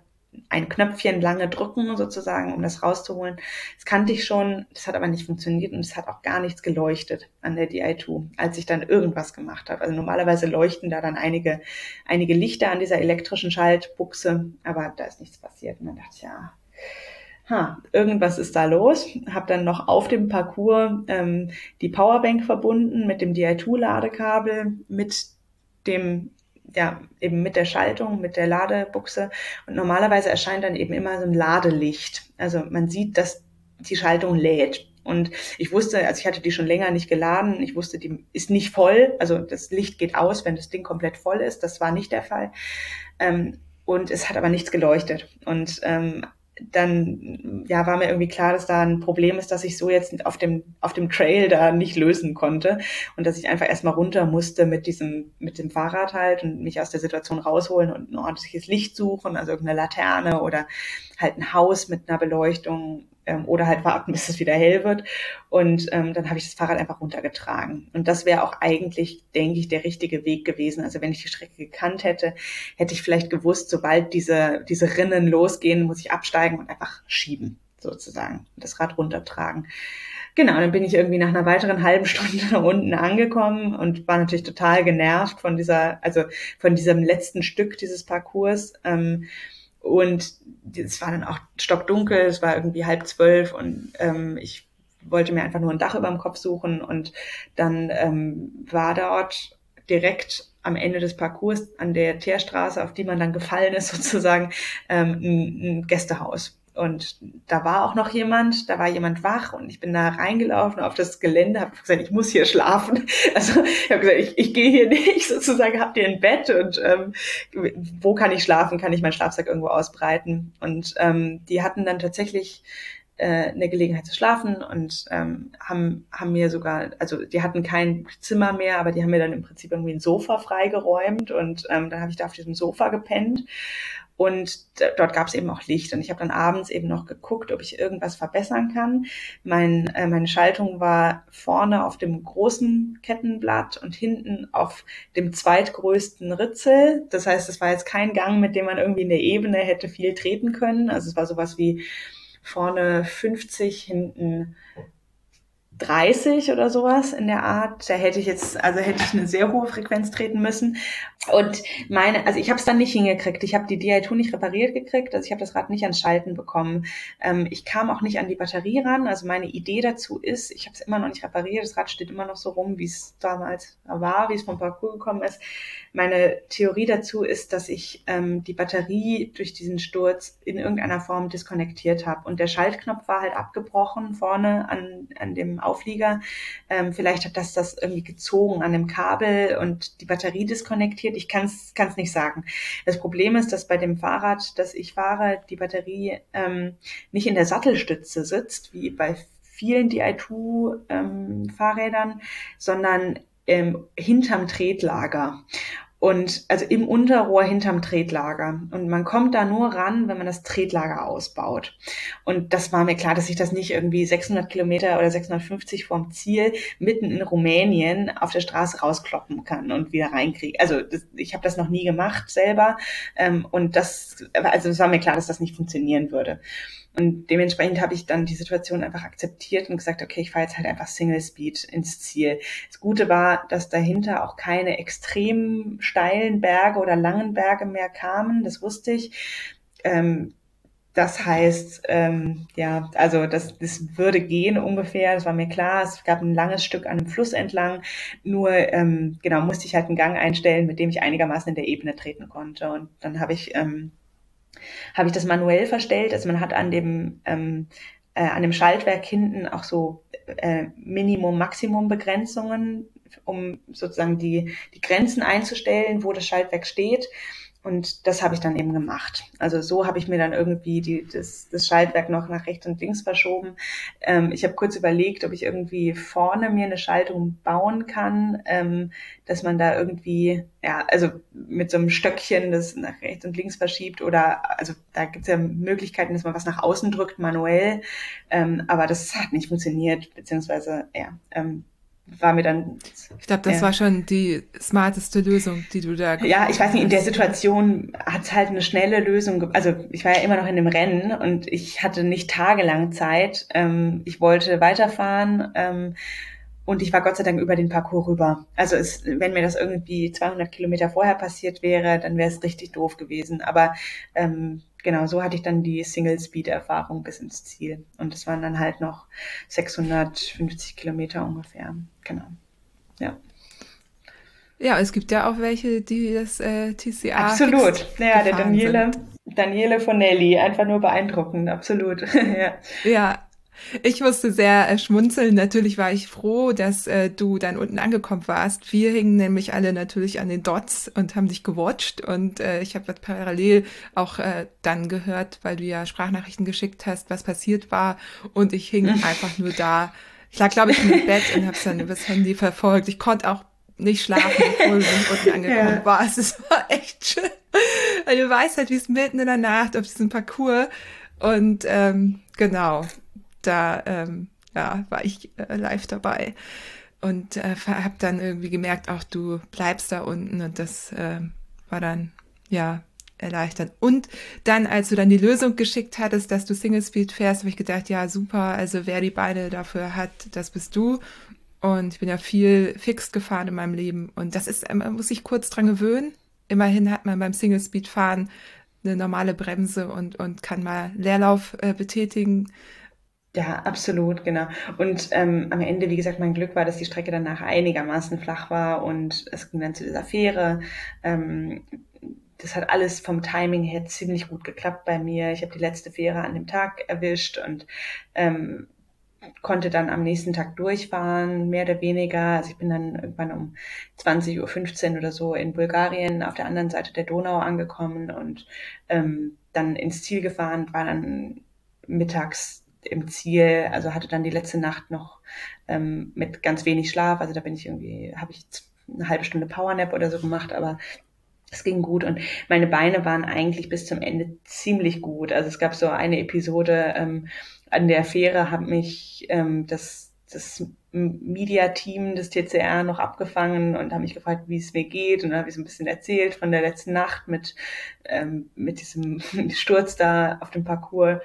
ein Knöpfchen lange drücken sozusagen, um das rauszuholen. Das kannte ich schon, das hat aber nicht funktioniert und es hat auch gar nichts geleuchtet an der DI2, als ich dann irgendwas gemacht habe. Also normalerweise leuchten da dann einige, einige Lichter an dieser elektrischen Schaltbuchse, aber da ist nichts passiert. Und dann dachte ich, ja, ha, irgendwas ist da los. Habe dann noch auf dem Parcours ähm, die Powerbank verbunden mit dem DI2-Ladekabel, mit dem ja, eben mit der Schaltung, mit der Ladebuchse. Und normalerweise erscheint dann eben immer so ein Ladelicht. Also man sieht, dass die Schaltung lädt. Und ich wusste, also ich hatte die schon länger nicht geladen, ich wusste, die ist nicht voll. Also das Licht geht aus, wenn das Ding komplett voll ist. Das war nicht der Fall. Ähm, und es hat aber nichts geleuchtet. Und ähm, dann ja war mir irgendwie klar, dass da ein Problem ist, dass ich so jetzt auf dem auf dem Trail da nicht lösen konnte und dass ich einfach erstmal runter musste mit diesem mit dem Fahrrad halt und mich aus der Situation rausholen und ein ordentliches Licht suchen, also irgendeine Laterne oder halt ein Haus mit einer Beleuchtung ähm, oder halt warten, bis es wieder hell wird. Und ähm, dann habe ich das Fahrrad einfach runtergetragen. Und das wäre auch eigentlich, denke ich, der richtige Weg gewesen. Also wenn ich die Strecke gekannt hätte, hätte ich vielleicht gewusst, sobald diese, diese Rinnen losgehen, muss ich absteigen und einfach schieben, sozusagen, das Rad runtertragen. Genau, dann bin ich irgendwie nach einer weiteren halben Stunde da unten angekommen und war natürlich total genervt von dieser, also von diesem letzten Stück dieses Parcours. Ähm, und es war dann auch stockdunkel, es war irgendwie halb zwölf und ähm, ich wollte mir einfach nur ein Dach über dem Kopf suchen und dann ähm, war dort direkt am Ende des Parcours an der Teerstraße, auf die man dann gefallen ist sozusagen, ähm, ein, ein Gästehaus. Und da war auch noch jemand, da war jemand wach und ich bin da reingelaufen auf das Gelände, habe gesagt, ich muss hier schlafen. Also ich habe gesagt, ich, ich gehe hier nicht, sozusagen, habt ihr ein Bett und ähm, wo kann ich schlafen, kann ich meinen Schlafsack irgendwo ausbreiten. Und ähm, die hatten dann tatsächlich äh, eine Gelegenheit zu schlafen und ähm, haben, haben mir sogar, also die hatten kein Zimmer mehr, aber die haben mir dann im Prinzip irgendwie ein Sofa freigeräumt und ähm, dann habe ich da auf diesem Sofa gepennt und dort gab es eben auch Licht. Und ich habe dann abends eben noch geguckt, ob ich irgendwas verbessern kann. Mein, äh, meine Schaltung war vorne auf dem großen Kettenblatt und hinten auf dem zweitgrößten Ritzel. Das heißt, es war jetzt kein Gang, mit dem man irgendwie in der Ebene hätte viel treten können. Also es war sowas wie vorne 50, hinten 30 oder sowas in der Art. Da hätte ich jetzt, also hätte ich eine sehr hohe Frequenz treten müssen. Und meine, also ich habe es dann nicht hingekriegt. Ich habe die DI2 nicht repariert gekriegt, also ich habe das Rad nicht ans Schalten bekommen. Ähm, ich kam auch nicht an die Batterie ran. Also meine Idee dazu ist, ich habe es immer noch nicht repariert. Das Rad steht immer noch so rum, wie es damals war, wie es vom Parcours gekommen ist. Meine Theorie dazu ist, dass ich ähm, die Batterie durch diesen Sturz in irgendeiner Form diskonnektiert habe. Und der Schaltknopf war halt abgebrochen vorne an, an dem Auflieger. Ähm, vielleicht hat das das irgendwie gezogen an dem Kabel und die Batterie diskonnektiert. Ich kann es nicht sagen. Das Problem ist, dass bei dem Fahrrad, das ich fahre, die Batterie ähm, nicht in der Sattelstütze sitzt, wie bei vielen DI2-Fahrrädern, ähm, sondern ähm, hinterm Tretlager und also im Unterrohr hinterm Tretlager. Und man kommt da nur ran, wenn man das Tretlager ausbaut. Und das war mir klar, dass ich das nicht irgendwie 600 Kilometer oder 650 vom Ziel mitten in Rumänien auf der Straße rauskloppen kann und wieder reinkriege. Also das, ich habe das noch nie gemacht selber. Ähm, und das, also es war mir klar, dass das nicht funktionieren würde. Und dementsprechend habe ich dann die Situation einfach akzeptiert und gesagt, okay, ich fahre jetzt halt einfach Single Speed ins Ziel. Das Gute war, dass dahinter auch keine extrem steilen Berge oder langen Berge mehr kamen. Das wusste ich. Ähm, das heißt, ähm, ja, also das, das würde gehen ungefähr, das war mir klar. Es gab ein langes Stück an einem Fluss entlang. Nur, ähm, genau, musste ich halt einen Gang einstellen, mit dem ich einigermaßen in der Ebene treten konnte. Und dann habe ich ähm, habe ich das manuell verstellt. Also man hat an dem ähm, äh, an dem Schaltwerk hinten auch so äh, Minimum-Maximum-Begrenzungen, um sozusagen die, die Grenzen einzustellen, wo das Schaltwerk steht. Und das habe ich dann eben gemacht. Also so habe ich mir dann irgendwie die, das, das Schaltwerk noch nach rechts und links verschoben. Ähm, ich habe kurz überlegt, ob ich irgendwie vorne mir eine Schaltung bauen kann, ähm, dass man da irgendwie, ja, also mit so einem Stöckchen das nach rechts und links verschiebt oder, also da gibt es ja Möglichkeiten, dass man was nach außen drückt manuell. Ähm, aber das hat nicht funktioniert, beziehungsweise, ja, ähm, war mir dann. Ich glaube, das ja. war schon die smarteste Lösung, die du da. Ja, ich weiß nicht, in der Situation hat es halt eine schnelle Lösung. Also ich war ja immer noch in dem Rennen und ich hatte nicht tagelang Zeit. Ähm, ich wollte weiterfahren. Ähm, und ich war Gott sei Dank über den Parcours rüber. Also es, wenn mir das irgendwie 200 Kilometer vorher passiert wäre, dann wäre es richtig doof gewesen. Aber ähm, genau, so hatte ich dann die Single-Speed-Erfahrung bis ins Ziel. Und es waren dann halt noch 650 Kilometer ungefähr. Genau. Ja. Ja, es gibt ja auch welche, die das äh, TCA. Absolut. Ja, der Daniele, sind. Daniele von Nelly, einfach nur beeindruckend, absolut. ja. ja, ich musste sehr äh, schmunzeln. Natürlich war ich froh, dass äh, du dann unten angekommen warst. Wir hingen nämlich alle natürlich an den Dots und haben dich gewatcht. Und äh, ich habe parallel auch äh, dann gehört, weil du ja Sprachnachrichten geschickt hast, was passiert war. Und ich hing einfach nur da. Ich lag, glaube ich, im Bett und habe es dann übers Handy verfolgt. Ich konnte auch nicht schlafen, obwohl du unten angekommen ja. warst. Es war echt schön. Weil du weißt halt, wie es mitten in der Nacht auf diesem Parcours. Und ähm, genau, da ähm, ja, war ich äh, live dabei und äh, habe dann irgendwie gemerkt, auch du bleibst da unten und das äh, war dann ja erleichtert. Und dann, als du dann die Lösung geschickt hattest, dass du Single Speed fährst, habe ich gedacht, ja super, also wer die Beine dafür hat, das bist du. Und ich bin ja viel fix gefahren in meinem Leben und das ist, man muss sich kurz dran gewöhnen. Immerhin hat man beim Single Speed fahren eine normale Bremse und, und kann mal Leerlauf äh, betätigen. Ja, absolut, genau. Und ähm, am Ende, wie gesagt, mein Glück war, dass die Strecke danach einigermaßen flach war und es ging dann zu dieser Fähre. Ähm, das hat alles vom Timing her ziemlich gut geklappt bei mir. Ich habe die letzte Fähre an dem Tag erwischt und ähm, konnte dann am nächsten Tag durchfahren, mehr oder weniger. Also ich bin dann irgendwann um 20.15 Uhr oder so in Bulgarien auf der anderen Seite der Donau angekommen und ähm, dann ins Ziel gefahren, war dann mittags im Ziel, also hatte dann die letzte Nacht noch ähm, mit ganz wenig Schlaf, also da bin ich irgendwie, habe ich eine halbe Stunde Powernap oder so gemacht, aber es ging gut und meine Beine waren eigentlich bis zum Ende ziemlich gut. Also es gab so eine Episode ähm, an der Fähre, hat mich ähm, das das Media-Team des TCR noch abgefangen und haben mich gefragt, wie es mir geht. Und dann habe ich so ein bisschen erzählt von der letzten Nacht mit, ähm, mit diesem Sturz da auf dem Parcours.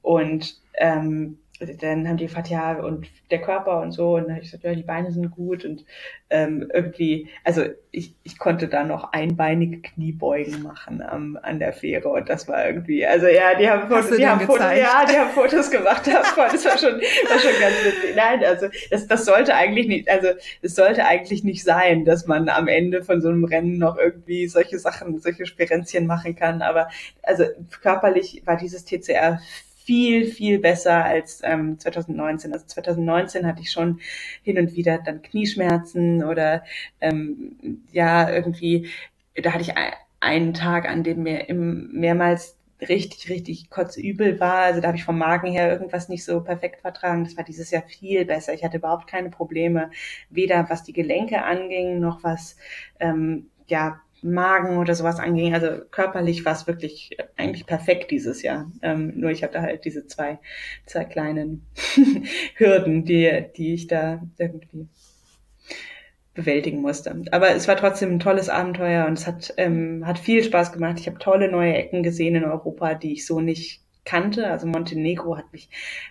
Und ähm, dann haben die gefragt, ja, und der Körper und so. Und dann habe ich gesagt, ja, die Beine sind gut. Und ähm, irgendwie, also ich, ich konnte da noch einbeinige Kniebeugen machen ähm, an der Fähre. Und das war irgendwie, also ja, die haben Fotos, die haben Fotos, ja, die haben Fotos gemacht davon. Das war schon, war schon ganz witzig. Nein, also das, das sollte eigentlich nicht, also es sollte eigentlich nicht sein, dass man am Ende von so einem Rennen noch irgendwie solche Sachen, solche Spirenzchen machen kann. Aber also körperlich war dieses TCR viel, viel besser als ähm, 2019. Also 2019 hatte ich schon hin und wieder dann Knieschmerzen oder ähm, ja, irgendwie, da hatte ich einen Tag, an dem mir im, mehrmals richtig, richtig kotzübel war. Also da habe ich vom Magen her irgendwas nicht so perfekt vertragen. Das war dieses Jahr viel besser. Ich hatte überhaupt keine Probleme, weder was die Gelenke anging, noch was ähm, ja Magen oder sowas anging. Also körperlich war es wirklich eigentlich perfekt dieses Jahr. Ähm, nur ich hatte halt diese zwei, zwei kleinen Hürden, die, die ich da irgendwie bewältigen musste. Aber es war trotzdem ein tolles Abenteuer und es hat, ähm, hat viel Spaß gemacht. Ich habe tolle neue Ecken gesehen in Europa, die ich so nicht kannte. Also Montenegro hat mich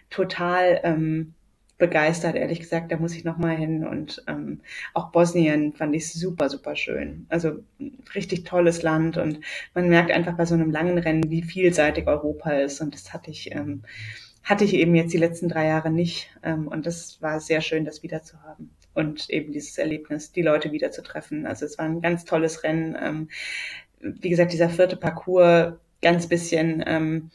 total ähm, begeistert, ehrlich gesagt. Da muss ich nochmal hin. Und ähm, auch Bosnien fand ich super, super schön. Also richtig tolles Land und man merkt einfach bei so einem langen Rennen, wie vielseitig Europa ist. Und das hatte ich, ähm, hatte ich eben jetzt die letzten drei Jahre nicht. Ähm, und das war sehr schön, das wieder zu haben. Und eben dieses Erlebnis, die Leute wieder zu treffen. Also es war ein ganz tolles Rennen. Ähm, wie gesagt, dieser vierte Parcours ganz bisschen, ähm,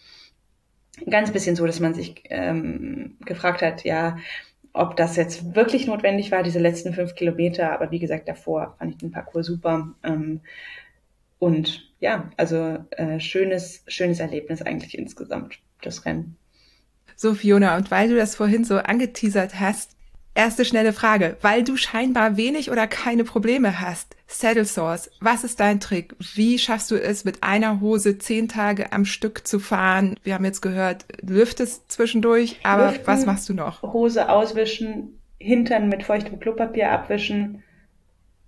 ganz bisschen so, dass man sich ähm, gefragt hat, ja, ob das jetzt wirklich notwendig war, diese letzten fünf Kilometer. Aber wie gesagt, davor fand ich den Parcours super. Ähm, und ja, also äh, schönes, schönes Erlebnis eigentlich insgesamt, das Rennen. So, Fiona, und weil du das vorhin so angeteasert hast, Erste schnelle Frage, weil du scheinbar wenig oder keine Probleme hast. Saddle Source, was ist dein Trick? Wie schaffst du es, mit einer Hose zehn Tage am Stück zu fahren? Wir haben jetzt gehört, lüftest zwischendurch, aber Lüften, was machst du noch? Hose auswischen, Hintern mit feuchtem Klopapier abwischen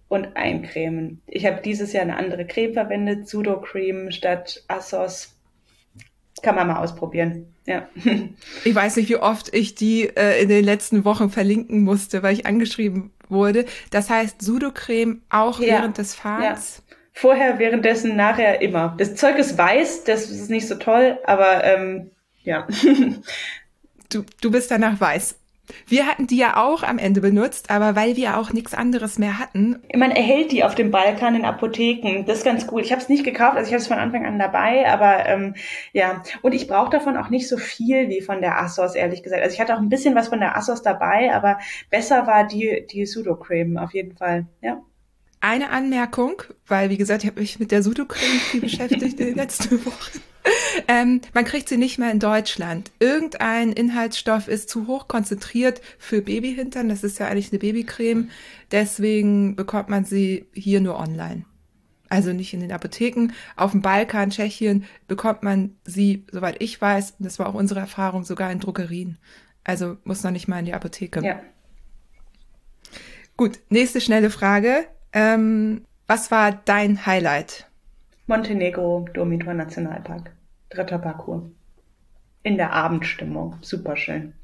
und eincremen. Ich habe dieses Jahr eine andere Creme verwendet, Sudo Cream statt Assos kann man mal ausprobieren. Ja. Ich weiß nicht, wie oft ich die äh, in den letzten Wochen verlinken musste, weil ich angeschrieben wurde. Das heißt, Sudocreme auch ja. während des Fahrens? Ja. Vorher, währenddessen, nachher immer. Das Zeug ist weiß, das ist nicht so toll, aber ähm, ja. Du, du bist danach weiß. Wir hatten die ja auch am Ende benutzt, aber weil wir auch nichts anderes mehr hatten. Man erhält die auf dem Balkan in Apotheken. Das ist ganz cool. Ich habe es nicht gekauft, also ich habe es von Anfang an dabei, aber ähm, ja. Und ich brauche davon auch nicht so viel wie von der Assos, ehrlich gesagt. Also ich hatte auch ein bisschen was von der Assos dabei, aber besser war die, die Pseudocreme auf jeden Fall. Ja. Eine Anmerkung, weil wie gesagt, ich habe mich mit der Pseudocreme viel beschäftigt in den letzten Wochen. Ähm, man kriegt sie nicht mehr in Deutschland. Irgendein Inhaltsstoff ist zu hoch konzentriert für Babyhintern. Das ist ja eigentlich eine Babycreme. Deswegen bekommt man sie hier nur online. Also nicht in den Apotheken. Auf dem Balkan, Tschechien bekommt man sie, soweit ich weiß, das war auch unsere Erfahrung, sogar in Druckerien. Also muss noch nicht mal in die Apotheke. Ja. Gut, nächste schnelle Frage. Ähm, was war dein Highlight? Montenegro, Domitor Nationalpark. Dritter Parcours. In der Abendstimmung. Superschön.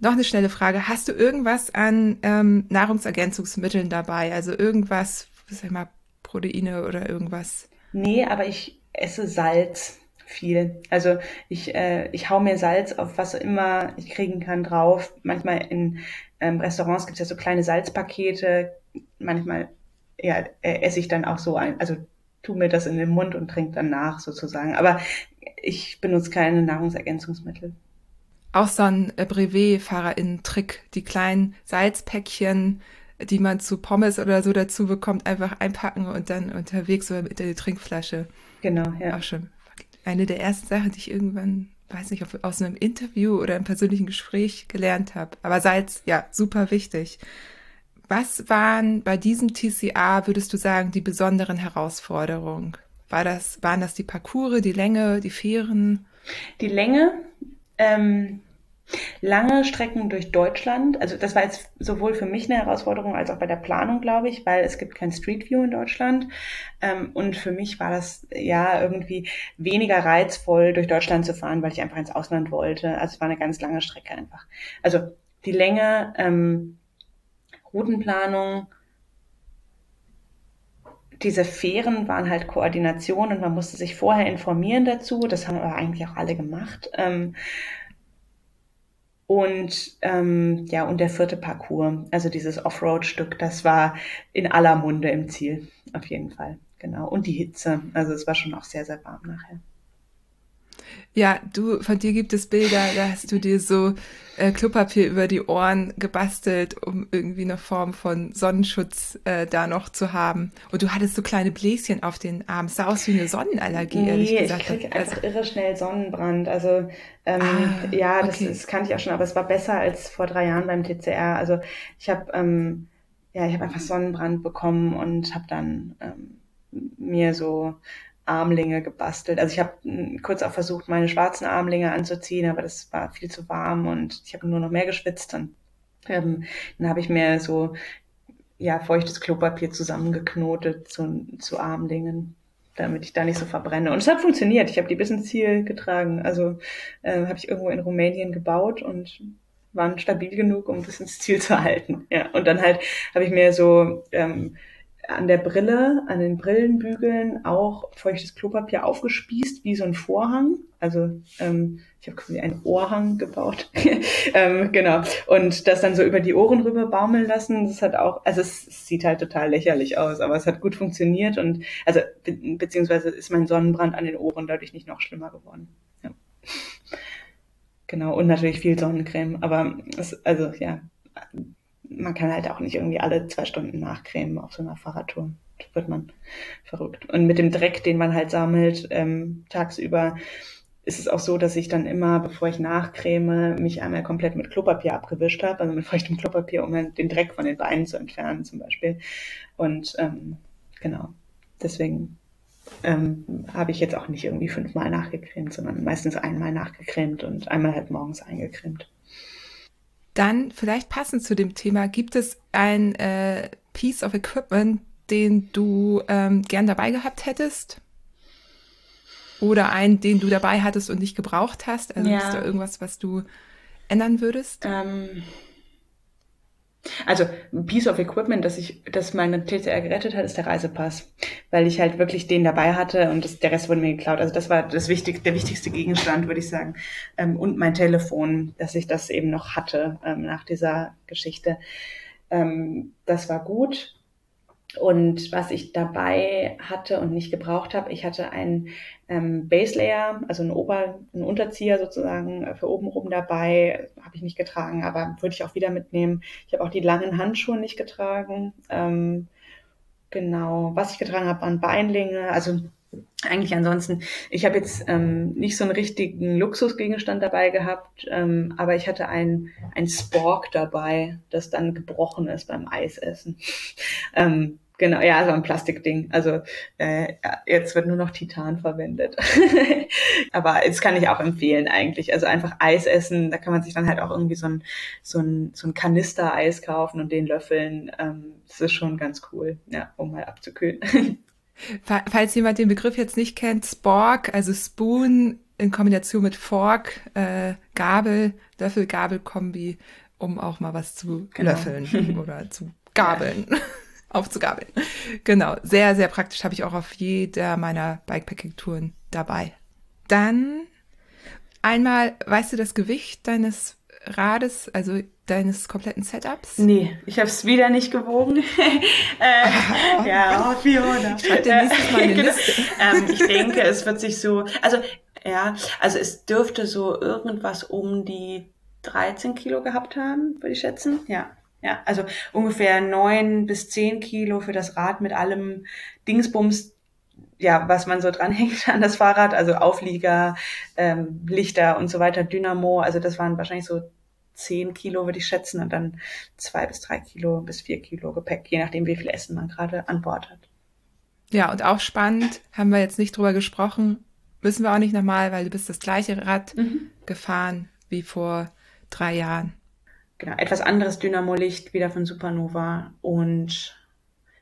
Noch eine schnelle Frage. Hast du irgendwas an ähm, Nahrungsergänzungsmitteln dabei? Also irgendwas, sag ich mal, Proteine oder irgendwas? Nee, aber ich esse Salz viel. Also ich, äh, ich hau mir Salz auf was immer ich kriegen kann drauf. Manchmal in ähm, Restaurants gibt es ja so kleine Salzpakete. Manchmal ja, äh, esse ich dann auch so ein, also tu mir das in den Mund und trink dann nach sozusagen. Aber ich benutze keine Nahrungsergänzungsmittel. Auch so ein Brevet-FahrerInnen-Trick, die kleinen Salzpäckchen, die man zu Pommes oder so dazu bekommt, einfach einpacken und dann unterwegs so mit der Trinkflasche. Genau, ja. Auch schon eine der ersten Sachen, die ich irgendwann, weiß nicht, aus einem Interview oder einem persönlichen Gespräch gelernt habe. Aber Salz, ja, super wichtig. Was waren bei diesem TCA, würdest du sagen, die besonderen Herausforderungen? War das, waren das die Parcours, die Länge, die Fähren? Die Länge, ähm, lange Strecken durch Deutschland. Also das war jetzt sowohl für mich eine Herausforderung als auch bei der Planung, glaube ich, weil es gibt kein Street View in Deutschland. Ähm, und für mich war das ja irgendwie weniger reizvoll, durch Deutschland zu fahren, weil ich einfach ins Ausland wollte. Also es war eine ganz lange Strecke einfach. Also die Länge, ähm, Routenplanung. Diese Fähren waren halt Koordination und man musste sich vorher informieren dazu. Das haben aber eigentlich auch alle gemacht. Ähm, und ähm, ja, und der vierte Parcours, also dieses Offroad-Stück, das war in aller Munde im Ziel, auf jeden Fall. Genau. Und die Hitze. Also es war schon auch sehr, sehr warm nachher. Ja, du, von dir gibt es Bilder, da hast du dir so äh, Klopapier über die Ohren gebastelt, um irgendwie eine Form von Sonnenschutz äh, da noch zu haben. Und du hattest so kleine Bläschen auf den Armen. Es sah aus wie eine Sonnenallergie, nee, ehrlich gesagt. ich krieg also, einfach irre schnell Sonnenbrand. Also ähm, ah, ja, das, okay. das kannte ich auch schon, aber es war besser als vor drei Jahren beim TCR. Also ich habe ähm, ja, ich habe einfach Sonnenbrand bekommen und habe dann ähm, mir so Armlinge gebastelt. Also ich habe hm, kurz auch versucht, meine schwarzen Armlinge anzuziehen, aber das war viel zu warm und ich habe nur noch mehr geschwitzt. Und ähm, dann habe ich mir so ja feuchtes Klopapier zusammengeknotet zu, zu Armlingen, damit ich da nicht so verbrenne. Und es hat funktioniert. Ich habe die bis ins Ziel getragen. Also äh, habe ich irgendwo in Rumänien gebaut und waren stabil genug, um das ins Ziel zu halten. Ja, und dann halt habe ich mir so ähm, an der Brille, an den Brillenbügeln auch feuchtes Klopapier aufgespießt, wie so ein Vorhang. Also ähm, ich habe quasi einen Ohrhang gebaut. ähm, genau. Und das dann so über die Ohren rüber baumeln lassen. Das hat auch, also es, es, sieht halt total lächerlich aus, aber es hat gut funktioniert und also be beziehungsweise ist mein Sonnenbrand an den Ohren dadurch nicht noch schlimmer geworden. Ja. Genau, und natürlich viel Sonnencreme. Aber es, also ja, man kann halt auch nicht irgendwie alle zwei Stunden nachcremen auf so einer Fahrradtour. Da wird man verrückt. Und mit dem Dreck, den man halt sammelt, ähm, tagsüber, ist es auch so, dass ich dann immer, bevor ich nachcreme, mich einmal komplett mit Klopapier abgewischt habe, also mit feuchtem Klopapier, um den Dreck von den Beinen zu entfernen zum Beispiel. Und ähm, genau, deswegen ähm, habe ich jetzt auch nicht irgendwie fünfmal nachgecremt, sondern meistens einmal nachgecremt und einmal halt morgens eingecremt. Dann vielleicht passend zu dem Thema, gibt es ein äh, Piece of Equipment, den du ähm, gern dabei gehabt hättest? Oder einen, den du dabei hattest und nicht gebraucht hast? Also ja. ist da irgendwas, was du ändern würdest? Ähm, also ein Piece of Equipment, das ich, das meine TCR gerettet hat, ist der Reisepass, weil ich halt wirklich den dabei hatte und das, der Rest wurde mir geklaut. Also das war das wichtig, der wichtigste Gegenstand, würde ich sagen. Ähm, und mein Telefon, dass ich das eben noch hatte ähm, nach dieser Geschichte. Ähm, das war gut. Und was ich dabei hatte und nicht gebraucht habe, ich hatte einen ähm, Base Layer, also einen, Ober-, einen Unterzieher sozusagen äh, für oben rum dabei, habe ich nicht getragen, aber würde ich auch wieder mitnehmen. Ich habe auch die langen Handschuhe nicht getragen. Ähm, genau, was ich getragen habe, waren Beinlinge, also eigentlich ansonsten, ich habe jetzt ähm, nicht so einen richtigen Luxusgegenstand dabei gehabt, ähm, aber ich hatte ein, ein Spork dabei, das dann gebrochen ist beim Eisessen. ähm, Genau, ja, so ein Plastikding. Also äh, jetzt wird nur noch Titan verwendet. Aber das kann ich auch empfehlen eigentlich. Also einfach Eis essen, da kann man sich dann halt auch irgendwie so ein, so ein, so ein Kanister Eis kaufen und den löffeln. Ähm, das ist schon ganz cool, ja, um mal abzukühlen. Falls jemand den Begriff jetzt nicht kennt, Spork, also Spoon in Kombination mit Fork, äh, Gabel, Löffel-Gabel-Kombi, um auch mal was zu genau. löffeln oder zu gabeln. Ja aufzugabeln. Genau, sehr, sehr praktisch habe ich auch auf jeder meiner Bikepacking-Touren dabei. Dann einmal, weißt du das Gewicht deines Rades, also deines kompletten Setups? Nee, ich habe es wieder nicht gewogen. äh, ja, oh, Fiona. Ich schreibe dir nächstes Mal eine genau. Liste. ähm, ich denke, es wird sich so, also ja, also es dürfte so irgendwas um die 13 Kilo gehabt haben, würde ich schätzen. Ja. Ja, also ungefähr neun bis zehn Kilo für das Rad mit allem Dingsbums, ja, was man so dranhängt an das Fahrrad, also Auflieger, ähm, Lichter und so weiter, Dynamo, also das waren wahrscheinlich so zehn Kilo, würde ich schätzen, und dann zwei bis drei Kilo bis vier Kilo Gepäck, je nachdem, wie viel Essen man gerade an Bord hat. Ja, und auch spannend, haben wir jetzt nicht drüber gesprochen, müssen wir auch nicht nochmal, weil du bist das gleiche Rad mhm. gefahren wie vor drei Jahren genau, etwas anderes Dynamo-Licht wieder von Supernova und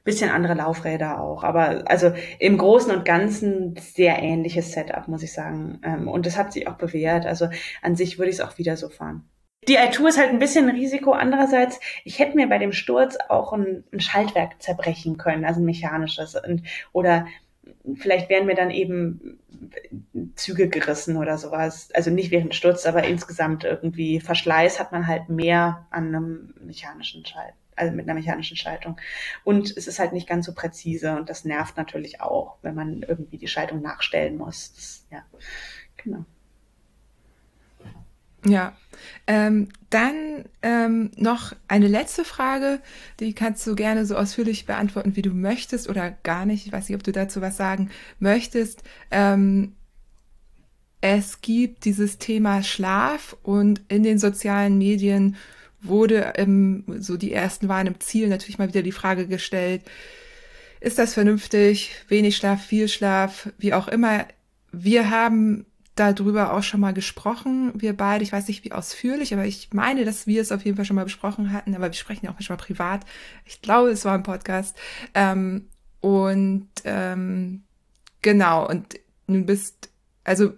bisschen andere Laufräder auch. Aber also im Großen und Ganzen sehr ähnliches Setup, muss ich sagen. Ähm, und das hat sich auch bewährt. Also an sich würde ich es auch wieder so fahren. Die i2 ist halt ein bisschen ein Risiko. Andererseits, ich hätte mir bei dem Sturz auch ein, ein Schaltwerk zerbrechen können, also ein mechanisches. Und, oder vielleicht wären mir dann eben Züge gerissen oder sowas. Also nicht während Sturz, aber insgesamt irgendwie Verschleiß hat man halt mehr an einem mechanischen Schalt, also mit einer mechanischen Schaltung. Und es ist halt nicht ganz so präzise und das nervt natürlich auch, wenn man irgendwie die Schaltung nachstellen muss. Das, ja, genau. Ja, ähm, dann ähm, noch eine letzte Frage, die kannst du gerne so ausführlich beantworten, wie du möchtest oder gar nicht. Ich weiß nicht, ob du dazu was sagen möchtest. Ähm, es gibt dieses Thema Schlaf und in den sozialen Medien wurde ähm, so die ersten waren im Ziel natürlich mal wieder die Frage gestellt, ist das vernünftig? Wenig Schlaf, viel Schlaf, wie auch immer. Wir haben darüber auch schon mal gesprochen, wir beide. Ich weiß nicht, wie ausführlich, aber ich meine, dass wir es auf jeden Fall schon mal besprochen hatten. Aber wir sprechen ja auch manchmal privat. Ich glaube, es war ein Podcast. Ähm, und ähm, genau, und du bist, also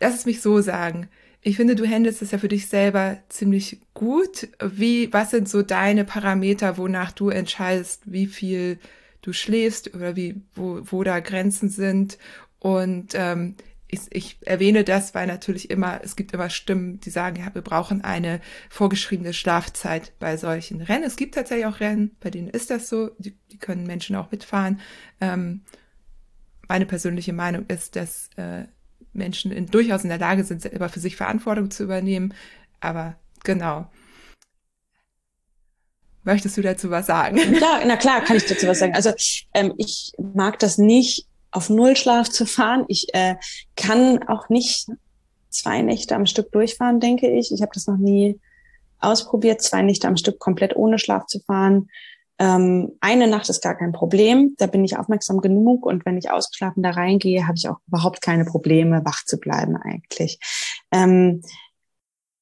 lass es mich so sagen. Ich finde, du handelst es ja für dich selber ziemlich gut. Wie, was sind so deine Parameter, wonach du entscheidest, wie viel du schläfst oder wie, wo, wo da Grenzen sind? Und ähm, ich, ich erwähne das, weil natürlich immer, es gibt immer Stimmen, die sagen, ja, wir brauchen eine vorgeschriebene Schlafzeit bei solchen Rennen. Es gibt tatsächlich auch Rennen, bei denen ist das so, die, die können Menschen auch mitfahren. Ähm, meine persönliche Meinung ist, dass äh, Menschen in, durchaus in der Lage sind, selber für sich Verantwortung zu übernehmen. Aber genau. Möchtest du dazu was sagen? Ja, na klar, kann ich dazu was sagen. Also ähm, ich mag das nicht, auf Nullschlaf zu fahren. Ich äh, kann auch nicht zwei Nächte am Stück durchfahren, denke ich. Ich habe das noch nie ausprobiert, zwei Nächte am Stück komplett ohne Schlaf zu fahren. Ähm, eine Nacht ist gar kein Problem, da bin ich aufmerksam genug und wenn ich ausgeschlafen da reingehe, habe ich auch überhaupt keine Probleme, wach zu bleiben eigentlich. Ähm,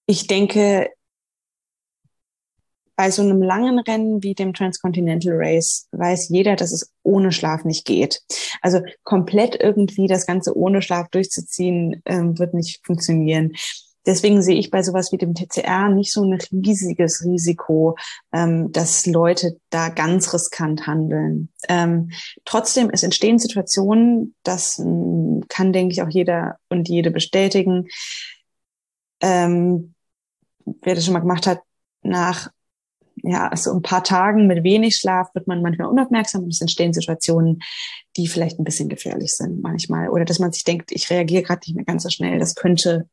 ich denke, bei so einem langen Rennen wie dem Transcontinental Race weiß jeder, dass es ohne Schlaf nicht geht. Also komplett irgendwie das Ganze ohne Schlaf durchzuziehen, ähm, wird nicht funktionieren. Deswegen sehe ich bei sowas wie dem TCR nicht so ein riesiges Risiko, ähm, dass Leute da ganz riskant handeln. Ähm, trotzdem, es entstehen Situationen, das ähm, kann, denke ich, auch jeder und jede bestätigen. Ähm, wer das schon mal gemacht hat, nach ja, so ein paar Tagen mit wenig Schlaf wird man manchmal unaufmerksam und es entstehen Situationen, die vielleicht ein bisschen gefährlich sind manchmal. Oder dass man sich denkt, ich reagiere gerade nicht mehr ganz so schnell. Das könnte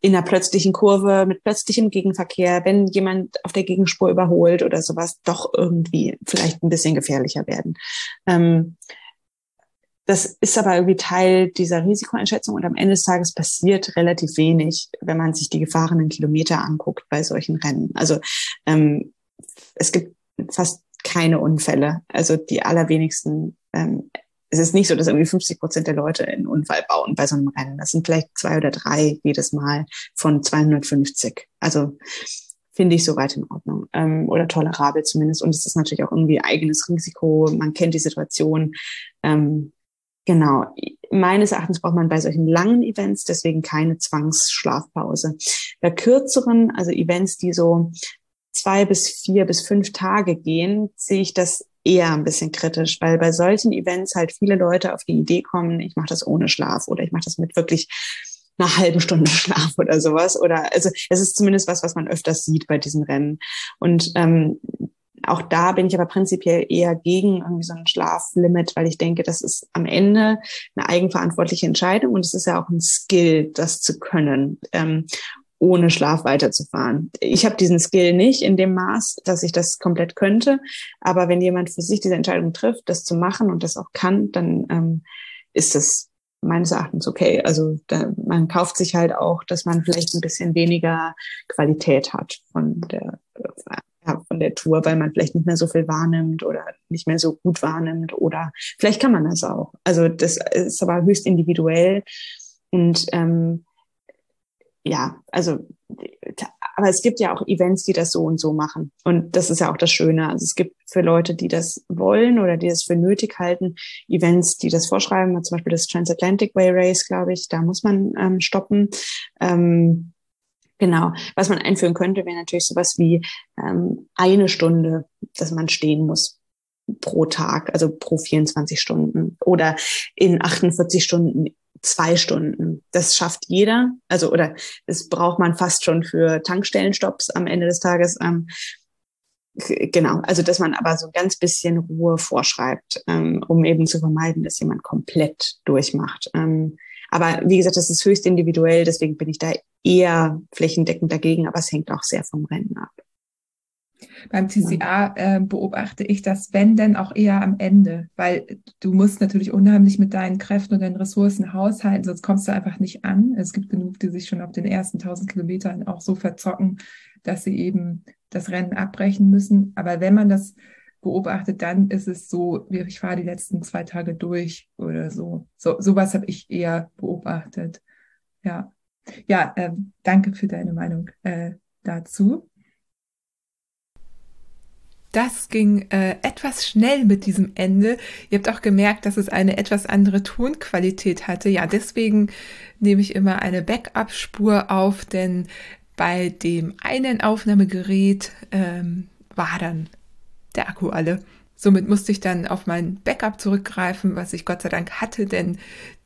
in einer plötzlichen Kurve mit plötzlichem Gegenverkehr, wenn jemand auf der Gegenspur überholt oder sowas, doch irgendwie vielleicht ein bisschen gefährlicher werden. Ähm, das ist aber irgendwie Teil dieser Risikoeinschätzung und am Ende des Tages passiert relativ wenig, wenn man sich die gefahrenen Kilometer anguckt bei solchen Rennen. Also ähm, es gibt fast keine Unfälle. Also die allerwenigsten. Ähm, es ist nicht so, dass irgendwie 50 Prozent der Leute einen Unfall bauen bei so einem Rennen. Das sind vielleicht zwei oder drei jedes Mal von 250. Also finde ich soweit in Ordnung ähm, oder tolerabel zumindest. Und es ist natürlich auch irgendwie eigenes Risiko. Man kennt die Situation. Ähm, genau. Meines Erachtens braucht man bei solchen langen Events deswegen keine Zwangsschlafpause. Bei kürzeren, also Events, die so zwei bis vier bis fünf Tage gehen, sehe ich das eher ein bisschen kritisch, weil bei solchen Events halt viele Leute auf die Idee kommen, ich mache das ohne Schlaf oder ich mache das mit wirklich einer halben Stunde Schlaf oder sowas. Oder also es ist zumindest was, was man öfters sieht bei diesen Rennen. Und ähm, auch da bin ich aber prinzipiell eher gegen irgendwie so ein Schlaflimit, weil ich denke, das ist am Ende eine eigenverantwortliche Entscheidung und es ist ja auch ein Skill, das zu können. Ähm, ohne Schlaf weiterzufahren. Ich habe diesen Skill nicht in dem Maß, dass ich das komplett könnte. Aber wenn jemand für sich diese Entscheidung trifft, das zu machen und das auch kann, dann ähm, ist das meines Erachtens okay. Also da, man kauft sich halt auch, dass man vielleicht ein bisschen weniger Qualität hat von der ja, von der Tour, weil man vielleicht nicht mehr so viel wahrnimmt oder nicht mehr so gut wahrnimmt oder vielleicht kann man das auch. Also das ist aber höchst individuell und ähm, ja, also, aber es gibt ja auch Events, die das so und so machen. Und das ist ja auch das Schöne. Also es gibt für Leute, die das wollen oder die das für nötig halten, Events, die das vorschreiben. Zum Beispiel das Transatlantic Way Race, glaube ich, da muss man ähm, stoppen. Ähm, Genau. Was man einführen könnte, wäre natürlich sowas wie ähm, eine Stunde, dass man stehen muss pro Tag, also pro 24 Stunden oder in 48 Stunden zwei Stunden. Das schafft jeder. Also, oder das braucht man fast schon für Tankstellenstopps am Ende des Tages. Ähm, genau, also dass man aber so ganz bisschen Ruhe vorschreibt, ähm, um eben zu vermeiden, dass jemand komplett durchmacht. Ähm, aber wie gesagt, das ist höchst individuell, deswegen bin ich da eher flächendeckend dagegen, aber es hängt auch sehr vom Rennen ab. Beim TCA äh, beobachte ich das, wenn denn auch eher am Ende, weil du musst natürlich unheimlich mit deinen Kräften und deinen Ressourcen haushalten, sonst kommst du einfach nicht an. Es gibt genug, die sich schon auf den ersten 1000 Kilometern auch so verzocken, dass sie eben das Rennen abbrechen müssen. Aber wenn man das beobachtet, dann ist es so, ich fahre die letzten zwei Tage durch oder so. So sowas habe ich eher beobachtet. Ja, ja, äh, danke für deine Meinung äh, dazu. Das ging äh, etwas schnell mit diesem Ende. Ihr habt auch gemerkt, dass es eine etwas andere Tonqualität hatte. Ja, deswegen nehme ich immer eine Backup-Spur auf, denn bei dem einen Aufnahmegerät ähm, war dann der Akku alle. Somit musste ich dann auf mein Backup zurückgreifen, was ich Gott sei Dank hatte, denn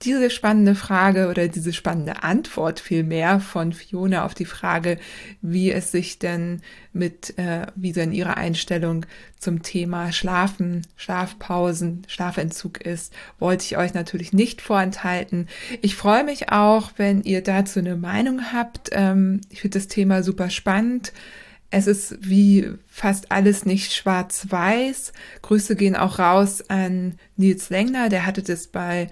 diese spannende Frage oder diese spannende Antwort vielmehr von Fiona auf die Frage, wie es sich denn mit, äh, wie denn ihre Einstellung zum Thema Schlafen, Schlafpausen, Schlafentzug ist, wollte ich euch natürlich nicht vorenthalten. Ich freue mich auch, wenn ihr dazu eine Meinung habt. Ähm, ich finde das Thema super spannend. Es ist wie fast alles nicht schwarz-weiß. Grüße gehen auch raus an Nils Lengner, der hatte das bei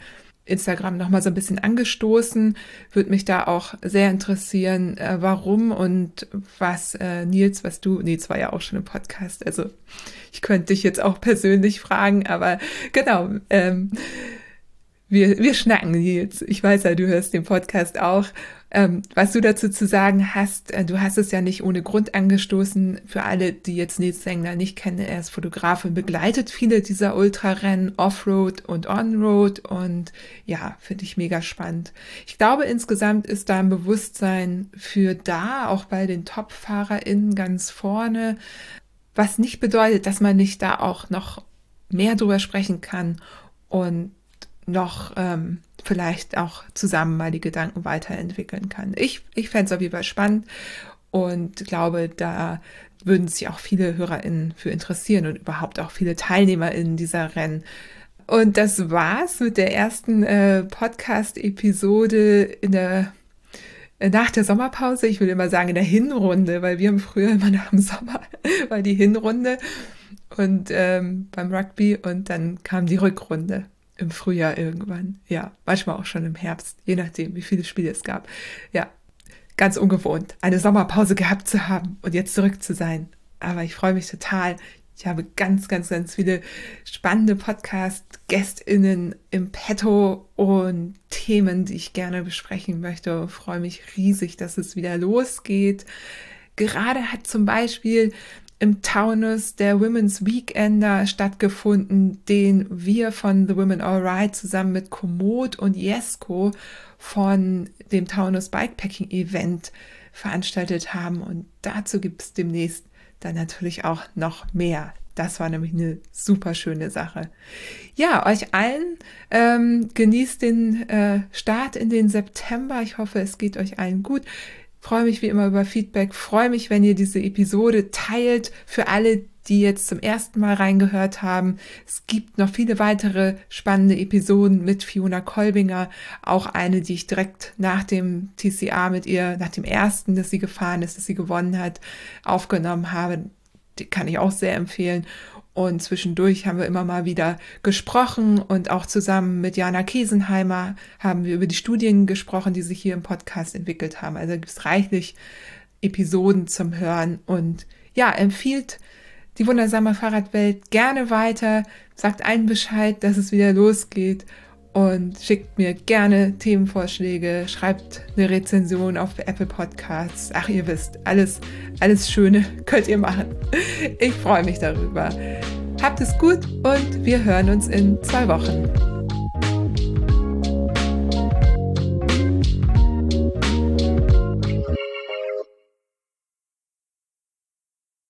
Instagram nochmal so ein bisschen angestoßen. Würde mich da auch sehr interessieren, äh, warum und was äh, Nils, was du, Nils war ja auch schon im Podcast, also ich könnte dich jetzt auch persönlich fragen, aber genau, ähm, wir, wir schnacken Nils. Ich weiß ja, du hörst den Podcast auch ähm, was du dazu zu sagen hast, äh, du hast es ja nicht ohne Grund angestoßen. Für alle, die jetzt Nils Sengler nicht kennen, er ist Fotograf und begleitet viele dieser Ultrarennen, Offroad und Onroad und ja, finde ich mega spannend. Ich glaube, insgesamt ist da ein Bewusstsein für da, auch bei den Top-FahrerInnen ganz vorne, was nicht bedeutet, dass man nicht da auch noch mehr drüber sprechen kann und noch ähm, vielleicht auch zusammen mal die Gedanken weiterentwickeln kann. Ich, ich fände es auf jeden Fall spannend und glaube, da würden sich auch viele HörerInnen für interessieren und überhaupt auch viele TeilnehmerInnen dieser Rennen. Und das war's mit der ersten äh, Podcast-Episode in der äh, nach der Sommerpause. Ich will immer sagen in der Hinrunde, weil wir haben früher immer nach dem Sommer war die Hinrunde und ähm, beim Rugby und dann kam die Rückrunde im Frühjahr irgendwann. Ja, manchmal auch schon im Herbst, je nachdem, wie viele Spiele es gab. Ja, ganz ungewohnt, eine Sommerpause gehabt zu haben und jetzt zurück zu sein. Aber ich freue mich total. Ich habe ganz, ganz, ganz viele spannende Podcast-GästInnen im Petto und Themen, die ich gerne besprechen möchte. Ich freue mich riesig, dass es wieder losgeht. Gerade hat zum Beispiel im Taunus der Women's Weekender stattgefunden, den wir von The Women Alright zusammen mit Komoot und Jesko von dem Taunus Bikepacking Event veranstaltet haben. Und dazu gibt es demnächst dann natürlich auch noch mehr. Das war nämlich eine super schöne Sache. Ja, euch allen ähm, genießt den äh, Start in den September. Ich hoffe, es geht euch allen gut. Freue mich wie immer über Feedback. Freue mich, wenn ihr diese Episode teilt für alle, die jetzt zum ersten Mal reingehört haben. Es gibt noch viele weitere spannende Episoden mit Fiona Kolbinger. Auch eine, die ich direkt nach dem TCA mit ihr, nach dem ersten, dass sie gefahren ist, dass sie gewonnen hat, aufgenommen habe. Die kann ich auch sehr empfehlen. Und zwischendurch haben wir immer mal wieder gesprochen und auch zusammen mit Jana Kiesenheimer haben wir über die Studien gesprochen, die sich hier im Podcast entwickelt haben. Also gibt es reichlich Episoden zum Hören. Und ja, empfiehlt die wundersame Fahrradwelt gerne weiter, sagt allen Bescheid, dass es wieder losgeht und schickt mir gerne Themenvorschläge, schreibt eine Rezension auf Apple Podcasts. Ach, ihr wisst, alles, alles Schöne könnt ihr machen. Ich freue mich darüber. Habt es gut und wir hören uns in zwei Wochen.